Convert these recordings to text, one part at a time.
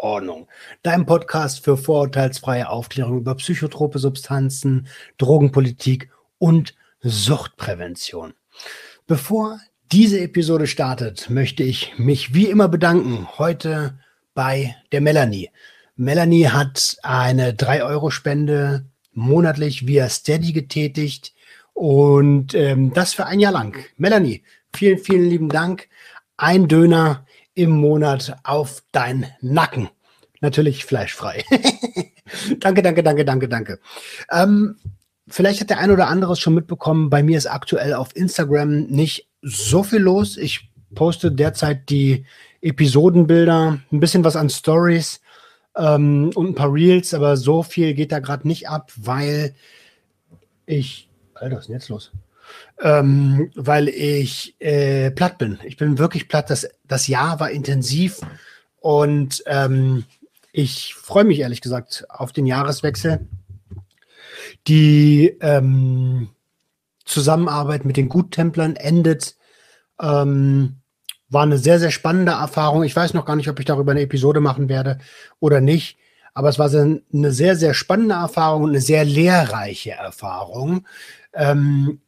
Ordnung. Dein Podcast für vorurteilsfreie Aufklärung über psychotrope Substanzen, Drogenpolitik und Suchtprävention. Bevor diese Episode startet, möchte ich mich wie immer bedanken. Heute bei der Melanie. Melanie hat eine 3-Euro-Spende monatlich via Steady getätigt und ähm, das für ein Jahr lang. Melanie, vielen, vielen lieben Dank. Ein Döner im Monat auf dein Nacken. Natürlich fleischfrei. danke, danke, danke, danke, danke. Ähm, vielleicht hat der ein oder andere es schon mitbekommen. Bei mir ist aktuell auf Instagram nicht so viel los. Ich poste derzeit die Episodenbilder, ein bisschen was an Stories ähm, und ein paar Reels, aber so viel geht da gerade nicht ab, weil ich. Alter, was ist denn jetzt los? ähm, weil ich äh, platt bin. Ich bin wirklich platt. Das, das Jahr war intensiv und ähm, ich freue mich ehrlich gesagt auf den Jahreswechsel. Die ähm, Zusammenarbeit mit den Guttemplern endet. Ähm, war eine sehr, sehr spannende Erfahrung. Ich weiß noch gar nicht, ob ich darüber eine Episode machen werde oder nicht. Aber es war eine sehr, sehr spannende Erfahrung und eine sehr lehrreiche Erfahrung. Ähm,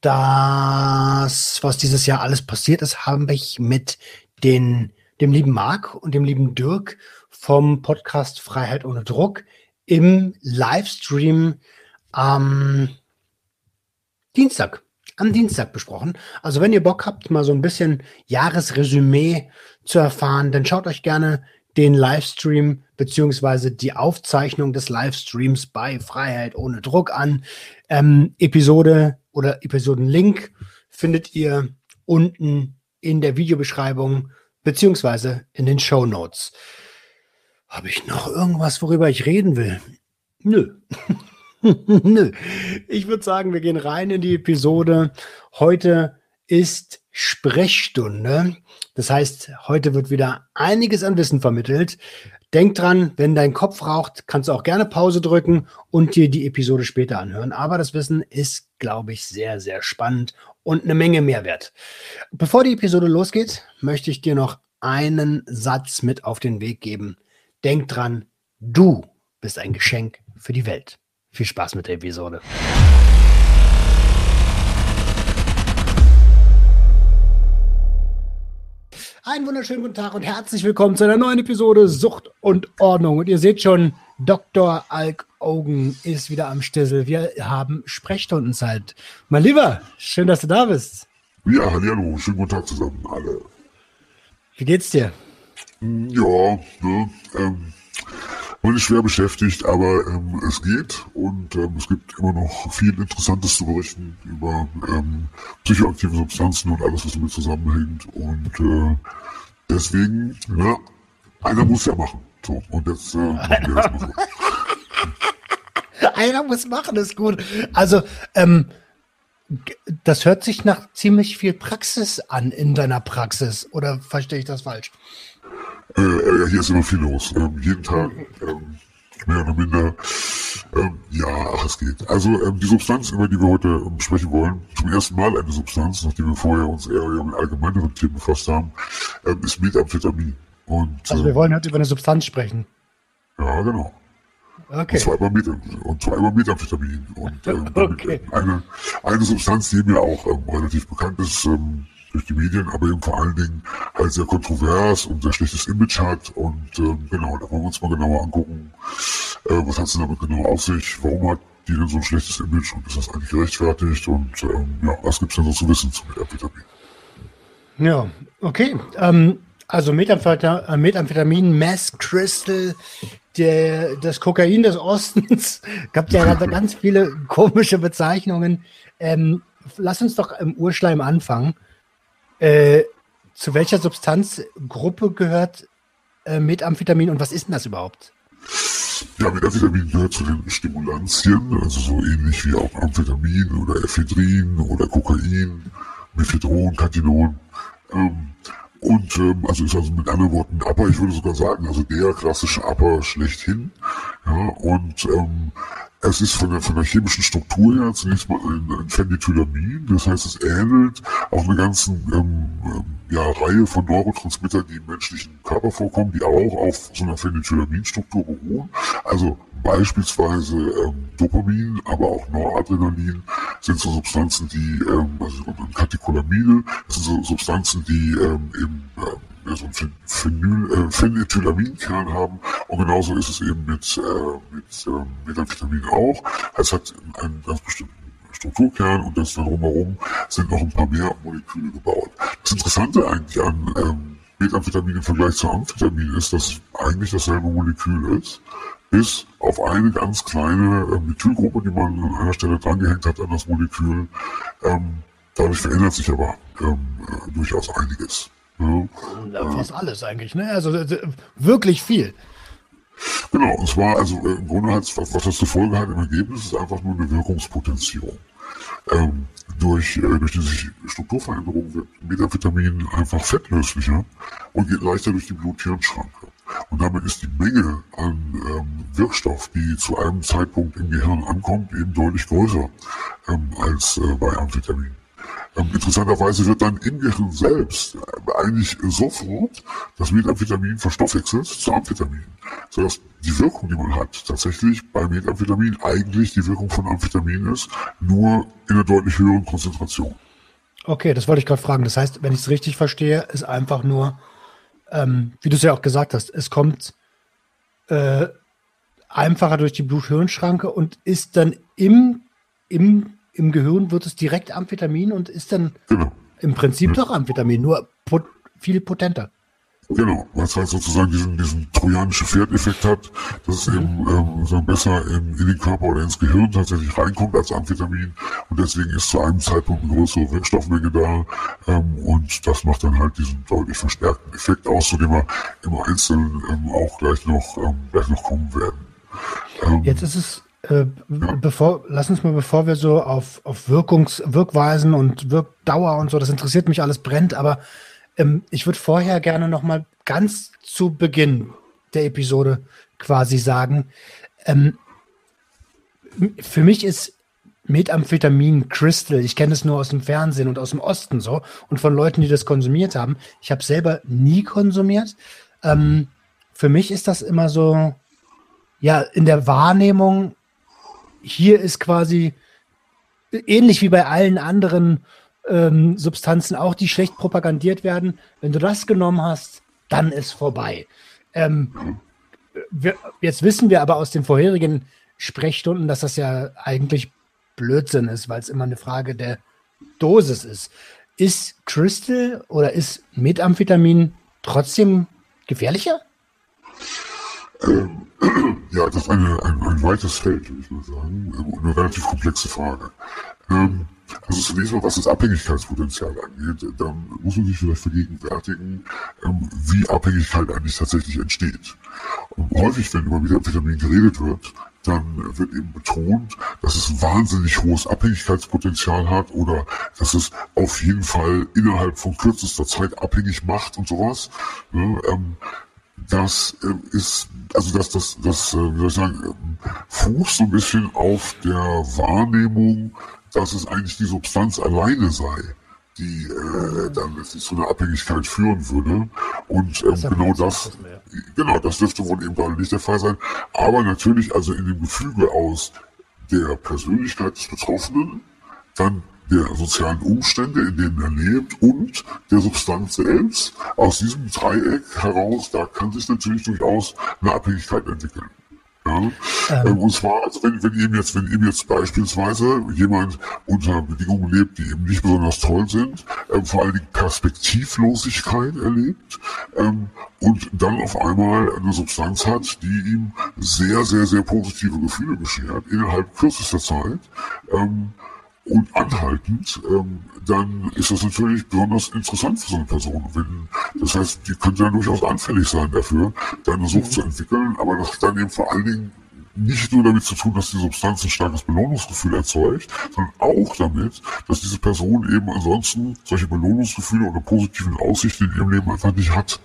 das, was dieses Jahr alles passiert ist, habe ich mit den, dem lieben Marc und dem lieben Dirk vom Podcast Freiheit ohne Druck im Livestream am Dienstag, am Dienstag besprochen. Also wenn ihr Bock habt, mal so ein bisschen Jahresresümee zu erfahren, dann schaut euch gerne den Livestream beziehungsweise die Aufzeichnung des Livestreams bei Freiheit ohne Druck an. Ähm, Episode oder Episodenlink findet ihr unten in der Videobeschreibung beziehungsweise in den Show Notes. Habe ich noch irgendwas, worüber ich reden will? Nö. Nö. Ich würde sagen, wir gehen rein in die Episode. Heute ist Sprechstunde. Das heißt, heute wird wieder einiges an Wissen vermittelt. Denk dran, wenn dein Kopf raucht, kannst du auch gerne Pause drücken und dir die Episode später anhören. Aber das Wissen ist, glaube ich, sehr, sehr spannend und eine Menge Mehrwert. Bevor die Episode losgeht, möchte ich dir noch einen Satz mit auf den Weg geben. Denk dran, du bist ein Geschenk für die Welt. Viel Spaß mit der Episode. Einen wunderschönen guten Tag und herzlich willkommen zu einer neuen Episode Sucht und Ordnung. Und ihr seht schon, Dr. Alk Augen ist wieder am Stissel. Wir haben Sprechstundenzeit. Mein Lieber, schön, dass du da bist. Ja, hallo, schönen guten Tag zusammen, alle. Wie geht's dir? Ja, ne, ähm, man ist schwer beschäftigt, aber ähm, es geht und ähm, es gibt immer noch viel Interessantes zu berichten über ähm, psychoaktive Substanzen und alles, was damit zusammenhängt. Und äh, deswegen, ja, einer muss ja machen. So, und jetzt äh, machen wir das mal so. einer muss machen, ist gut. Also, ähm, das hört sich nach ziemlich viel Praxis an in deiner Praxis, oder verstehe ich das falsch? Äh, äh, hier ist immer viel los. Ähm, jeden Tag, ähm, mehr oder minder. Ähm, ja, ach, es geht. Also ähm, die Substanz, über die wir heute ähm, sprechen wollen, zum ersten Mal eine Substanz, nachdem wir vorher uns eher mit allgemeineren Themen befasst haben, ähm, ist Methamphetamin. Und, also wir ähm, wollen heute über eine Substanz sprechen. Ja, genau. Okay. Und zweimal, Met und zweimal Methamphetamin. Und ähm, Okay. eine, eine Substanz, die mir auch ähm, relativ bekannt ist, ähm, durch die Medien, aber eben vor allen Dingen halt sehr kontrovers und sehr schlechtes Image hat. Und ähm, genau, da wollen wir uns mal genauer angucken, äh, was hat es denn damit genau auf sich, warum hat die denn so ein schlechtes Image und ist das eigentlich gerechtfertigt und ähm, ja, was gibt's denn so zu wissen zu Methamphetamin? Ja, okay. Ähm, also Methampheta äh, Methamphetamin, Mass Crystal, der, das Kokain des Ostens. Gab ja ganz- viele komische Bezeichnungen. Ähm, lass uns doch im Urschleim anfangen. Äh, zu welcher Substanzgruppe gehört äh, Methamphetamin und was ist denn das überhaupt? Ja, Methamphetamin gehört zu den Stimulantien, also so ähnlich wie auch Amphetamin oder Ephedrin oder Kokain, Mephedron, Katinon. Ähm, und ähm, also ist also mit anderen Worten Upper, ich würde sogar sagen, also der klassische Upper schlechthin. Ja, und ähm, es ist von der, von der chemischen Struktur her zunächst mal ein, ein Phenethylamin, das heißt, es ähnelt auch eine ganze ähm, ähm, ja, Reihe von Neurotransmittern, die im menschlichen Körper vorkommen, die auch auf so einer Phenethylaminstruktur beruhen. Also beispielsweise ähm, Dopamin, aber auch Noradrenalin sind so Substanzen, die, ähm, also Katecholamine, das sind so Substanzen, die ähm, im ähm, so einen Phenyl, äh, Phenethylamin-Kern haben. Und genauso ist es eben mit, äh, mit äh, Methamphetamin auch. Es hat einen ganz bestimmten Strukturkern und das dann drumherum sind noch ein paar mehr Moleküle gebaut. Das Interessante eigentlich an ähm, Methamphetamin im Vergleich zu Amphetamin ist, dass es eigentlich dasselbe Molekül ist, bis auf eine ganz kleine äh, Methylgruppe, die man an einer Stelle drangehängt hat an das Molekül. Ähm, dadurch verändert sich aber ähm, äh, durchaus einiges. Ja. Fast alles eigentlich, ne? Also wirklich viel. Genau, und zwar, also äh, im Grunde hat was, das zur Folge hat im Ergebnis, ist einfach nur eine Wirkungspotenzierung. Ähm, durch, äh, durch diese Strukturveränderung wird Methamphetamin einfach fettlöslicher und geht leichter durch die Blut-Hirn-Schranke. Und damit ist die Menge an ähm, Wirkstoff, die zu einem Zeitpunkt im Gehirn ankommt, eben deutlich größer ähm, als äh, bei Amphetamin. Ähm, interessanterweise wird dann im Gehirn selbst äh, eigentlich sofort das Methamphetamin verstoffwechselt zu Amphetamin, sodass die Wirkung, die man hat, tatsächlich bei Methamphetamin eigentlich die Wirkung von Amphetamin ist, nur in einer deutlich höheren Konzentration. Okay, das wollte ich gerade fragen. Das heißt, wenn ich es richtig verstehe, ist einfach nur, ähm, wie du es ja auch gesagt hast, es kommt äh, einfacher durch die Blut-Hirn-Schranke und ist dann im, im im Gehirn wird es direkt Amphetamin und ist dann genau. im Prinzip ja. doch Amphetamin, nur pot viel potenter. Genau, weil es halt sozusagen diesen, diesen trojanischen Pferdeffekt hat, dass es eben ähm, so besser in, in den Körper oder ins Gehirn tatsächlich reinkommt als Amphetamin und deswegen ist zu einem Zeitpunkt eine größere Wirkstoffmenge da ähm, und das macht dann halt diesen deutlich verstärkten Effekt aus, zu dem wir im Einzelnen ähm, auch gleich noch, ähm, gleich noch kommen werden. Ähm, Jetzt ist es äh, bevor, lass uns mal, bevor wir so auf, auf Wirkungs, Wirkweisen und Wirkdauer und so, das interessiert mich alles brennt, aber ähm, ich würde vorher gerne noch mal ganz zu Beginn der Episode quasi sagen, ähm, für mich ist Methamphetamin Crystal, ich kenne es nur aus dem Fernsehen und aus dem Osten so und von Leuten, die das konsumiert haben. Ich habe selber nie konsumiert. Ähm, für mich ist das immer so, ja, in der Wahrnehmung hier ist quasi ähnlich wie bei allen anderen ähm, Substanzen auch, die schlecht propagandiert werden. Wenn du das genommen hast, dann ist vorbei. Ähm, wir, jetzt wissen wir aber aus den vorherigen Sprechstunden, dass das ja eigentlich Blödsinn ist, weil es immer eine Frage der Dosis ist. Ist Crystal oder ist Methamphetamin trotzdem gefährlicher? Ähm, ja, das ist eine, ein, ein weites Feld, würde ich mal sagen. Eine relativ komplexe Frage. Ähm, also zunächst mal, was das Abhängigkeitspotenzial angeht, dann muss man sich vielleicht vergegenwärtigen, ähm, wie Abhängigkeit eigentlich tatsächlich entsteht. Und häufig, wenn über Methamphetamin geredet wird, dann wird eben betont, dass es wahnsinnig hohes Abhängigkeitspotenzial hat oder dass es auf jeden Fall innerhalb von kürzester Zeit abhängig macht und sowas. Ja, ähm, das äh, ist, also das, das, das, äh, wie soll ich sagen, äh, fußt so ein bisschen auf der Wahrnehmung, dass es eigentlich die Substanz alleine sei, die äh, dann letztlich zu einer Abhängigkeit führen würde. Und ähm, genau das, genau, das dürfte wohl eben gerade nicht der Fall sein. Aber natürlich also in dem Gefüge aus der Persönlichkeit des Betroffenen, dann der sozialen Umstände, in denen er lebt und der Substanz selbst. Aus diesem Dreieck heraus, da kann sich natürlich durchaus eine Abhängigkeit entwickeln. Ja? Ähm. ähm. Und zwar, also wenn, wenn ihm jetzt, wenn ihm jetzt beispielsweise jemand unter Bedingungen lebt, die eben nicht besonders toll sind, ähm, vor allen Dingen Perspektivlosigkeit erlebt, ähm, und dann auf einmal eine Substanz hat, die ihm sehr, sehr, sehr positive Gefühle beschert, innerhalb kürzester Zeit, ähm, und anhaltend, ähm, dann ist das natürlich besonders interessant für so eine Person. Wenn, das heißt, die könnte dann durchaus anfällig sein dafür, deine Sucht mhm. zu entwickeln, aber das dann eben vor allen Dingen nicht nur damit zu tun, dass die Substanz ein starkes Belohnungsgefühl erzeugt, sondern auch damit, dass diese Person eben ansonsten solche Belohnungsgefühle oder positiven Aussichten in ihrem Leben einfach nicht hat.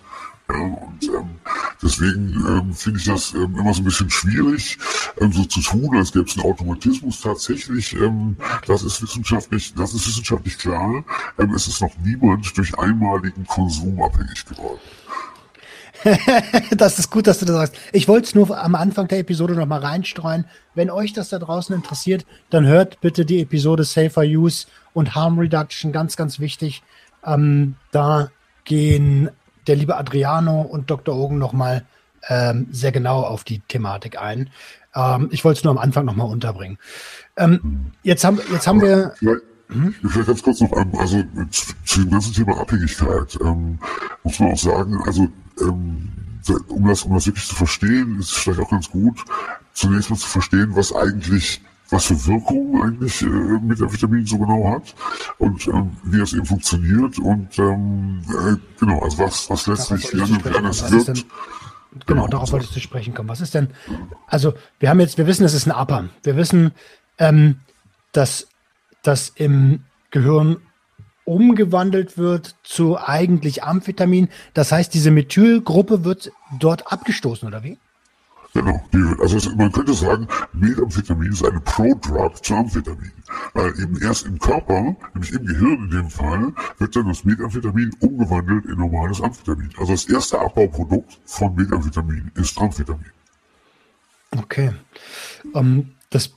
Ja, und ähm, deswegen ähm, finde ich das ähm, immer so ein bisschen schwierig, ähm, so zu tun, als gäbe es einen Automatismus. Tatsächlich, ähm, das ist wissenschaftlich, das ist wissenschaftlich klar. Ähm, es ist noch niemand durch einmaligen Konsum abhängig geworden. das ist gut, dass du das sagst. Ich wollte es nur am Anfang der Episode noch mal reinstreuen. Wenn euch das da draußen interessiert, dann hört bitte die Episode Safer Use und Harm Reduction, ganz, ganz wichtig. Ähm, da gehen der liebe Adriano und Dr. Ogen noch mal ähm, sehr genau auf die Thematik ein. Ähm, ich wollte es nur am Anfang noch mal unterbringen. Ähm, jetzt haben, jetzt haben wir... Hm? Vielleicht ganz kurz noch, also zu, zu dem ganzen Thema Abhängigkeit ähm, muss man auch sagen, also ähm, um das, um das wirklich zu verstehen, ist es vielleicht auch ganz gut, zunächst mal zu verstehen, was eigentlich, was für Wirkungen eigentlich äh, mit der Vitamin so genau hat und ähm, wie das eben funktioniert und ähm, äh, genau, also was, was letztlich anders wirkt. Denn, genau, darauf wolltest du sprechen kommen. Was ist denn, also wir haben jetzt, wir wissen, es ist ein Upper. Wir wissen, ähm, dass, dass im Gehirn umgewandelt wird zu eigentlich Amphetamin. Das heißt, diese Methylgruppe wird dort abgestoßen, oder wie? Genau. also man könnte sagen, Methamphetamin ist eine Prodrug zu Amphetamin. Weil eben erst im Körper, nämlich im Gehirn in dem Fall, wird dann das Methamphetamin umgewandelt in normales Amphetamin. Also das erste Abbauprodukt von Methamphetamin ist Amphetamin. Okay. Um, ähm, das,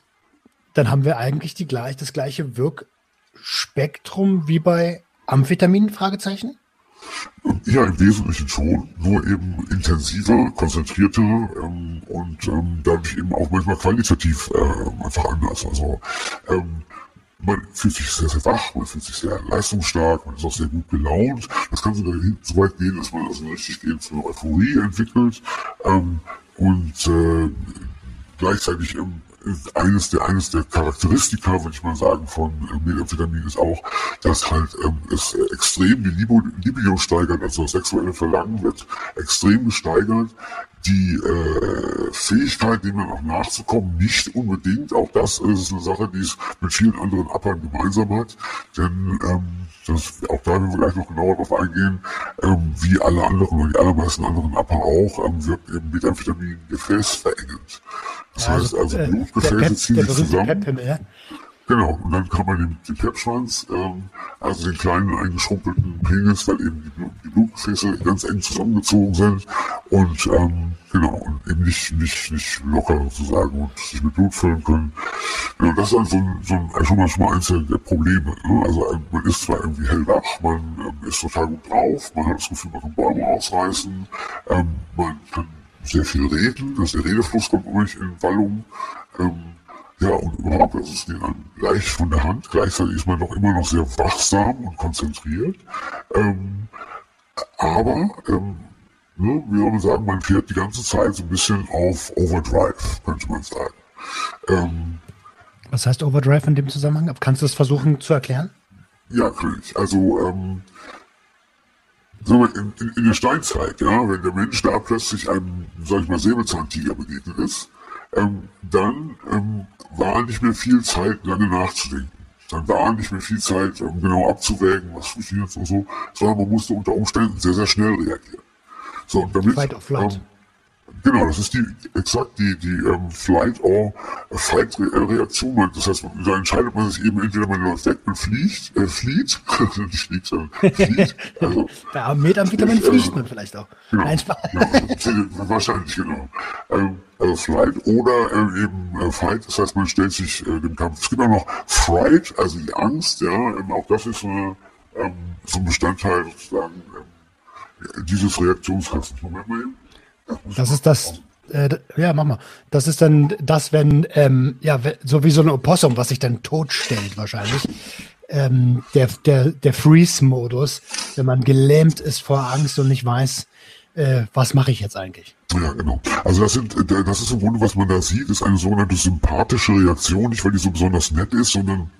dann haben wir eigentlich die gleich, das gleiche Wirk Spektrum wie bei Amphetamin? Fragezeichen? Ja, im Wesentlichen schon, nur eben intensiver, konzentrierter ähm, und ähm, dadurch eben auch manchmal qualitativ äh, einfach anders. Also ähm, man fühlt sich sehr, sehr wach, man fühlt sich sehr leistungsstark, man ist auch sehr gut gelaunt. Das kann sogar so weit gehen, dass man also richtig gehend zu Euphorie entwickelt ähm, und äh, gleichzeitig im eines der, eines der Charakteristika, würde ich mal sagen, von äh, Methamphetamin ist auch, dass halt ähm, es extrem die Libido steigert, also das sexuelle Verlangen wird extrem gesteigert. Die äh, Fähigkeit, dem dann auch nachzukommen, nicht unbedingt. Auch das ist eine Sache, die es mit vielen anderen Appern gemeinsam hat. Denn ähm, das, auch da werden wir gleich noch genauer darauf eingehen, ähm, wie alle anderen oder die allermeisten anderen Upper auch, ähm, wirkt eben Methamphetamin gefäßverengend. Das ja, heißt also, also Blutgefäße ziehen sich zusammen. Pep, ja. Genau, und dann kann man den, den Pepschwanz, ähm, also den kleinen eingeschrumpelten Penis, weil eben die, die Blutgefäße ganz eng zusammengezogen sind und ähm, genau, und eben nicht, nicht, nicht locker sozusagen und sich mit Blut füllen können. Ja, das ist also so ein, so ein, mal, schon mal eins der Probleme. Ne? Also ähm, man ist zwar irgendwie hellwach, man ähm, ist total gut drauf, man hat das Gefühl, man kann Bäume ausreißen, ähm, man kann sehr viel reden, dass der Redefluss kommt ruhig in Wallung. Ähm, ja, und überhaupt, das ist dann leicht von der Hand. Gleichzeitig ist man doch immer noch sehr wachsam und konzentriert. Ähm, aber, ähm, ne, wie soll man sagen, man fährt die ganze Zeit so ein bisschen auf Overdrive, könnte man sagen. Ähm, Was heißt Overdrive in dem Zusammenhang? Kannst du das versuchen zu erklären? Ja, natürlich. Also, ähm, in, in, in der Steinzeit, ja, wenn der Mensch da plötzlich einem, sag ich mal, Säbelzahntiger begegnet ist, ähm, dann ähm, war nicht mehr viel Zeit, lange nachzudenken. Dann war nicht mehr viel Zeit, ähm, genau abzuwägen, was funktioniert und so, sondern man musste unter Umständen sehr, sehr schnell reagieren. So, und damit, Fight or flight. Ähm, Genau, das ist die exakt die die ähm, Flight or Fight Reaktion. Das heißt, da entscheidet man sich eben entweder man läuft weg, man fliegt, äh, flieht, nicht fliegt, sondern flieht. Also, Bei Methamphetamin äh, fliegt man vielleicht auch. Genau, Nein, genau, wahrscheinlich genau. Ähm, also Flight oder äh, eben äh, Fight, das heißt, man stellt sich äh, dem Kampf. Es gibt auch noch Fright, also die Angst, ja, ähm, auch das ist so, eine, ähm, so ein Bestandteil sozusagen ähm, dieses Reaktionskastens. Moment mal eben. Das ist das, äh, ja, mach mal. Das ist dann das, wenn, ähm, ja, so wie so ein Opossum, was sich dann totstellt wahrscheinlich. Ähm, der der, der Freeze-Modus, wenn man gelähmt ist vor Angst und nicht weiß, äh, was mache ich jetzt eigentlich. Ja, genau. Also das, sind, äh, das ist im Grunde, was man da sieht, ist eine sogenannte sympathische Reaktion, nicht weil die so besonders nett ist, sondern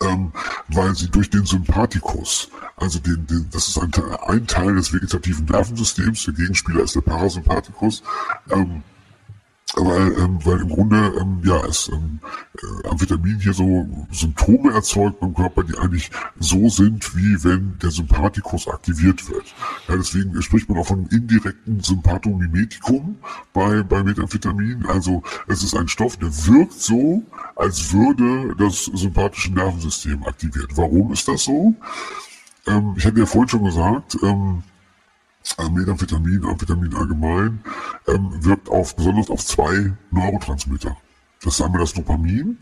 ähm, weil sie durch den Sympathikus, also den, den, das ist ein, ein Teil des vegetativen Nervensystems, der Gegenspieler ist der Parasympathikus, ähm, weil, ähm, weil im Grunde ähm, ja es ähm, äh, Amphetamin hier so Symptome erzeugt beim Körper, die eigentlich so sind, wie wenn der Sympathikus aktiviert wird. Ja, deswegen spricht man auch von indirekten Sympathomimetikum bei, bei Methamphetamin. Also es ist ein Stoff, der wirkt so, als würde das sympathische Nervensystem aktiviert. Warum ist das so? Ähm, ich hatte ja vorhin schon gesagt, ähm, Methamphetamin, Amphetamin allgemein, ähm, wirkt auf, besonders auf zwei Neurotransmitter. Das ist einmal das Dopamin.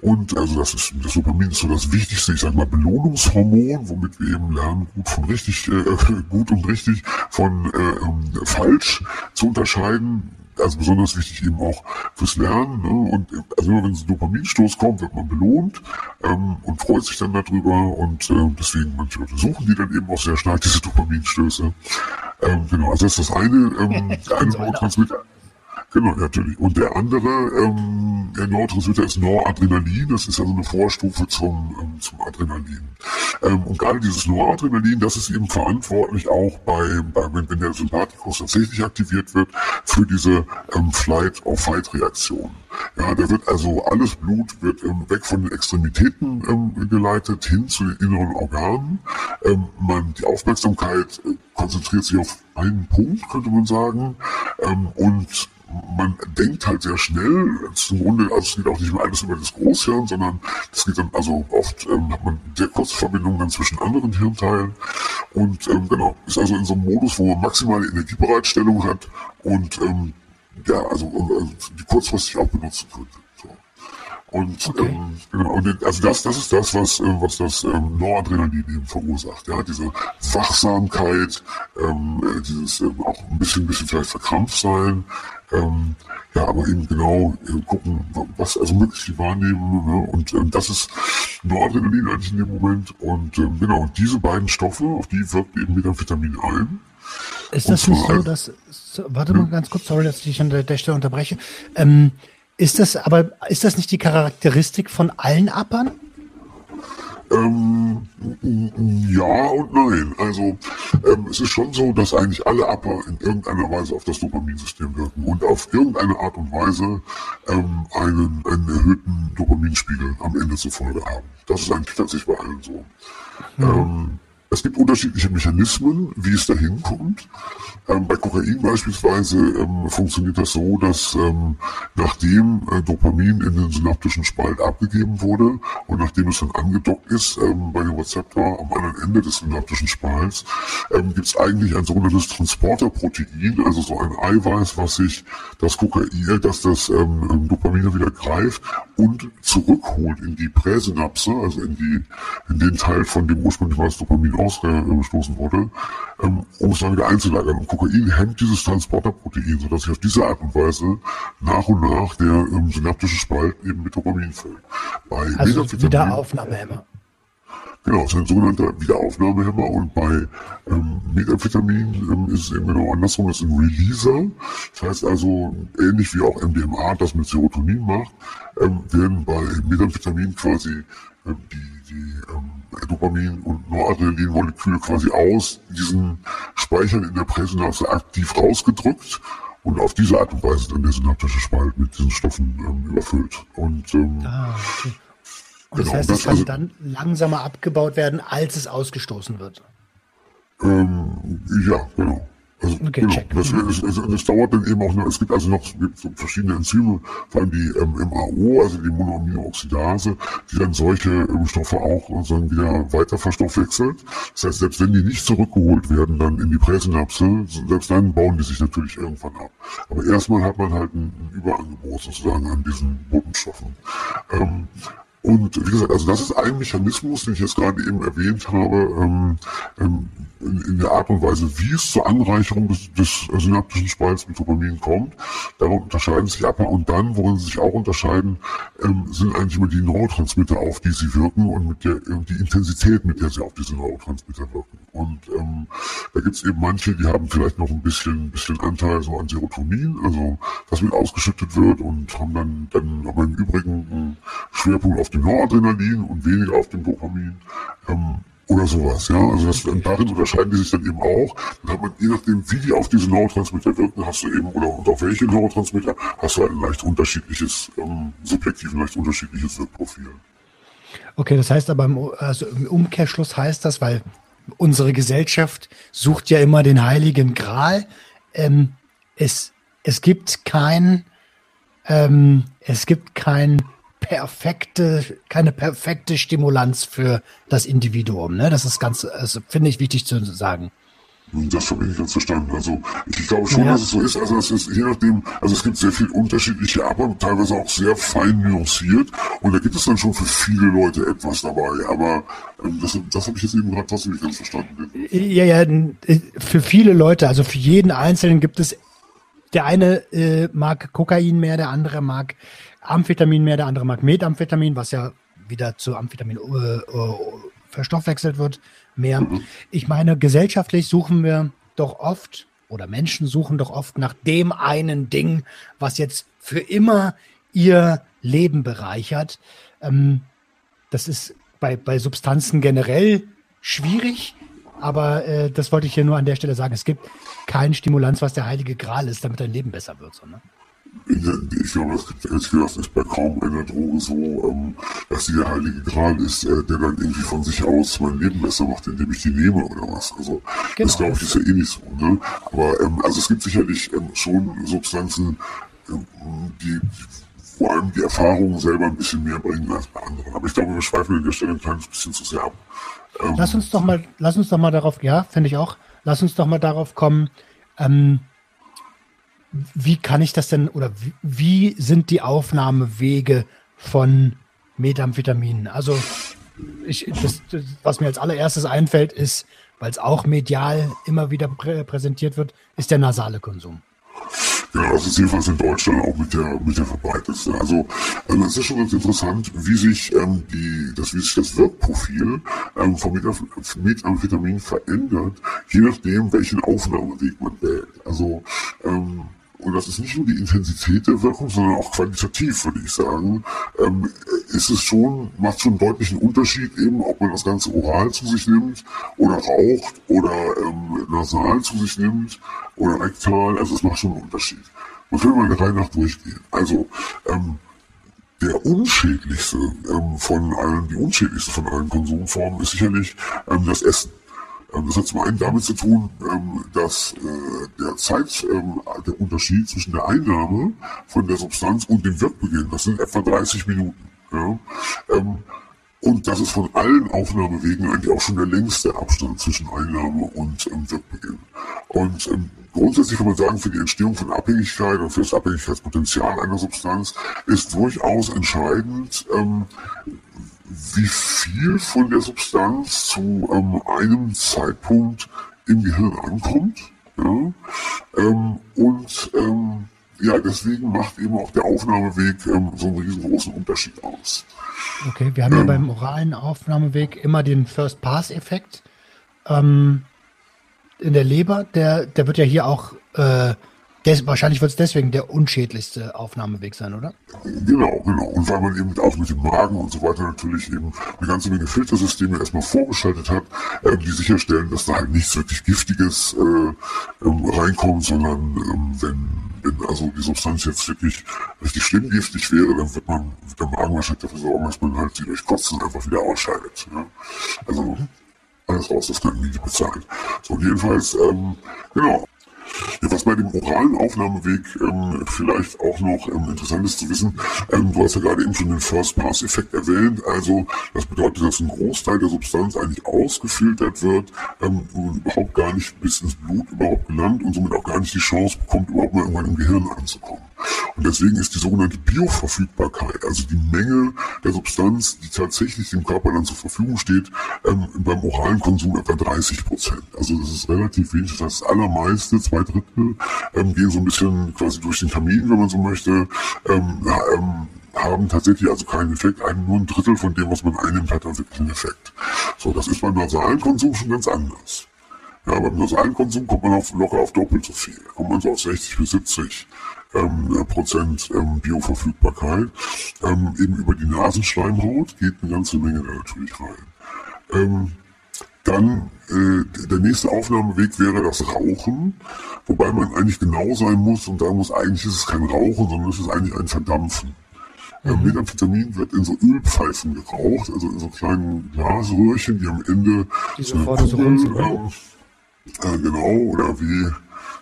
Und also das ist das Dopamin ist so das wichtigste, ich sag mal, Belohnungshormon, womit wir eben lernen, gut von richtig, äh, gut und richtig von äh, ähm, falsch zu unterscheiden also besonders wichtig eben auch fürs Lernen. Ne? Und also immer wenn so ein Dopaminstoß kommt, wird man belohnt ähm, und freut sich dann darüber. Und äh, deswegen manche Leute suchen die dann eben auch sehr stark diese Dopaminstöße. Ähm, genau, also das ist das eine, ähm, eine Neurotransmitter. Genau, natürlich. Und der andere ähm, Neurotransmitter ist Noradrenalin. Das ist also eine Vorstufe zum, ähm, zum Adrenalin. Ähm, und gerade dieses Noradrenalin, das ist eben verantwortlich auch bei, bei wenn, wenn der Sympathikus tatsächlich aktiviert wird, für diese ähm, Flight-or-Fight-Reaktion. Ja, da wird also alles Blut wird ähm, weg von den Extremitäten ähm, geleitet hin zu den inneren Organen. Ähm, man, die Aufmerksamkeit äh, konzentriert sich auf einen Punkt, könnte man sagen. Ähm, und man denkt halt sehr schnell, zum Grunde, also es geht auch nicht mehr alles über das Großhirn, sondern es geht dann, also oft ähm, hat man sehr kurze Verbindungen dann zwischen anderen Hirnteilen und ähm, genau, ist also in so einem Modus, wo man maximale Energiebereitstellung hat und ähm, ja, also, also die kurzfristig auch benutzen könnte. Und okay. ähm, genau, und also das, das ist das, was, äh, was das ähm, Noradrenalin eben verursacht. Ja, diese Wachsamkeit, ähm, äh, dieses ähm, auch ein bisschen, bisschen vielleicht verkrampft sein, ähm, ja, aber eben genau äh, gucken, was also möglichst viel wahrnehmen. Ne? Und ähm, das ist Noradrenalin eigentlich in dem Moment. Und ähm, genau, und diese beiden Stoffe, auf die wirkt eben Methamphetamin ein. Ist das nicht so, dass, so, warte mal ganz kurz, sorry, dass ich dich an der, der Stelle unterbreche. Ähm, ist das aber, ist das nicht die Charakteristik von allen Appern? Ähm, ja und nein. Also ähm, es ist schon so, dass eigentlich alle Upper in irgendeiner Weise auf das Dopaminsystem wirken und auf irgendeine Art und Weise ähm, einen, einen erhöhten Dopaminspiegel am Ende zur Folge haben. Das ist eigentlich tatsächlich bei allen so. Mhm. Ähm, es gibt unterschiedliche Mechanismen, wie es dahin kommt. Ähm, bei Kokain beispielsweise ähm, funktioniert das so, dass ähm, nachdem äh, Dopamin in den synaptischen Spalt abgegeben wurde und nachdem es dann angedockt ist ähm, bei dem Rezeptor am anderen Ende des synaptischen Spalts, ähm, gibt es eigentlich ein sogenanntes Transporterprotein, also so ein Eiweiß, was sich das Kokain, dass das ähm, Dopamin wieder greift und zurückholt in die Präsynapse, also in die in den Teil von dem ursprünglich war das Dopamin ausgestoßen wurde, ähm, um es dann wieder einzulagern. Und Kokain hemmt dieses Transporterprotein, sodass sich auf diese Art und Weise nach und nach der ähm, synaptische Spalt eben mit Dopamin füllt. Bei also Wiederaufnahmehemmer. Genau, es ist ein sogenannter Wiederaufnahmehemmer und bei ähm, Methamphetamin ähm, ist es eben genau andersrum, das ist ein Releaser. Das heißt also, ähnlich wie auch MDMA das mit Serotonin macht, ähm, werden bei Methamphetamin quasi ähm, die, die ähm, Dopamin- und Noradrenalin-Moleküle quasi aus diesen Speichern in der Präsynapse aktiv rausgedrückt und auf diese Art und Weise dann der synaptische Spalt mit diesen Stoffen ähm, überfüllt. Und, ähm, ah, okay. und genau, das heißt, es kann also, dann langsamer abgebaut werden, als es ausgestoßen wird. Ähm, ja, genau. Also, okay, genau, das, das, das, das, dauert dann eben auch noch, es gibt also noch verschiedene Enzyme, vor allem die ähm, MAO, also die Monoaminooxidase, die dann solche ähm, Stoffe auch sozusagen wieder weiter verstoffwechselt. Das heißt, selbst wenn die nicht zurückgeholt werden dann in die Präsynapse, selbst dann bauen die sich natürlich irgendwann ab. Aber erstmal hat man halt ein, ein Überangebot sozusagen an diesen Botenstoffen. Ähm, und wie gesagt, also das ist ein Mechanismus, den ich jetzt gerade eben erwähnt habe, ähm, ähm, in, in, der Art und Weise, wie es zur Anreicherung des, des synaptischen Spalts mit Dopamin kommt. Darum unterscheiden sich aber und dann, worin sie sich auch unterscheiden, ähm, sind eigentlich immer die Neurotransmitter, auf die sie wirken und mit der äh, die Intensität, mit der sie auf diese Neurotransmitter wirken. Und ähm, da gibt es eben manche, die haben vielleicht noch ein bisschen, bisschen Anteil so an Serotonin, also was mit ausgeschüttet wird und haben dann, dann aber im Übrigen einen Schwerpunkt auf auf dem Noradrenalin und weniger auf dem Dopamin. Ähm, oder sowas, ja. Also das, darin unterscheiden die sich dann eben auch. Dann hat man, je nachdem, wie die auf diese Neurotransmitter wirken, hast du eben, oder und auf welche Neurotransmitter, hast du ein leicht unterschiedliches, ähm, subjektiv leicht unterschiedliches Wirkprofil. Okay, das heißt aber, im, also im Umkehrschluss heißt das, weil unsere Gesellschaft sucht ja immer den heiligen Gral. Ähm, es, es gibt kein, ähm, es gibt kein perfekte, keine perfekte Stimulanz für das Individuum. Ne? Das ist ganz, also finde ich wichtig zu sagen. Das habe ich nicht ganz verstanden. Also ich glaube schon, ja. dass es so ist. Also es ist je nachdem, also es gibt sehr viel unterschiedliche, aber teilweise auch sehr fein nuanciert. Und da gibt es dann schon für viele Leute etwas dabei. Aber ähm, das, das habe ich jetzt eben gerade trotzdem nicht ganz verstanden. Ja, ja, für viele Leute, also für jeden Einzelnen gibt es, der eine äh, mag Kokain mehr, der andere mag Amphetamin mehr, der andere mag Methamphetamin, was ja wieder zu Amphetamin äh, äh, verstoffwechselt wird, mehr. Mhm. Ich meine, gesellschaftlich suchen wir doch oft oder Menschen suchen doch oft nach dem einen Ding, was jetzt für immer ihr Leben bereichert. Ähm, das ist bei, bei Substanzen generell schwierig, aber äh, das wollte ich hier nur an der Stelle sagen. Es gibt keinen Stimulanz, was der heilige Gral ist, damit dein Leben besser wird. So, ne? Ich glaube, das gibt ehrlich gesagt ist bei kaum einer Droge so, ähm, dass sie der heilige Gral ist, äh, der dann irgendwie von sich aus mein Leben besser macht, indem ich die nehme oder was. Also genau. das glaube ich ist ja eh nicht so. Ne? Aber ähm, also es gibt sicherlich ähm, schon Substanzen, ähm, die, vor allem die Erfahrung selber ein bisschen mehr bringen als bei anderen. Aber ich glaube, wir schweifen an der Stelle ein kleines bisschen zu sehr ab. Ähm, lass uns doch mal, lass uns doch mal darauf, ja, finde ich auch, lass uns doch mal darauf kommen, ähm, wie kann ich das denn oder wie, wie sind die Aufnahmewege von Methamphetaminen? Also ich, das, das, was mir als allererstes einfällt, ist, weil es auch medial immer wieder prä präsentiert wird, ist der nasale Konsum. Ja, das ist jedenfalls in Deutschland auch mit der, mit der verbreitetste. Also, also es ist schon ganz interessant, wie sich ähm, die, das, wie sich das Wirkprofil ähm, von Methamphetamin verändert, je nachdem, welchen Aufnahmeweg man wählt. Also ähm, und das ist nicht nur die Intensität der Wirkung, sondern auch qualitativ, würde ich sagen, ähm, ist es schon, macht schon einen deutlichen Unterschied eben, ob man das Ganze oral zu sich nimmt oder raucht oder ähm, nasal zu sich nimmt oder rektal, also es macht schon einen Unterschied. Man kann mal der Reihe nach durchgehen. Also, ähm, der unschädlichste ähm, von allen, die unschädlichste von allen Konsumformen ist sicherlich ähm, das Essen. Ähm, das hat zum einen damit zu tun, ähm, dass äh, der Zeit, ähm, der Unterschied zwischen der Einnahme von der Substanz und dem Wirkbeginn, das sind etwa 30 Minuten. Und das ist von allen Aufnahmewegen eigentlich auch schon der längste Abstand zwischen Einnahme und Wirkbeginn. Und grundsätzlich kann man sagen, für die Entstehung von Abhängigkeit und für das Abhängigkeitspotenzial einer Substanz ist durchaus entscheidend, wie viel von der Substanz zu ähm, einem Zeitpunkt im Gehirn ankommt. Ja? Ähm, und ähm, ja, deswegen macht eben auch der Aufnahmeweg ähm, so einen riesengroßen Unterschied aus. Okay, wir haben ja ähm, beim oralen Aufnahmeweg immer den First-Pass-Effekt ähm, in der Leber. Der, der wird ja hier auch äh, des, wahrscheinlich wird es deswegen der unschädlichste Aufnahmeweg sein, oder? Genau, genau. Und weil man eben auch mit dem Magen und so weiter natürlich eben eine ganze Menge Filtersysteme erstmal vorgeschaltet hat, äh, die sicherstellen, dass da halt nichts wirklich Giftiges äh, ähm, reinkommt, sondern ähm, wenn, wenn also die Substanz jetzt wirklich richtig schlimm giftig wäre, dann wird man wird der Magen wahrscheinlich dafür sorgen, dass man halt sie durch Kotzen einfach wieder ausscheidet. Ja? Also alles raus, das können die nicht bezahlen. So, jedenfalls, ähm, genau. Ja, was bei dem oralen Aufnahmeweg ähm, vielleicht auch noch ähm, interessant ist zu wissen, ähm, du hast ja gerade eben schon den First-Pass-Effekt erwähnt, also das bedeutet, dass ein Großteil der Substanz eigentlich ausgefiltert wird ähm, und überhaupt gar nicht bis ins Blut überhaupt gelangt und somit auch gar nicht die Chance bekommt, überhaupt mal irgendwann im Gehirn anzukommen. Und deswegen ist die sogenannte Bioverfügbarkeit, also die Menge der Substanz, die tatsächlich dem Körper dann zur Verfügung steht, ähm, beim oralen Konsum etwa 30 Prozent. Also das ist relativ wenig. Das allermeiste, zwei Drittel, ähm, gehen so ein bisschen quasi durch den Kamin, wenn man so möchte. Ähm, ähm, haben tatsächlich also keinen Effekt. Ein, nur ein Drittel von dem, was man einnimmt, hat wirklich einen Effekt. So, das ist beim nasalen Konsum schon ganz anders. Ja, beim nasalen Konsum kommt man auf, locker auf doppelt so viel. Kommt man so auf 60 bis 70 ähm, Prozent ähm, Bioverfügbarkeit. Ähm, eben über die Nasenschleimhaut geht eine ganze Menge da natürlich rein. Ähm, dann äh, der nächste Aufnahmeweg wäre das Rauchen, wobei man eigentlich genau sein muss und da muss eigentlich ist es kein Rauchen, sondern es ist eigentlich ein Verdampfen. Mhm. Ähm, Methamphetamin wird in so Ölpfeifen geraucht, also in so kleinen Glasröhrchen, die am Ende die so eine Kugel, rum, äh, genau, oder wie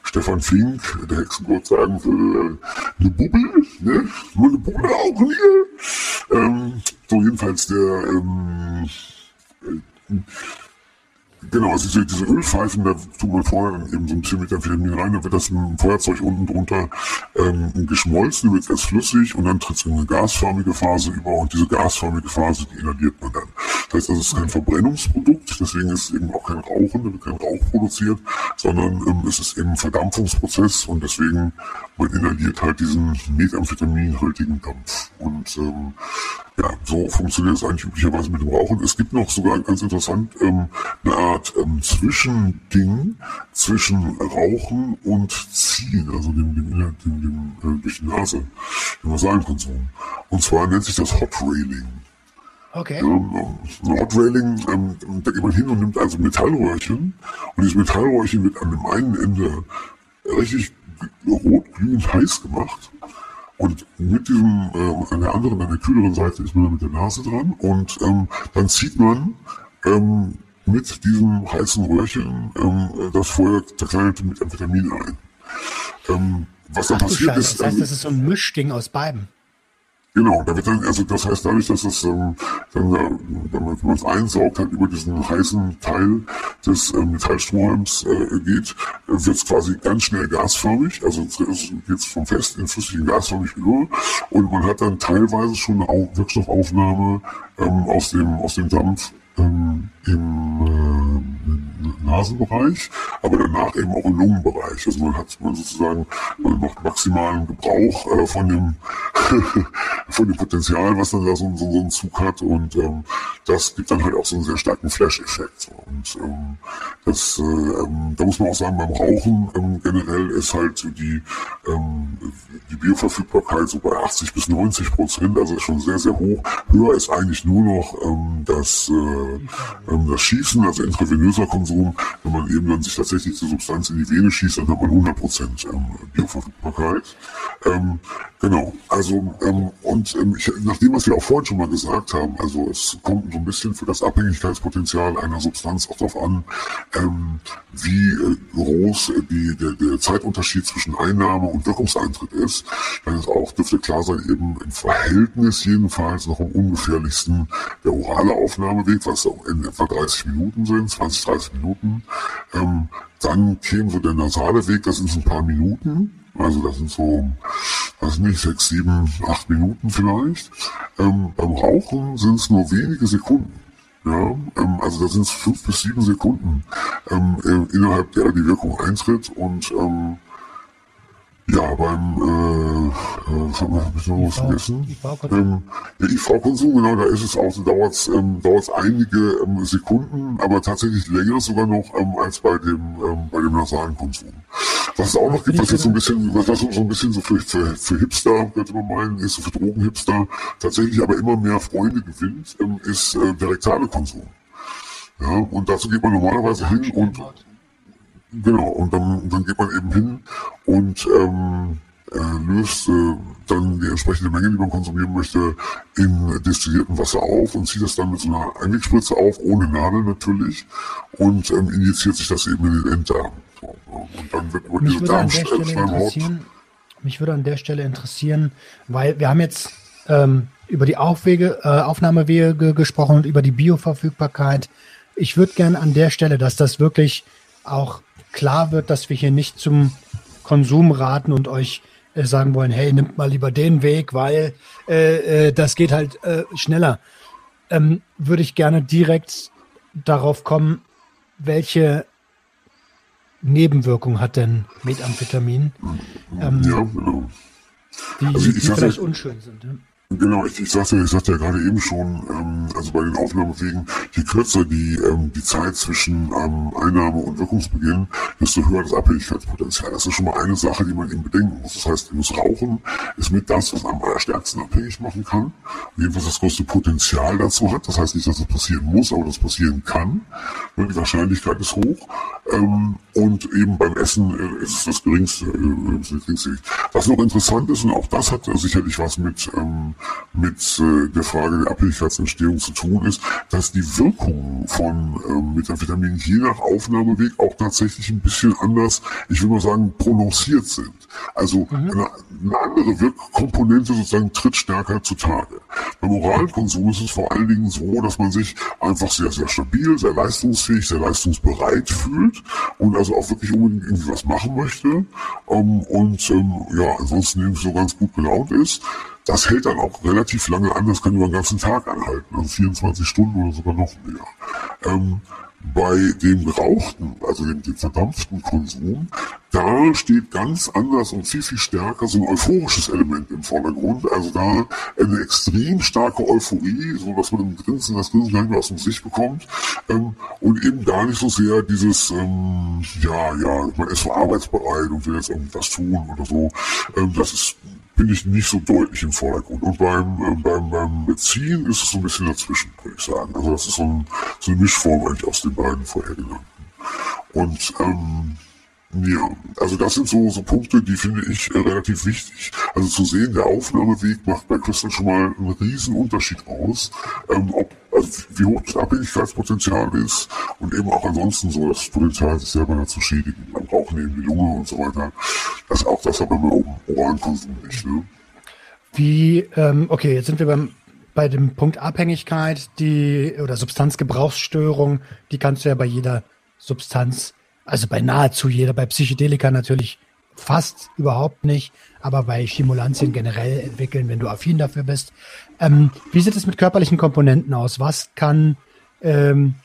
Stefan Fink, der Hexengott, sagen will, äh, eine Bubbel, ne? Nur eine Bubbel auch hier. Ähm, so jedenfalls der ähm, äh, Genau, also diese, diese Ölpfeifen, da tut man vorher eben so ein bisschen Methamphetamin rein, dann wird das im Feuerzeug unten drunter ähm, geschmolzen, wird erst flüssig und dann tritt es in eine gasförmige Phase über und diese gasförmige Phase, die inhaliert man dann. Das heißt, das ist kein Verbrennungsprodukt, deswegen ist es eben auch kein Rauchen, da wird kein Rauch produziert, sondern ähm, es ist eben ein Verdampfungsprozess und deswegen man inhaliert halt diesen Methamphetaminhaltigen Dampf. Und ähm, ja, so funktioniert es eigentlich üblicherweise mit dem Rauchen. Es gibt noch sogar ganz interessant ähm, eine Art ähm, Zwischending zwischen Rauchen und Ziehen, also dem, dem, dem, dem, äh, durch die Nase, dem Vasallenkonsum. Und zwar nennt sich das Hot Railing. Okay. Ähm, Hot Railing, ähm, da geht man hin und nimmt also Metallröhrchen und dieses Metallröhrchen wird an dem einen Ende richtig rot glühend heiß gemacht und mit diesem, äh, an der anderen, an der kühleren Seite ist man mit der Nase dran und ähm, dann zieht man ähm, mit diesem heißen Röhrchen ähm, das Feuer zerkleinerte mit Amphetamin ein. Ähm, was dann passiert ist. Das heißt, ähm, das ist so ein Mischding aus beiden. Genau, da wird dann, also das heißt dadurch, dass es ähm, dann, äh, wenn man es einsaugt, halt über diesen heißen Teil des ähm, Metallstrohhalms äh, geht, äh, wird es quasi ganz schnell gasförmig, also es geht vom fest in flüssigen gasförmig über und man hat dann teilweise schon eine Wirkstoffaufnahme ähm, aus dem aus dem Dampf ähm, im äh, Nasenbereich, aber danach eben auch im Lungenbereich. Also man hat man sozusagen, man macht maximalen Gebrauch äh, von dem von dem Potenzial, was dann da so, so, so ein Zug hat und ähm, das gibt dann halt auch so einen sehr starken Flash-Effekt. So. Und ähm, das, äh, ähm, da muss man auch sagen, beim Rauchen ähm, generell ist halt die, ähm, die Bioverfügbarkeit so bei 80 bis 90 Prozent, also schon sehr, sehr hoch. Höher ist eigentlich nur noch ähm, das, äh, ähm, das Schießen, also intravenöser Konsum. Wenn man eben dann sich tatsächlich die Substanz in die Vene schießt, dann hat man 100 Prozent ähm, Bioverfügbarkeit. Ähm, genau, also ähm, und ähm, ich, nach dem, was wir auch vorhin schon mal gesagt haben, also es kommt so ein bisschen für das Abhängigkeitspotenzial einer Substanz auch darauf an, ähm, wie äh, groß die, der, der Zeitunterschied zwischen Einnahme und Wirkungseintritt ist. Dann ist auch, dürfte klar sein, eben im Verhältnis jedenfalls noch am ungefährlichsten der orale Aufnahmeweg, was in etwa 30 Minuten sind, 20, 30 Minuten. Ähm, dann käme so der nasale Weg, das sind so ein paar Minuten. Also das sind so, weiß nicht, sechs, sieben, acht Minuten vielleicht. Ähm, beim Rauchen sind es nur wenige Sekunden. Ja, ähm, also da sind fünf bis sieben Sekunden, ähm, äh, innerhalb der die Wirkung eintritt und ähm, ja, beim, äh, äh, was wir, hab ich noch was vergessen? Ähm, der IV-Konsum, genau, da ist es auch, da dauert es ähm, dauert's einige ähm, Sekunden, aber tatsächlich länger sogar noch ähm, als bei dem, ähm, bei dem nasalen Konsum. Was es auch noch gibt, was jetzt so ein bisschen, was so, so ein bisschen so für, für, für Hipster, könnte man meinen, ist so für Drogenhipster, tatsächlich aber immer mehr Freunde gewinnt, ähm, ist äh, der rektale Konsum. Ja, und dazu geht man normalerweise hin und Genau, und dann, dann geht man eben hin und ähm, äh, löst äh, dann die entsprechende Menge, die man konsumieren möchte, in destilliertem Wasser auf und zieht das dann mit so einer Einwegspritze auf, ohne Nadel natürlich, und ähm, injiziert sich das eben in den Enddarm. und dann wird über diese Darmschleimhaut... Mich würde an der Stelle interessieren, weil wir haben jetzt ähm, über die Aufwege, äh, Aufnahmewege gesprochen und über die Bioverfügbarkeit. Ich würde gerne an der Stelle, dass das wirklich auch klar wird, dass wir hier nicht zum Konsum raten und euch äh, sagen wollen, hey, nimmt mal lieber den Weg, weil äh, äh, das geht halt äh, schneller. Ähm, würde ich gerne direkt darauf kommen, welche Nebenwirkung hat denn Methamphetamin? Ähm, ja, genau. Die, also die vielleicht unschön sind. Ja? Genau, ich, ich sagte, ich sagte ja gerade eben schon, ähm, also bei den Aufnahmewegen, je kürzer die, ähm, die Zeit zwischen ähm, Einnahme und Wirkungsbeginn, desto höher das Abhängigkeitspotenzial. Das ist schon mal eine Sache, die man eben bedenken muss. Das heißt, das Rauchen ist mit das, was am allerstärksten abhängig machen kann, jedenfalls das größte Potenzial dazu hat. Das heißt nicht, dass das passieren muss, aber das passieren kann. Die Wahrscheinlichkeit ist hoch. Ähm, und eben beim Essen äh, ist es das geringste, äh, das geringste. Was noch interessant ist, und auch das hat sicherlich was mit ähm, mit äh, der Frage der Abhängigkeitsentstehung zu tun ist, dass die Wirkungen von ähm, Methamphetamin je nach Aufnahmeweg auch tatsächlich ein bisschen anders, ich würde mal sagen, prononciert sind. Also mhm. eine, eine, andere Wirkkomponente sozusagen tritt stärker zutage. Beim oralen Konsum ist es vor allen Dingen so, dass man sich einfach sehr, sehr stabil, sehr leistungsfähig, sehr leistungsbereit fühlt und also auch wirklich unbedingt irgendwie was machen möchte. Ähm, und ähm, ja, ansonsten irgendwie so ganz gut gelaunt ist. Das hält dann auch relativ lange an, das kann über den ganzen Tag anhalten, also 24 Stunden oder sogar noch mehr. Ähm, bei dem gerauchten, also dem, dem verdampften Konsum, da steht ganz anders und viel, viel stärker so ein euphorisches Element im Vordergrund. Also da eine extrem starke Euphorie, so dass man im Grinsen das Grinsen gar nicht mehr aus dem Sicht bekommt. Ähm, und eben gar nicht so sehr dieses, ähm, ja, ja, man ist so arbeitsbereit und will jetzt irgendwas tun oder so. Ähm, das ist bin ich nicht so deutlich im Vordergrund. Und beim, äh, beim, beim Beziehen ist es so ein bisschen dazwischen, würde ich sagen. Also das ist so, ein, so eine Mischform eigentlich aus den beiden vorhergenannten. Und ähm, ja, also das sind so, so Punkte, die finde ich äh, relativ wichtig. Also zu sehen, der Aufnahmeweg macht bei Crystal schon mal einen riesen Unterschied aus, ähm, ob, also wie hoch das Abhängigkeitspotenzial ist und eben auch ansonsten so das Potenzial, sich selber zu schädigen. Man braucht eben die Lunge und so weiter. Das auch das man beim oralen Konsum nicht. Ne? Wie, ähm, okay, jetzt sind wir beim bei dem Punkt Abhängigkeit, die oder Substanzgebrauchsstörung, die kannst du ja bei jeder Substanz also bei nahezu jeder, bei Psychedelika natürlich fast überhaupt nicht, aber bei Stimulantien generell entwickeln, wenn du affin dafür bist. Ähm, wie sieht es mit körperlichen Komponenten aus? Was kann, ähm,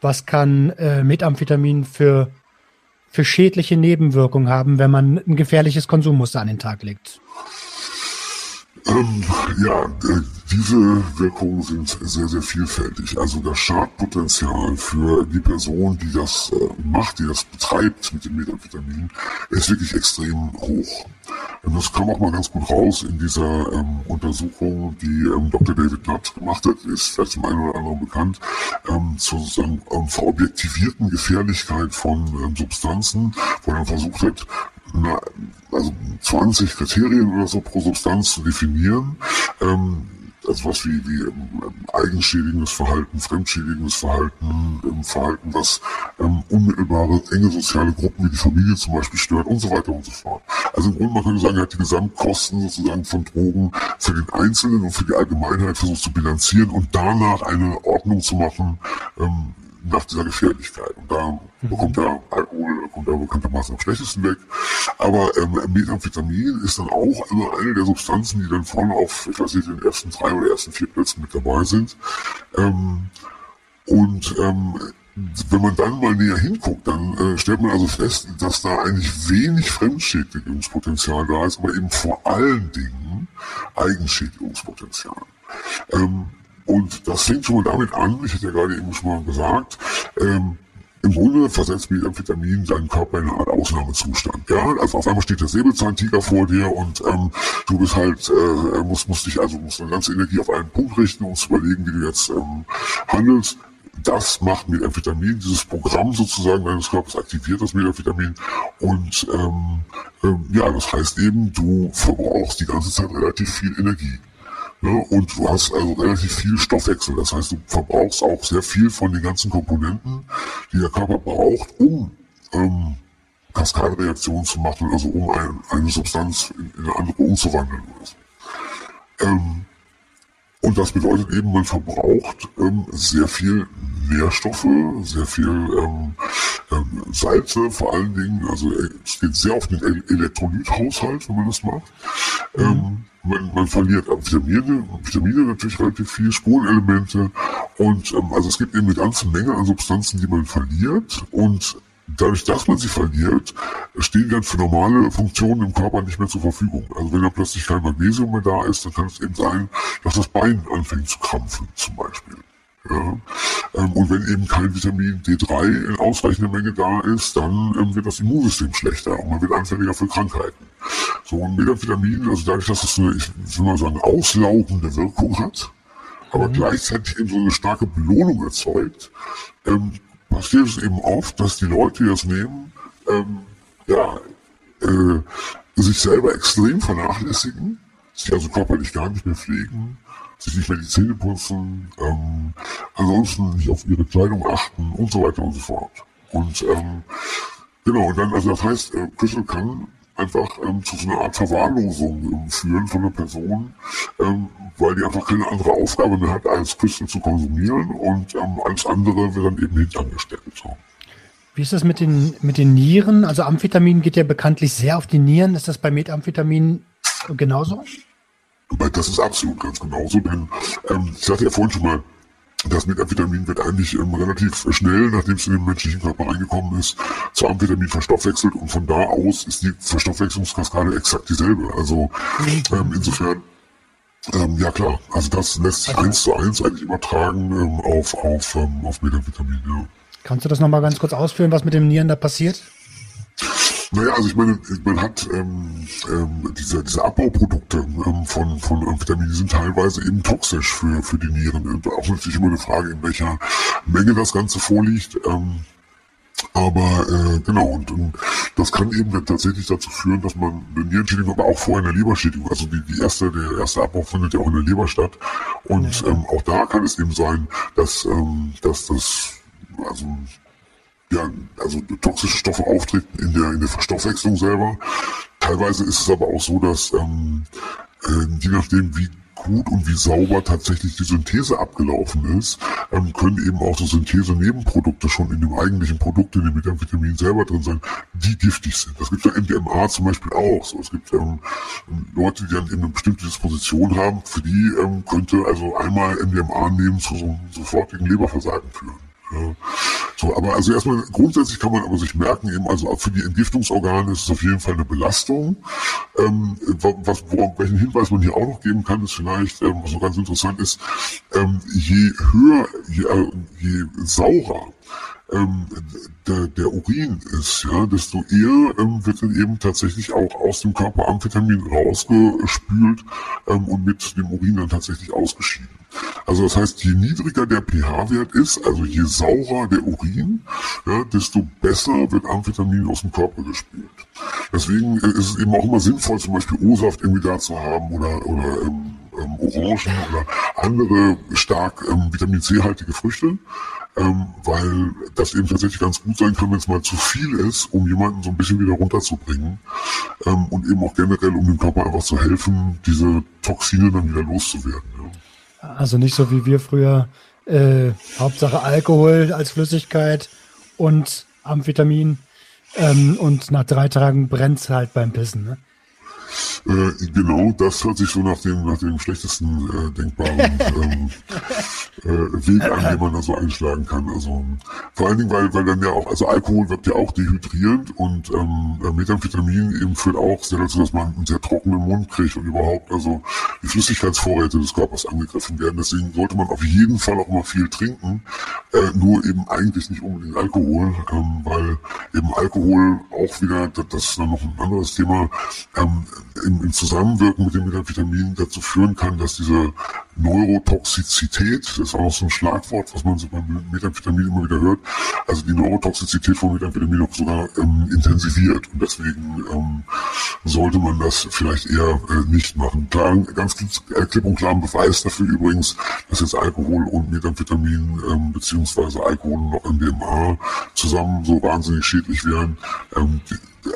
was kann äh, Methamphetamin für, für schädliche Nebenwirkungen haben, wenn man ein gefährliches Konsummuster an den Tag legt? Ähm, ja, äh, diese Wirkungen sind sehr, sehr vielfältig. Also das Schadpotenzial für die Person, die das äh, macht, die das betreibt mit dem Methamphetamin, ist wirklich extrem hoch. Und das kam auch mal ganz gut raus in dieser ähm, Untersuchung, die ähm, Dr. David Nutt gemacht hat, ist vielleicht zum einen oder anderen bekannt, ähm, zur sozusagen ähm, verobjektivierten Gefährlichkeit von ähm, Substanzen, wo er versucht hat, na, also 20 Kriterien oder so pro Substanz zu definieren. Ähm, also was wie, wie ähm, eigenschädigendes Verhalten, fremdschädigendes Verhalten, ähm, Verhalten, was ähm, unmittelbare, enge soziale Gruppen wie die Familie zum Beispiel stört und so weiter und so fort. Also im Grunde, man könnte sagen, er hat die Gesamtkosten sozusagen von Drogen für den Einzelnen und für die Allgemeinheit versucht zu bilanzieren und danach eine Ordnung zu machen, ähm, nach dieser Gefährlichkeit. Und da mhm. bekommt der Alkohol kommt er bekanntermaßen am schlechtesten weg. Aber ähm, Methamphetamin ist dann auch immer eine der Substanzen, die dann vorne auf, ich weiß nicht, den ersten drei oder ersten vier Plätzen mit dabei sind. Ähm, und ähm, wenn man dann mal näher hinguckt, dann äh, stellt man also fest, dass da eigentlich wenig Fremdschädigungspotenzial da ist, aber eben vor allen Dingen Eigenschädigungspotenzial. Ähm, und das fängt schon mal damit an, ich hatte ja gerade eben schon mal gesagt, ähm, im Grunde versetzt Methamphetamin deinen Körper in eine Art Ausnahmezustand. Ja, also auf einmal steht der Säbelzahntiger vor dir und ähm, du bist halt, äh, musst, musst dich also musst deine ganze Energie auf einen Punkt richten und überlegen, wie du jetzt ähm, handelst. Das macht Methamphetamin, dieses Programm sozusagen deines Körpers aktiviert das Methamphetamin und ähm, ähm, ja, das heißt eben, du verbrauchst die ganze Zeit relativ viel Energie. Ne? Und du hast also relativ viel Stoffwechsel. Das heißt, du verbrauchst auch sehr viel von den ganzen Komponenten, die der Körper braucht, um ähm, Kaskadereaktionen zu machen, also um ein, eine Substanz in, in, eine andere umzuwandeln. Ähm, und das bedeutet eben, man verbraucht ähm, sehr viel Nährstoffe, sehr viel ähm, ähm, Salze vor allen Dingen. Also äh, es geht sehr auf den Elektrolythaushalt, wenn man das macht. Mhm. Man, man verliert Vitamine, Vitamine natürlich relativ viel, Spurenelemente und ähm, also es gibt eben eine ganze Menge an Substanzen, die man verliert und dadurch, dass man sie verliert, stehen dann für normale Funktionen im Körper nicht mehr zur Verfügung. Also wenn dann plötzlich kein Magnesium mehr da ist, dann kann es eben sein, dass das Bein anfängt zu krampfen, zum Beispiel. Ja. Ähm, und wenn eben kein Vitamin D3 in ausreichender Menge da ist, dann ähm, wird das Immunsystem schlechter und man wird anfälliger für Krankheiten. So ein Metavitamin, also dadurch, dass es eine, ich will mal sagen, auslaugende Wirkung hat, aber mhm. gleichzeitig eben so eine starke Belohnung erzeugt, ähm, passiert es eben oft, dass die Leute, die das nehmen, ähm, ja, äh, sich selber extrem vernachlässigen, sich also körperlich gar nicht mehr pflegen, sich nicht mehr die Zähne putzen, ähm, ansonsten nicht auf ihre Kleidung achten und so weiter und so fort. Und ähm, genau, und dann, also das heißt, äh, Crystal kann einfach ähm, zu so einer Art Verwahrlosung ähm, führen von einer Person, ähm, weil die einfach keine andere Aufgabe mehr hat, als Crystal zu konsumieren und ähm, alles andere wird dann eben hintangestellt. So. Wie ist das mit den, mit den Nieren? Also Amphetamin geht ja bekanntlich sehr auf die Nieren. Ist das bei Methamphetamin genauso? Das ist absolut ganz genauso, denn ähm, ich sagte ja vorhin schon mal, das Methamphetamin wird eigentlich ähm, relativ schnell, nachdem es in den menschlichen Körper reingekommen ist, zu Amphetamin verstoffwechselt und von da aus ist die Verstoffwechslungskaskade exakt dieselbe. Also ähm, insofern, ähm, ja klar, also das lässt sich eins zu eins eigentlich übertragen ähm, auf, auf, ähm, auf Methamphetamin, ja. Kannst du das nochmal ganz kurz ausführen, was mit dem Nieren da passiert? Naja, also ich meine, man hat ähm, ähm, diese, diese Abbauprodukte ähm, von, von Amphetamin, die sind teilweise eben toxisch für, für die Nieren. Und auch natürlich immer eine Frage, in welcher Menge das Ganze vorliegt. Ähm, aber äh, genau, und, und das kann eben dann tatsächlich dazu führen, dass man eine Nierenschädigung, aber auch vorher eine Leberschädigung, also die, die erste, der erste Abbau findet ja auch in der Leber statt. Und ähm, auch da kann es eben sein, dass, ähm, dass das also ja, also toxische Stoffe auftreten in der, in der Verstoffwechslung selber. Teilweise ist es aber auch so, dass ähm, äh, je nachdem, wie gut und wie sauber tatsächlich die Synthese abgelaufen ist, ähm, können eben auch so Synthese-Nebenprodukte schon in dem eigentlichen Produkt, in dem Methamphetamin selber drin sein, die giftig sind. Das gibt ja MDMA zum Beispiel auch. So, es gibt ähm, Leute, die dann eben eine bestimmte Disposition haben, für die ähm, könnte also einmal MDMA nehmen zu so einem sofortigen Leberversagen führen. Ja. So, aber also erstmal grundsätzlich kann man aber sich merken, eben also für die Entgiftungsorgane ist es auf jeden Fall eine Belastung. Ähm, was, wo, welchen Hinweis man hier auch noch geben kann, ist vielleicht, ähm, was noch ganz interessant ist, ähm, je höher, je, äh, je saurer ähm, der, der Urin ist, ja, desto eher ähm, wird dann eben tatsächlich auch aus dem Körper Amphetamin rausgespült ähm, und mit dem Urin dann tatsächlich ausgeschieden. Also das heißt, je niedriger der pH-Wert ist, also je saurer der Urin, ja, desto besser wird Amphetamin aus dem Körper gespült. Deswegen ist es eben auch immer sinnvoll, zum Beispiel O-Saft irgendwie da zu haben oder, oder ähm, ähm, Orangen oder andere stark ähm, Vitamin C-haltige Früchte, ähm, weil das eben tatsächlich ganz gut sein kann, wenn es mal zu viel ist, um jemanden so ein bisschen wieder runterzubringen ähm, und eben auch generell, um dem Körper einfach zu helfen, diese Toxine dann wieder loszuwerden. Ja. Also nicht so wie wir früher, äh, Hauptsache Alkohol als Flüssigkeit und Amphetamin ähm, und nach drei Tagen brennt es halt beim Pissen. Ne? Äh, genau, das hört sich so nach dem, nach dem schlechtesten äh, denkbaren ähm, äh, Weg an, den man da so einschlagen kann. Also vor allen Dingen, weil, weil dann ja auch, also Alkohol wirkt ja auch dehydrierend und ähm, äh, Methamphetamin eben führt auch sehr dazu, dass man einen sehr trockenen Mund kriegt und überhaupt also die Flüssigkeitsvorräte des Körpers angegriffen werden. Deswegen sollte man auf jeden Fall auch mal viel trinken, äh, nur eben eigentlich nicht unbedingt Alkohol, ähm, weil eben Alkohol auch wieder, das, das ist dann noch ein anderes Thema, ähm, im, im Zusammenwirken mit dem Methamphetamin dazu führen kann, dass diese Neurotoxizität, das ist auch so ein Schlagwort, was man so beim Methamphetamin immer wieder hört, also die Neurotoxizität von Methamphetamin auch sogar ähm, intensiviert und deswegen ähm, sollte man das vielleicht eher äh, nicht machen. Klar, ganz äh, klipp und klaren Beweis dafür übrigens, dass jetzt Alkohol und Methamphetamin ähm, beziehungsweise Alkohol und noch MDMA zusammen so wahnsinnig schädlich wären. Ähm,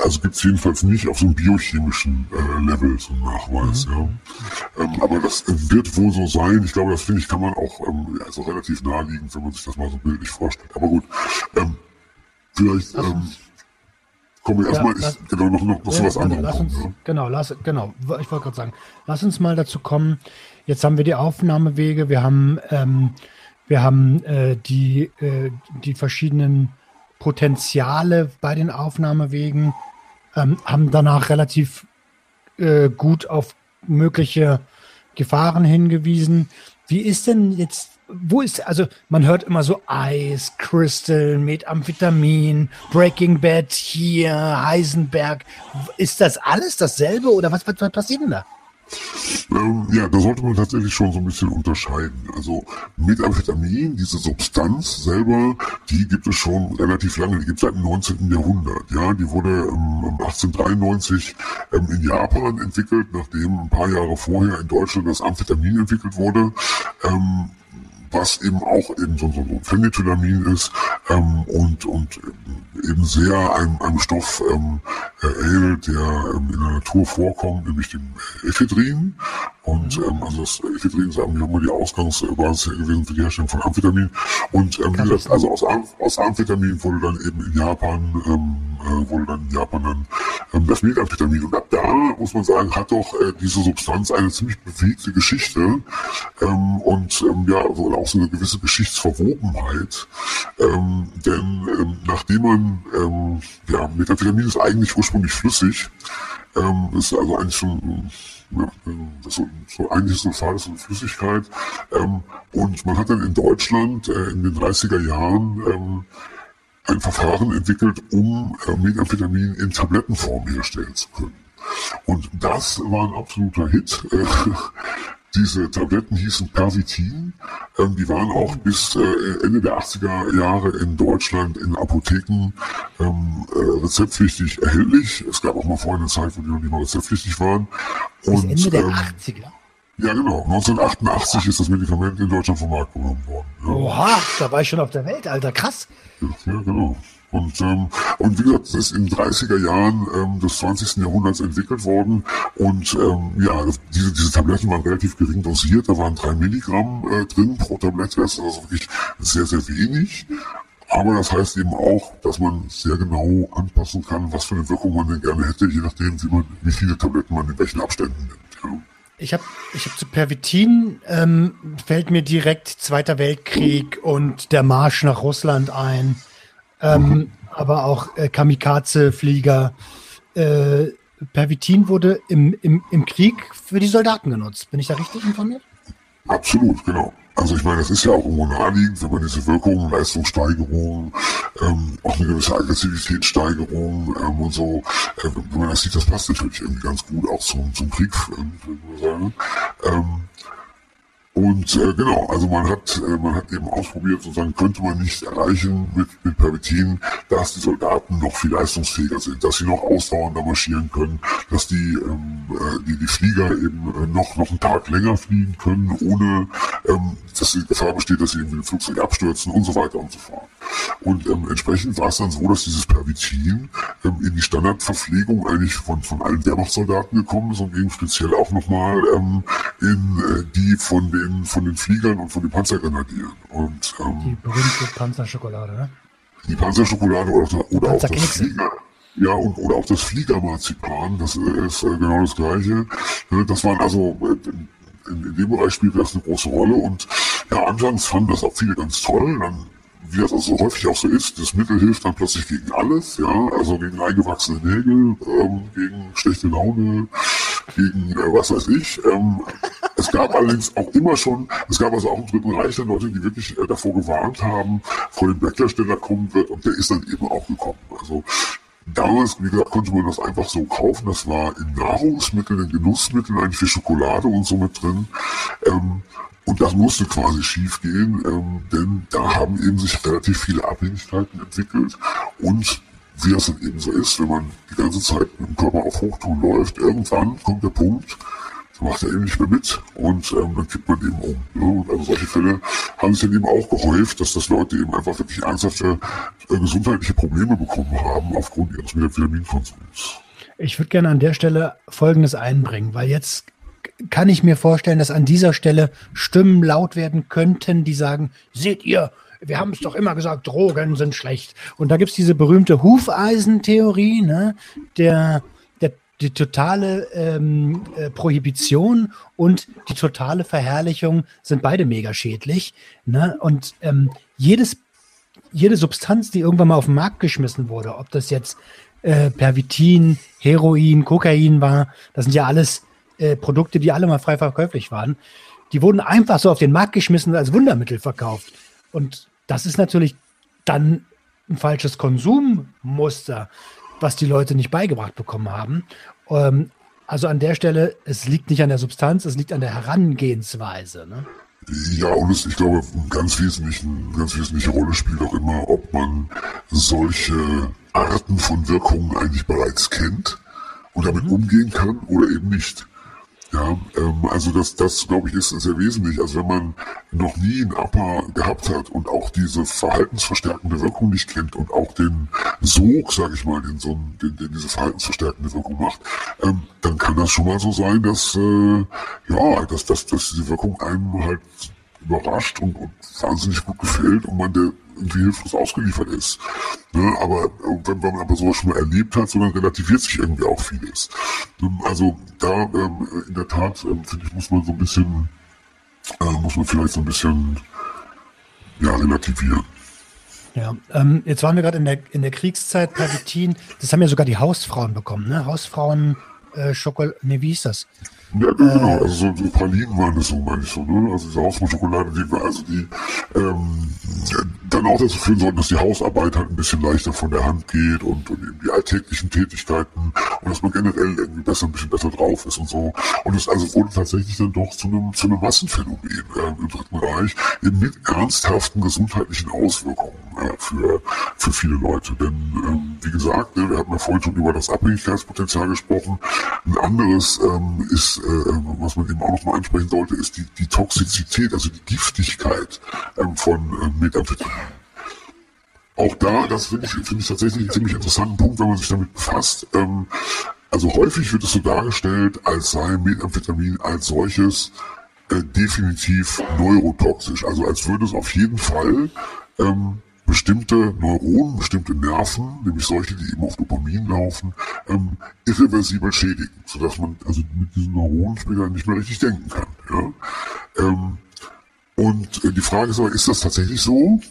also gibt es jedenfalls nicht auf so einem biochemischen äh, Level so einen Nachweis. Mhm. Ja. Ähm, aber das wird wohl so sein. Ich glaube, das finde ich kann man auch ähm, also relativ naheliegend, wenn man sich das mal so bildlich vorstellt. Aber gut, ähm, vielleicht ähm, kommen wir erstmal, ja, ich, genau, noch, noch, noch so was anderes. Lass uns, ja. Genau, lass, genau, ich wollte gerade sagen, lass uns mal dazu kommen. Jetzt haben wir die Aufnahmewege, wir haben, ähm, wir haben äh, die, äh, die verschiedenen Potenziale bei den Aufnahmewegen, ähm, haben danach relativ äh, gut auf mögliche Gefahren hingewiesen. Wie ist denn jetzt, wo ist, also man hört immer so Eis, Crystal, Methamphetamin, Breaking Bad hier, Heisenberg. Ist das alles dasselbe oder was, was, was passiert denn da? Ähm, ja, da sollte man tatsächlich schon so ein bisschen unterscheiden. Also Methamphetamin, diese Substanz selber, die gibt es schon relativ lange. Die gibt es seit dem 19. Jahrhundert. Ja, die wurde ähm, 1893 ähm, in Japan entwickelt, nachdem ein paar Jahre vorher in Deutschland das Amphetamin entwickelt wurde. Ähm, was eben auch eben so, so ein Phenethylamin ist ähm, und, und eben sehr einem, einem Stoff ähm, ähnelt, der ähm, in der Natur vorkommt, nämlich dem Ephedrin. Und mhm. ähm, also das Ephedrin ist eigentlich immer die Ausgangsbasis gewesen für die Herstellung von Amphetamin. Und ähm, wie gesagt, also aus, aus Amphetamin wurde dann eben in Japan ähm, äh, wurde dann Japan dann ähm, das Methamphetamin. Und ab da, muss man sagen, hat doch äh, diese Substanz eine ziemlich bewegte Geschichte ähm, und ähm, ja, also auch so eine gewisse Geschichtsverwobenheit. Denn nachdem man, ja, Methamphetamin ist eigentlich ursprünglich flüssig, ähm, ist also eigentlich schon ja, so, so eigentlich Sulfat ist eine Flüssigkeit. Ähm, und man hat dann in Deutschland äh, in den 30er Jahren ähm, ein Verfahren entwickelt, um äh, Methamphetamin in Tablettenform herstellen zu können. Und das war ein absoluter Hit. Diese Tabletten hießen Pervitin. Ähm, die waren auch bis äh, Ende der 80er Jahre in Deutschland in Apotheken ähm, äh, rezeptpflichtig erhältlich. Es gab auch mal vorher eine Zeit, wo die noch nicht mal rezeptpflichtig waren. Und, bis Ende der ähm, 80er? Ja, genau. 1988 ist das Medikament in Deutschland vom Markt genommen worden. Ja. Oha, da war ich schon auf der Welt, Alter. Krass. Ja, genau. Und, ähm, und wie gesagt, das ist in den 30er Jahren ähm, des 20. Jahrhunderts entwickelt worden. Und ähm, ja, diese, diese Tabletten waren relativ gering dosiert. Da waren drei Milligramm äh, drin pro Tablette. Das ist also wirklich sehr, sehr wenig. Aber das heißt eben auch, dass man sehr genau anpassen kann, was für eine Wirkung man denn gerne hätte, je nachdem, wie, man, wie viele Tabletten man in welchen Abständen nimmt. Ja. Ich habe ich hab zu Pervitin, ähm, fällt mir direkt Zweiter Weltkrieg und der Marsch nach Russland ein ähm, aber auch äh, Kamikaze-Flieger. Äh, Pervitin wurde im, im, im Krieg für die Soldaten genutzt. Bin ich da richtig informiert? Absolut, genau. Also ich meine, das ist ja auch irgendwo naheliegend, wenn man diese Wirkung, Leistungssteigerung, ähm, auch eine gewisse Aggressivitätssteigerung ähm, und so, äh, wenn man das sieht, das passt natürlich irgendwie ganz gut auch zum, zum Krieg, ähm, würde ich sagen. Ähm, und äh, genau, also man hat, äh, man hat eben ausprobiert, sozusagen könnte man nicht erreichen mit, mit Pervitin, dass die Soldaten noch viel leistungsfähiger sind, dass sie noch ausdauernder marschieren können, dass die, ähm, äh, die, die Flieger eben äh, noch, noch einen Tag länger fliegen können, ohne ähm, dass die Gefahr besteht, dass sie irgendwie ein Flugzeug abstürzen und so weiter und so fort. Und ähm, entsprechend war es dann so, dass dieses Pervitin ähm, in die Standardverpflegung eigentlich von, von allen Wehrmachtssoldaten gekommen ist und eben speziell auch nochmal ähm, in äh, die von den den, von den Fliegern und von den Panzergrenadieren. Und, ähm, die berühmte Panzerschokolade, ne? Die Panzerschokolade oder, oder auch das Flieger. Ja, und, oder auch das Fliegermarzipan, das ist äh, genau das Gleiche. Das waren also, äh, in, in dem Bereich spielte das eine große Rolle und ja, anfangs fanden das auch viele ganz toll. Dann wie das also häufig auch so ist, das Mittel hilft dann plötzlich gegen alles, ja, also gegen eingewachsene Nägel, ähm, gegen schlechte Laune, gegen äh, was weiß ich. Ähm, es gab allerdings auch immer schon, es gab also auch im Dritten Reich dann Leute, die wirklich äh, davor gewarnt haben, vor dem Backlash, der da kommen wird, und der ist dann eben auch gekommen. Also Damals, wie gesagt, konnte man das einfach so kaufen. Das war in Nahrungsmitteln, in Genussmitteln, eigentlich für Schokolade und so mit drin. Ähm, und das musste quasi schief gehen, ähm, denn da haben eben sich relativ viele Abhängigkeiten entwickelt. Und wie das eben so ist, wenn man die ganze Zeit mit dem Körper auf Hochtouren läuft, irgendwann kommt der Punkt, da macht er eben nicht mehr mit und ähm, dann kippt man eben um. Ne? Und also solche Fälle haben sich dann eben auch gehäuft, dass das Leute eben einfach wirklich ernsthafte äh, gesundheitliche Probleme bekommen haben aufgrund ihres Methamphetaminkonsums. Ich würde gerne an der Stelle Folgendes einbringen, weil jetzt kann ich mir vorstellen, dass an dieser Stelle Stimmen laut werden könnten, die sagen, seht ihr, wir haben es doch immer gesagt, Drogen sind schlecht. Und da gibt es diese berühmte Hufeisentheorie, ne? der, der, die totale ähm, äh, Prohibition und die totale Verherrlichung sind beide mega schädlich. Ne? Und ähm, jedes jede Substanz, die irgendwann mal auf den Markt geschmissen wurde, ob das jetzt äh, Pervitin, Heroin, Kokain war, das sind ja alles äh, Produkte, die alle mal frei verkäuflich waren, die wurden einfach so auf den Markt geschmissen und als Wundermittel verkauft. Und das ist natürlich dann ein falsches Konsummuster, was die Leute nicht beigebracht bekommen haben. Ähm, also an der Stelle, es liegt nicht an der Substanz, es liegt an der Herangehensweise. Ne? Ja, und es, ich glaube, ganz wesentlich, eine ganz wesentliche Rolle spielt auch immer, ob man solche Arten von Wirkungen eigentlich bereits kennt und damit mhm. umgehen kann oder eben nicht. Ja, ähm, also das, das glaube ich, ist sehr wesentlich. Also wenn man noch nie einen Upper gehabt hat und auch diese verhaltensverstärkende Wirkung nicht kennt und auch den Sog, sage ich mal, den so den, den diese verhaltensverstärkende Wirkung macht, ähm, dann kann das schon mal so sein, dass äh, ja, dass, dass, dass diese Wirkung einem halt überrascht und, und wahnsinnig gut gefällt und man der irgendwie hilflos ausgeliefert ist. Ne? Aber wenn, wenn man aber sowas schon mal erlebt hat, so dann relativiert sich irgendwie auch vieles. Ähm, also da ähm, in der Tat, ähm, finde ich, muss man so ein bisschen, äh, muss man vielleicht so ein bisschen ja, relativieren. Ja, ähm, jetzt waren wir gerade in der, in der Kriegszeit, Pervitin, das haben ja sogar die Hausfrauen bekommen, ne? Hausfrauen, äh, Schokolade, ne, wie hieß das? Ja, genau, also so, so Pralinen waren das so, meine ich so, ne? Also diese Hausfrauen-Schokolade, die, also die, ähm, dann auch dazu führen sollten, dass die Hausarbeit halt ein bisschen leichter von der Hand geht und, und eben die alltäglichen Tätigkeiten und dass man generell irgendwie besser, ein bisschen besser drauf ist und so. Und es also wurde tatsächlich dann doch zu einem, zu einem Massenphänomen äh, im Dritten Reich, eben mit ernsthaften gesundheitlichen Auswirkungen äh, für, für viele Leute. Denn, ähm, wie gesagt, ne, wir hatten ja vorhin schon über das Abhängigkeitspotenzial gesprochen. Ein anderes ähm, ist, äh, was man eben auch noch mal ansprechen sollte, ist die, die Toxizität, also die Giftigkeit ähm, von äh, Methamphetamin. Auch da, das finde ich, finde ich tatsächlich einen ziemlich interessanten Punkt, wenn man sich damit befasst. Ähm, also häufig wird es so dargestellt, als sei Methamphetamin als solches äh, definitiv neurotoxisch. Also als würde es auf jeden Fall ähm, bestimmte Neuronen, bestimmte Nerven, nämlich solche, die eben auf Dopamin laufen, ähm, irreversibel schädigen, sodass man also mit diesen Neuronen später nicht mehr richtig denken kann. Ja? Ähm, und äh, die Frage ist aber, ist das tatsächlich so?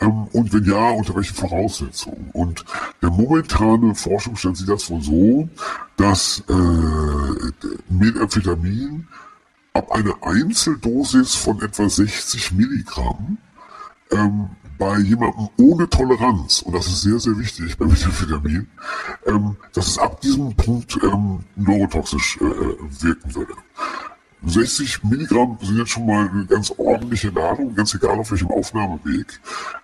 Ähm, und wenn ja, unter welchen Voraussetzungen? Und der momentane Forschungsstand sieht das wohl so, dass äh, Methamphetamin ab einer Einzeldosis von etwa 60 Milligramm ähm, bei jemandem ohne Toleranz, und das ist sehr, sehr wichtig bei Methamphetamin, ähm, dass es ab diesem Punkt ähm, neurotoxisch äh, wirken würde. 60 Milligramm sind jetzt schon mal eine ganz ordentliche Ladung, ganz egal auf welchem Aufnahmeweg.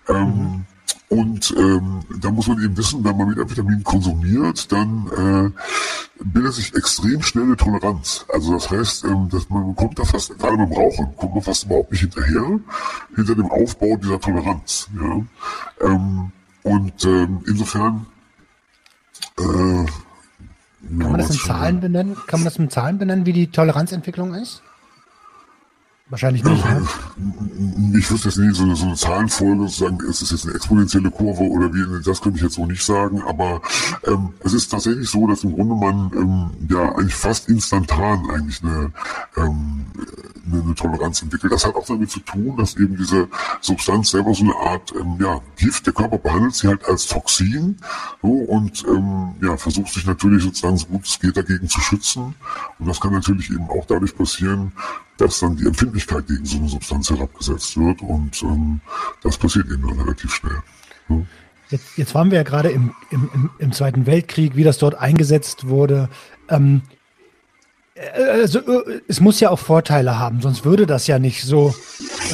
Ähm, mhm. Und ähm, da muss man eben wissen, wenn man Methamphetamin konsumiert, dann äh, bildet sich extrem schnell eine Toleranz. Also das heißt, ähm, dass man kommt da fast, gerade beim Rauchen, kommt man fast überhaupt nicht hinterher, hinter dem Aufbau dieser Toleranz. Ja? Ähm, und ähm, insofern äh, kann man das in Zahlen benennen? Kann man das in Zahlen benennen, wie die Toleranzentwicklung ist? Wahrscheinlich nicht. Ne? Ich wüsste jetzt nicht, so eine, so eine Zahlenfolge, sozusagen, ist es jetzt eine exponentielle Kurve oder wie, das könnte ich jetzt so nicht sagen, aber ähm, es ist tatsächlich so, dass im Grunde man ähm, ja eigentlich fast instantan eigentlich eine, ähm, eine, eine Toleranz entwickelt. Das hat auch damit zu tun, dass eben diese Substanz selber so eine Art ähm, ja, Gift, der Körper behandelt sie halt als Toxin so, und ähm, ja, versucht sich natürlich sozusagen so gut es geht dagegen zu schützen. Und das kann natürlich eben auch dadurch passieren, dass dann die Empfindlichkeit gegen so eine Substanz herabgesetzt wird und ähm, das passiert eben dann relativ schnell. Ja. Jetzt, jetzt waren wir ja gerade im, im, im, im, Zweiten Weltkrieg, wie das dort eingesetzt wurde. Ähm, äh, also, äh, es muss ja auch Vorteile haben, sonst würde das ja nicht so,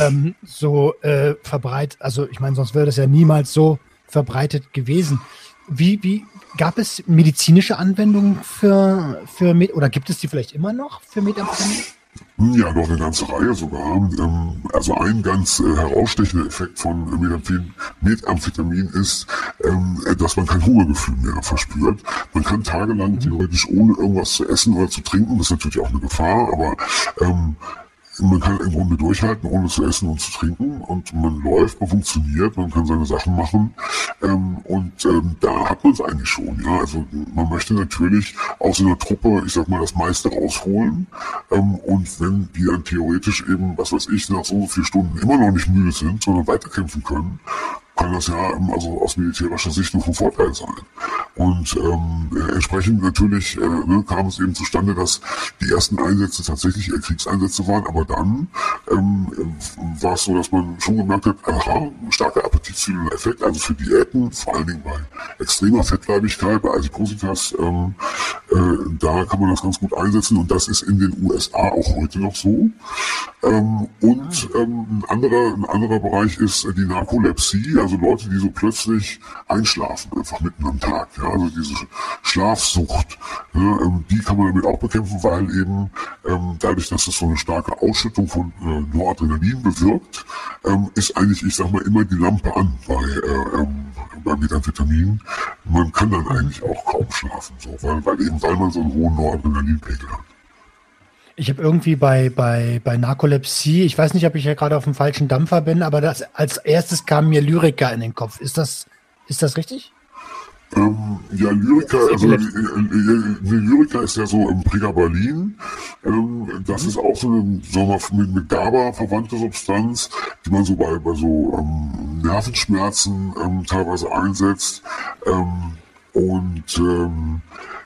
ähm, so äh, verbreitet, also ich meine, sonst wäre das ja niemals so verbreitet gewesen. Wie, wie gab es medizinische Anwendungen für, für oder gibt es die vielleicht immer noch für Methamphetamin? Ja, doch eine ganze Reihe sogar. Ähm, also ein ganz äh, herausstechender Effekt von Methamphetamin ist, ähm, dass man kein Hungergefühl mehr verspürt. Man kann tagelang theoretisch ohne irgendwas zu essen oder zu trinken, das ist natürlich auch eine Gefahr, aber ähm, man kann im Grunde durchhalten, ohne zu essen und zu trinken. Und man läuft, man funktioniert, man kann seine Sachen machen. Ähm, und ähm, da hat man es eigentlich schon. Ja, also man möchte natürlich aus einer Truppe, ich sag mal, das meiste rausholen. Ähm, und wenn die dann theoretisch eben, was weiß ich, nach so vier Stunden immer noch nicht müde sind, sondern weiterkämpfen können, kann das ja ähm, also aus militärischer Sicht nur von Vorteil sein. Und ähm, entsprechend natürlich äh, ne, kam es eben zustande, dass die ersten Einsätze tatsächlich äh, Kriegseinsätze waren, aber dann ähm, war es so, dass man schon gemerkt hat, aha, starker appetitfühlender Effekt, also für Diäten, vor allen Dingen bei extremer Fettleibigkeit, bei Adipositas, ähm, äh, da kann man das ganz gut einsetzen und das ist in den USA auch heute noch so. Ähm, und ähm, ein, anderer, ein anderer Bereich ist die Narkolepsie, also Leute, die so plötzlich einschlafen, einfach mitten am Tag. Ja, also diese Schlafsucht, ja, ähm, die kann man damit auch bekämpfen, weil eben ähm, dadurch, dass es so eine starke Ausschüttung von äh, Noradrenalin bewirkt, ähm, ist eigentlich, ich sag mal, immer die Lampe an bei, äh, ähm, bei Methamphetamin. Man kann dann eigentlich auch kaum schlafen, so, weil, weil eben, weil man so einen hohen Noradrenalinpegel hat. Ich habe irgendwie bei, bei, bei Narkolepsie, ich weiß nicht, ob ich ja gerade auf dem falschen Dampfer bin, aber das, als erstes kam mir Lyriker in den Kopf. Ist das, ist das richtig? Ähm, ja, Lyrica, also äh, äh, Lyrica ist ja so im Pregabalin. Ähm, das mhm. ist auch so eine, wir, mit, mit GABA verwandte Substanz, die man so bei, bei so ähm, Nervenschmerzen ähm, teilweise einsetzt. Ähm, und ähm,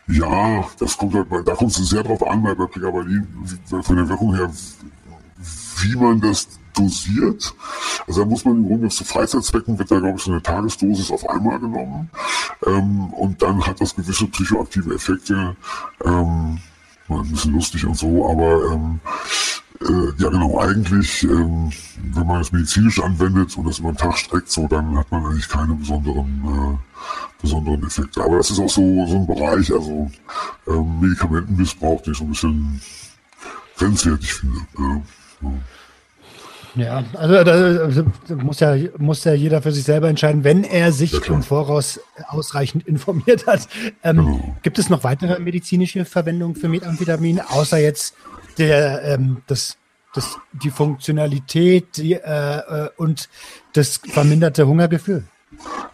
ja, das kommt halt, da kommt es sehr drauf an, bei, bei Pregabalin, von der Wirkung her, wie man das dosiert. Also da muss man im Grunde zu Freizeitzwecken wird da, glaube ich, so eine Tagesdosis auf einmal genommen. Ähm, und dann hat das gewisse psychoaktive Effekte. Ähm, ein bisschen lustig und so, aber ähm, äh, ja genau, eigentlich, ähm, wenn man es medizinisch anwendet und das über den Tag streckt, so, dann hat man eigentlich keine besonderen, äh, besonderen Effekte. Aber das ist auch so, so ein Bereich, also ähm, Medikamentenmissbrauch, den ich so ein bisschen grenzwertig finde. Ja. ja. Ja, also da muss ja, muss ja jeder für sich selber entscheiden, wenn er sich ja, im Voraus ausreichend informiert hat. Ähm, genau. Gibt es noch weitere medizinische Verwendungen für Methamphetamin, außer jetzt der, ähm, das, das, die Funktionalität die, äh, äh und das verminderte Hungergefühl?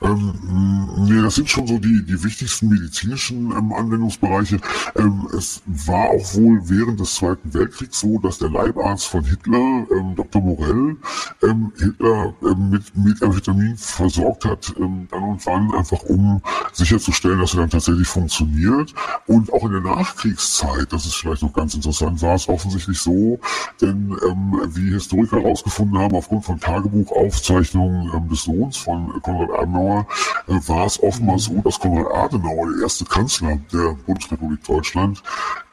Ähm, nee, das sind schon so die, die wichtigsten medizinischen ähm, Anwendungsbereiche. Ähm, es war auch wohl während des Zweiten Weltkriegs so, dass der Leibarzt von Hitler, ähm, Dr. Morell, ähm, Hitler ähm, mit Methamphetamin versorgt hat, ähm, dann und wann, einfach um sicherzustellen, dass er dann tatsächlich funktioniert. Und auch in der Nachkriegszeit, das ist vielleicht noch ganz interessant, war es offensichtlich so, denn wie Historiker herausgefunden haben, aufgrund von Tagebuchaufzeichnungen des Sohns von Konrad Adenauer äh, war es offenbar so, dass Konrad Adenauer, der erste Kanzler der Bundesrepublik Deutschland,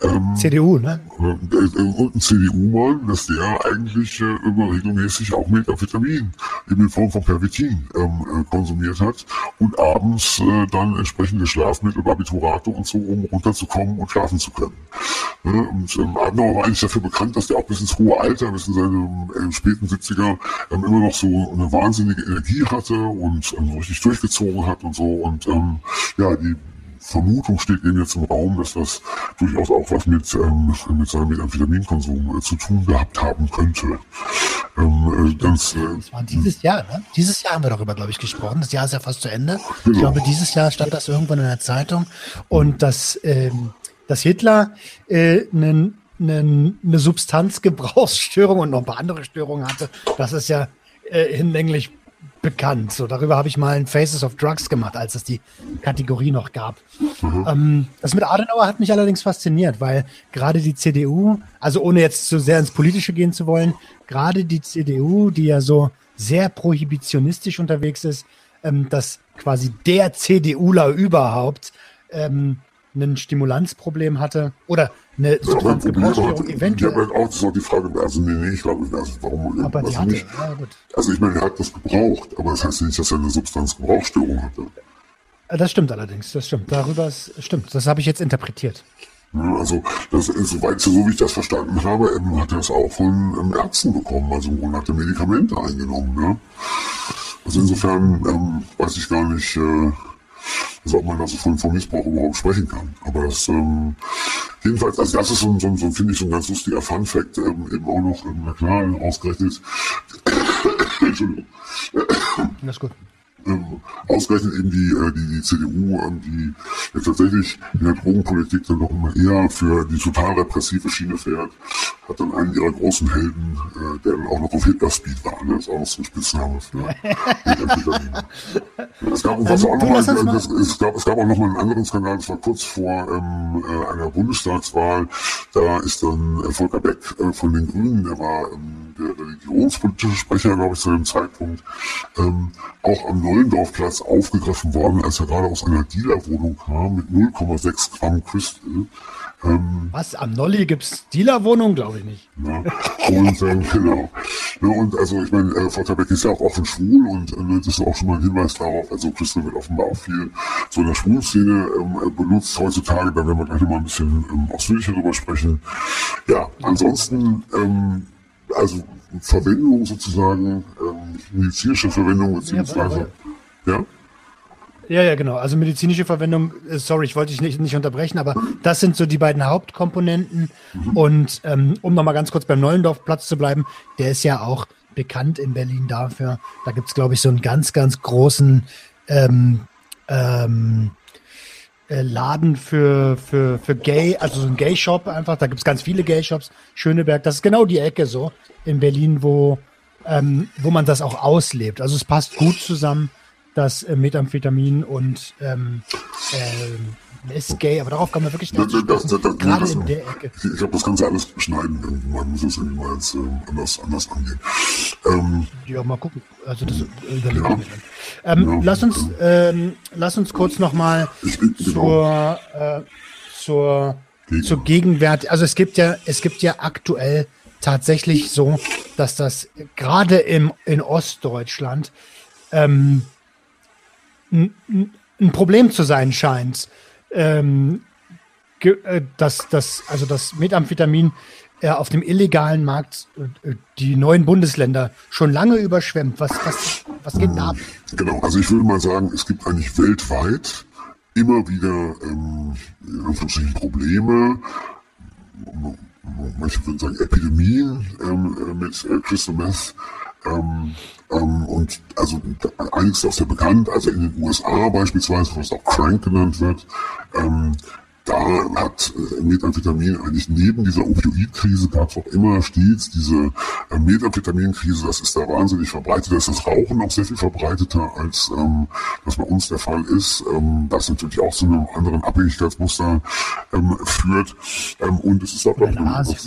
ähm, CDU, ne? Äh, äh, und ein CDU-Mann, dass der eigentlich äh, immer regelmäßig auch Methamphetamin in Form von Pervitin ähm, äh, konsumiert hat und abends äh, dann entsprechende Schlafmittel, Barbiturato und so, um runterzukommen und schlafen zu können. Ne? Und ähm, Adenauer war eigentlich dafür bekannt, dass der auch bis ins hohe Alter, bis in seine äh, späten 70er ähm, immer noch so eine wahnsinnige Energie hatte und ähm, richtig durchgezogen hat und so. Und ähm, ja, die Vermutung steht eben jetzt im Raum, dass das durchaus auch was mit, ähm, mit seinem Methamphitaminkonsum äh, zu tun gehabt haben könnte. Ähm, äh, ganz, äh, das war dieses Jahr, ne? Dieses Jahr haben wir darüber, glaube ich, gesprochen. Das Jahr ist ja fast zu Ende. Genau. Ich glaube, dieses Jahr stand das irgendwann in der Zeitung. Und dass, ähm, dass Hitler äh, einen eine, eine Substanzgebrauchsstörung und noch ein paar andere Störungen hatte. Das ist ja äh, hinlänglich bekannt. So, darüber habe ich mal ein Faces of Drugs gemacht, als es die Kategorie noch gab. Mhm. Ähm, das mit Adenauer hat mich allerdings fasziniert, weil gerade die CDU, also ohne jetzt zu sehr ins Politische gehen zu wollen, gerade die CDU, die ja so sehr prohibitionistisch unterwegs ist, ähm, dass quasi der CDUler überhaupt ähm, ein Stimulanzproblem hatte oder eine Substanzgebrauchsstörung eventuell. Ja, aber auch, das ist auch die Frage, also nee, nee, ich glaube, also warum, aber also nicht. Ja, also ich meine, er hat das gebraucht, aber das heißt nicht, dass er eine Substanzgebrauchsstörung hatte. Äh, das stimmt allerdings, das stimmt. Darüber ist, stimmt, das habe ich jetzt interpretiert. Also, das, soweit, so wie ich das verstanden habe, ähm, hat er es auch von ähm, Ärzten bekommen, also und hat er Medikamente eingenommen, ja. Also insofern ähm, weiß ich gar nicht, äh, also ob man also von, von Missbrauch überhaupt sprechen kann. Aber das, ähm, jedenfalls, also das ist so, so, so finde ich, so ein ganz lustiger Fun-Fact, ähm, eben auch noch, ähm, na klar, ausgerechnet, Entschuldigung. Das ist gut. Ähm, ausgerechnet eben die, äh, die, die CDU, ähm, die ja tatsächlich in der Drogenpolitik dann doch immer eher für die total repressive Schiene fährt, hat dann einen ihrer großen Helden, äh, der dann auch noch auf Hitler-Speed war. Ne? Das ist auch noch so ein Spitzname für es gab, was auch noch mal, das, es, gab, es gab auch noch mal einen anderen Skandal, das war kurz vor ähm, äh, einer Bundestagswahl. Da ist dann äh, Volker Beck äh, von den Grünen, der war ähm, der religionspolitische Sprecher, glaube ich, zu dem Zeitpunkt, ähm, auch am Neulendorfplatz aufgegriffen worden, als er gerade aus einer Dealerwohnung kam mit 0,6 Gramm Crystal. Ähm, Was? Am Nolli gibt es Dealerwohnungen? Glaube ich nicht. Ja, und ähm, genau. Ja, und also ich meine, äh, Volker Beck ist ja auch offen schwul und äh, das ist auch schon mal ein Hinweis darauf. Also Crystal wird offenbar auch viel so in der Schwulszene ähm, benutzt heutzutage. Da werden wir gleich nochmal ein bisschen ähm, ausführlicher drüber sprechen. Ja, ansonsten, ähm, also Verwendung sozusagen, ähm, medizinische Verwendung beziehungsweise, ja. ja? Ja, ja, genau. Also medizinische Verwendung, äh, sorry, ich wollte dich nicht, nicht unterbrechen, aber das sind so die beiden Hauptkomponenten. Und ähm, um nochmal ganz kurz beim Neulendorfplatz zu bleiben, der ist ja auch bekannt in Berlin dafür. Da gibt es, glaube ich, so einen ganz, ganz großen ähm, ähm, äh, Laden für, für, für Gay, also so ein Gay-Shop einfach. Da gibt es ganz viele Gay-Shops. Schöneberg, das ist genau die Ecke so in Berlin, wo, ähm, wo man das auch auslebt. Also es passt gut zusammen das äh, Methamphetamin und ähm, äh, ist gay, aber darauf kann man wirklich nicht das, das, das, gerade in der Ecke. Ich, glaube, das kannst du alles beschneiden. Man muss es irgendwie mal jetzt, äh, anders, anders angehen. Ähm, ja, mal gucken. Also das überlegen ja, wir ähm, ja, lass, uns, ähm, lass uns kurz nochmal genau. zur, äh, zur, Gegen. zur Gegenwart. Also es gibt ja, es gibt ja aktuell tatsächlich so, dass das gerade im, in Ostdeutschland ähm, ein Problem zu sein scheint. Ähm, äh, dass das, also das Methamphetamin äh, auf dem illegalen Markt äh, die neuen Bundesländer schon lange überschwemmt. Was, was, was geht da ab? Genau, also ich würde mal sagen, es gibt eigentlich weltweit immer wieder ähm, Probleme, manche würden sagen Epidemien ähm, mit äh, Crystal Meth. Ähm, ähm, und also einiges ist auch sehr bekannt, also in den USA beispielsweise, was auch Crank genannt wird, ähm, da hat äh, Methamphetamin eigentlich neben dieser Opioidkrise gab es auch immer stets diese äh, Methamphetaminkrise. Das ist da wahnsinnig verbreitet. Da ist das Rauchen auch sehr viel verbreiteter, als ähm, das bei uns der Fall ist. Ähm, das natürlich auch zu einem anderen Abhängigkeitsmuster ähm, führt. Ähm, und es ist auch in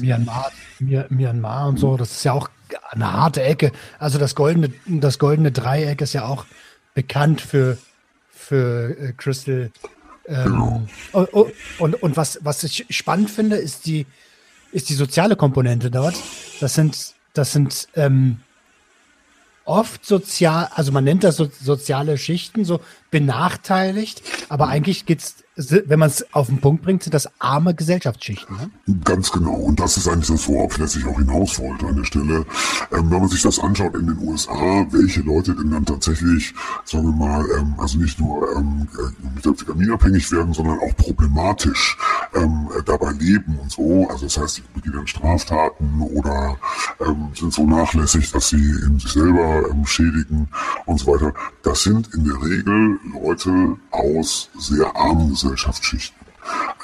Myanmar, Myanmar und so. Das ist ja auch eine harte Ecke. Also das goldene, das goldene Dreieck ist ja auch bekannt für, für äh, Crystal. Ähm, und, und, und, was, was ich spannend finde, ist die, ist die soziale Komponente dort. Das sind, das sind ähm, oft sozial, also man nennt das so, soziale Schichten, so benachteiligt, aber eigentlich geht es wenn man es auf den Punkt bringt, sind das arme Gesellschaftsschichten. Ne? Ganz genau. Und das ist eigentlich das, worauf ich auch hinaus wollte an der Stelle. Ähm, wenn man sich das anschaut in den USA, welche Leute denn dann tatsächlich, sagen wir mal, ähm, also nicht nur ähm, äh, mit Vitamin abhängig werden, sondern auch problematisch ähm, dabei leben und so. Also das heißt, sie begehen Straftaten oder ähm, sind so nachlässig, dass sie in sich selber ähm, schädigen und so weiter. Das sind in der Regel Leute aus sehr armen. Gesellschaftsschichten.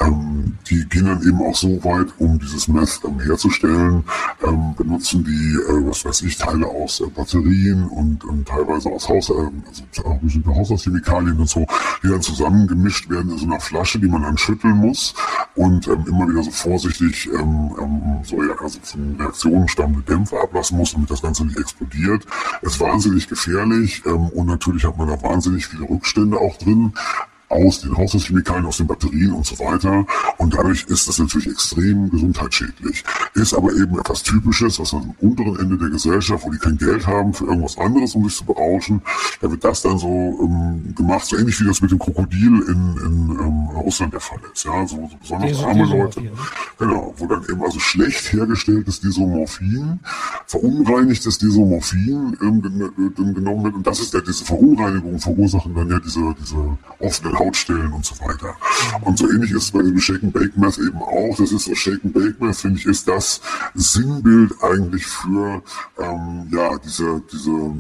Ähm, die gehen dann eben auch so weit, um dieses Meth ähm, herzustellen, ähm, benutzen die, äh, was weiß ich, Teile aus äh, Batterien und ähm, teilweise aus Haus, äh, also bestimmte Haushaltschemikalien und so, die dann zusammengemischt werden in so einer Flasche, die man dann schütteln muss und ähm, immer wieder so vorsichtig ähm, so ja, also von Reaktionen stammende Dämpfe ablassen muss, damit das Ganze nicht explodiert. Ist wahnsinnig gefährlich und natürlich hat man da wahnsinnig viele Rückstände auch drin aus den Haushaltschemikalien, aus den Batterien und so weiter. Und dadurch ist das natürlich extrem gesundheitsschädlich. Ist aber eben etwas Typisches, was am unteren Ende der Gesellschaft, wo die kein Geld haben für irgendwas anderes, um sich zu berauschen, da wird das dann so ähm, gemacht, so ähnlich wie das mit dem Krokodil in, in ähm, Russland der Fall ist. Ja, so, so besonders Des arme Leute. Genau, wo dann eben also schlecht hergestelltes Desomorphin, verunreinigtes Desomorphin ähm, genommen wird. Und das ist ja diese Verunreinigung verursachen dann ja diese, diese offenen Hautstellen und so weiter. Und so ähnlich ist es bei dem Shake and Bake Meth eben auch. Das ist so Shake and Bake Meth, finde ich, ist das Sinnbild eigentlich für ähm, ja diese diese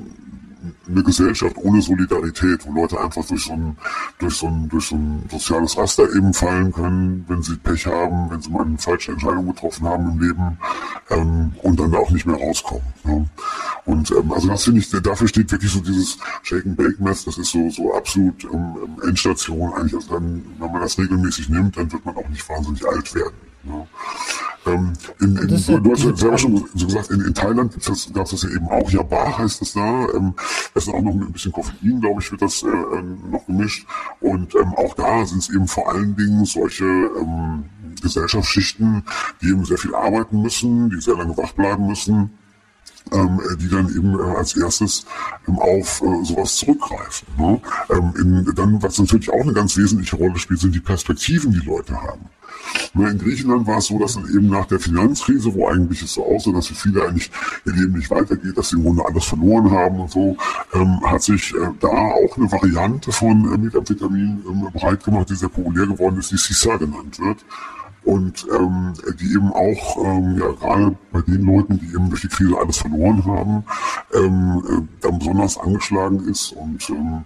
eine Gesellschaft ohne Solidarität, wo Leute einfach durch so ein, durch so ein, durch so ein soziales Raster eben fallen können, wenn sie Pech haben, wenn sie mal eine falsche Entscheidung getroffen haben im Leben ähm, und dann auch nicht mehr rauskommen. Ja. Und ähm, also das finde ich, dafür steht wirklich so dieses Shake and Bake Mess, das ist so, so absolut ähm, Endstation eigentlich. Also dann, wenn man das regelmäßig nimmt, dann wird man auch nicht wahnsinnig alt werden. Ja. Ähm, in, in, du, du hast ja selber schon so gesagt, in, in Thailand gab es das, das ja eben auch, ja Bar heißt das da, ähm, das ist auch noch mit ein bisschen Koffein, glaube ich, wird das äh, ähm, noch gemischt und ähm, auch da sind es eben vor allen Dingen solche ähm, Gesellschaftsschichten, die eben sehr viel arbeiten müssen, die sehr lange wach bleiben müssen, ähm, die dann eben äh, als erstes ähm, auf äh, sowas zurückgreifen. Ne? Ähm, in, dann, was natürlich auch eine ganz wesentliche Rolle spielt, sind die Perspektiven, die Leute haben. In Griechenland war es so, dass dann eben nach der Finanzkrise, wo eigentlich es so aussah, dass für viele eigentlich ihr Leben nicht weitergeht, dass sie im Grunde alles verloren haben und so, ähm, hat sich äh, da auch eine Variante von äh, Methamphetamin ähm, breit gemacht, die sehr populär geworden ist, die Sisa genannt wird. Und ähm, die eben auch ähm, ja gerade bei den Leuten, die eben durch die Krise alles verloren haben, ähm, äh, dann besonders angeschlagen ist und ähm,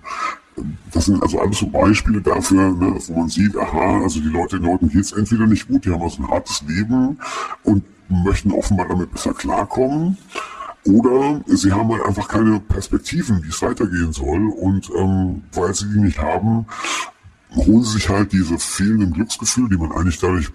das sind also alles so Beispiele dafür, ne, wo man sieht, aha, also die Leute, den Leuten geht's entweder nicht gut, die haben also ein hartes Leben und möchten offenbar damit besser klarkommen, oder sie haben halt einfach keine Perspektiven, wie es weitergehen soll. Und ähm, weil sie die nicht haben, holen sie sich halt diese fehlenden Glücksgefühle, die man eigentlich dadurch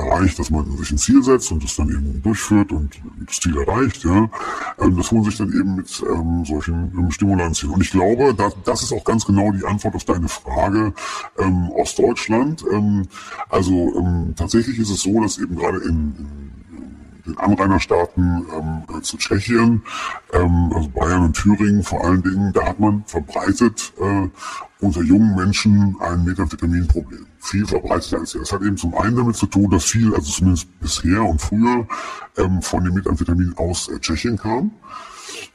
erreicht, dass man sich ein Ziel setzt und das dann eben durchführt und das Ziel erreicht, ja. Ähm, das holen sich dann eben mit ähm, solchen ähm, Stimulantien. Und ich glaube, das, das ist auch ganz genau die Antwort auf deine Frage ähm, Ostdeutschland. Ähm, also ähm, tatsächlich ist es so, dass eben gerade in, in den Anrainerstaaten ähm, zu Tschechien, ähm, also Bayern und Thüringen vor allen Dingen, da hat man verbreitet äh, unter jungen Menschen ein Methamphetaminproblem. Viel verbreiteter als hier. Das hat eben zum einen damit zu tun, dass viel, also zumindest bisher und früher, ähm, von dem Methamphetamin aus äh, Tschechien kam.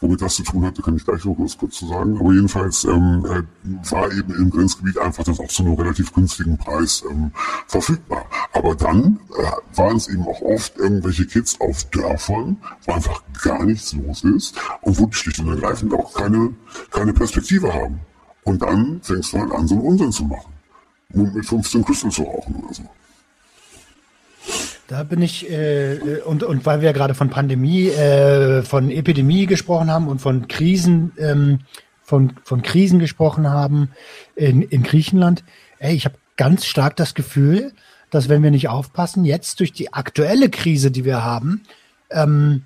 Womit das zu tun hatte, kann ich gleich noch kurz, kurz zu sagen. Aber jedenfalls ähm, äh, war eben im Grenzgebiet einfach das auch zu einem relativ günstigen Preis ähm, verfügbar. Aber dann äh, waren es eben auch oft irgendwelche Kids auf Dörfern, wo einfach gar nichts los ist und wo die schlicht und ergreifend auch keine, keine Perspektive haben. Und dann fängst du halt an, so einen Unsinn zu machen. Und mit 15 Crystal zu rauchen oder so. Da bin ich, äh, und, und weil wir gerade von Pandemie, äh, von Epidemie gesprochen haben und von Krisen, ähm, von, von Krisen gesprochen haben in, in Griechenland, ey, ich habe ganz stark das Gefühl, dass wenn wir nicht aufpassen, jetzt durch die aktuelle Krise, die wir haben, ähm,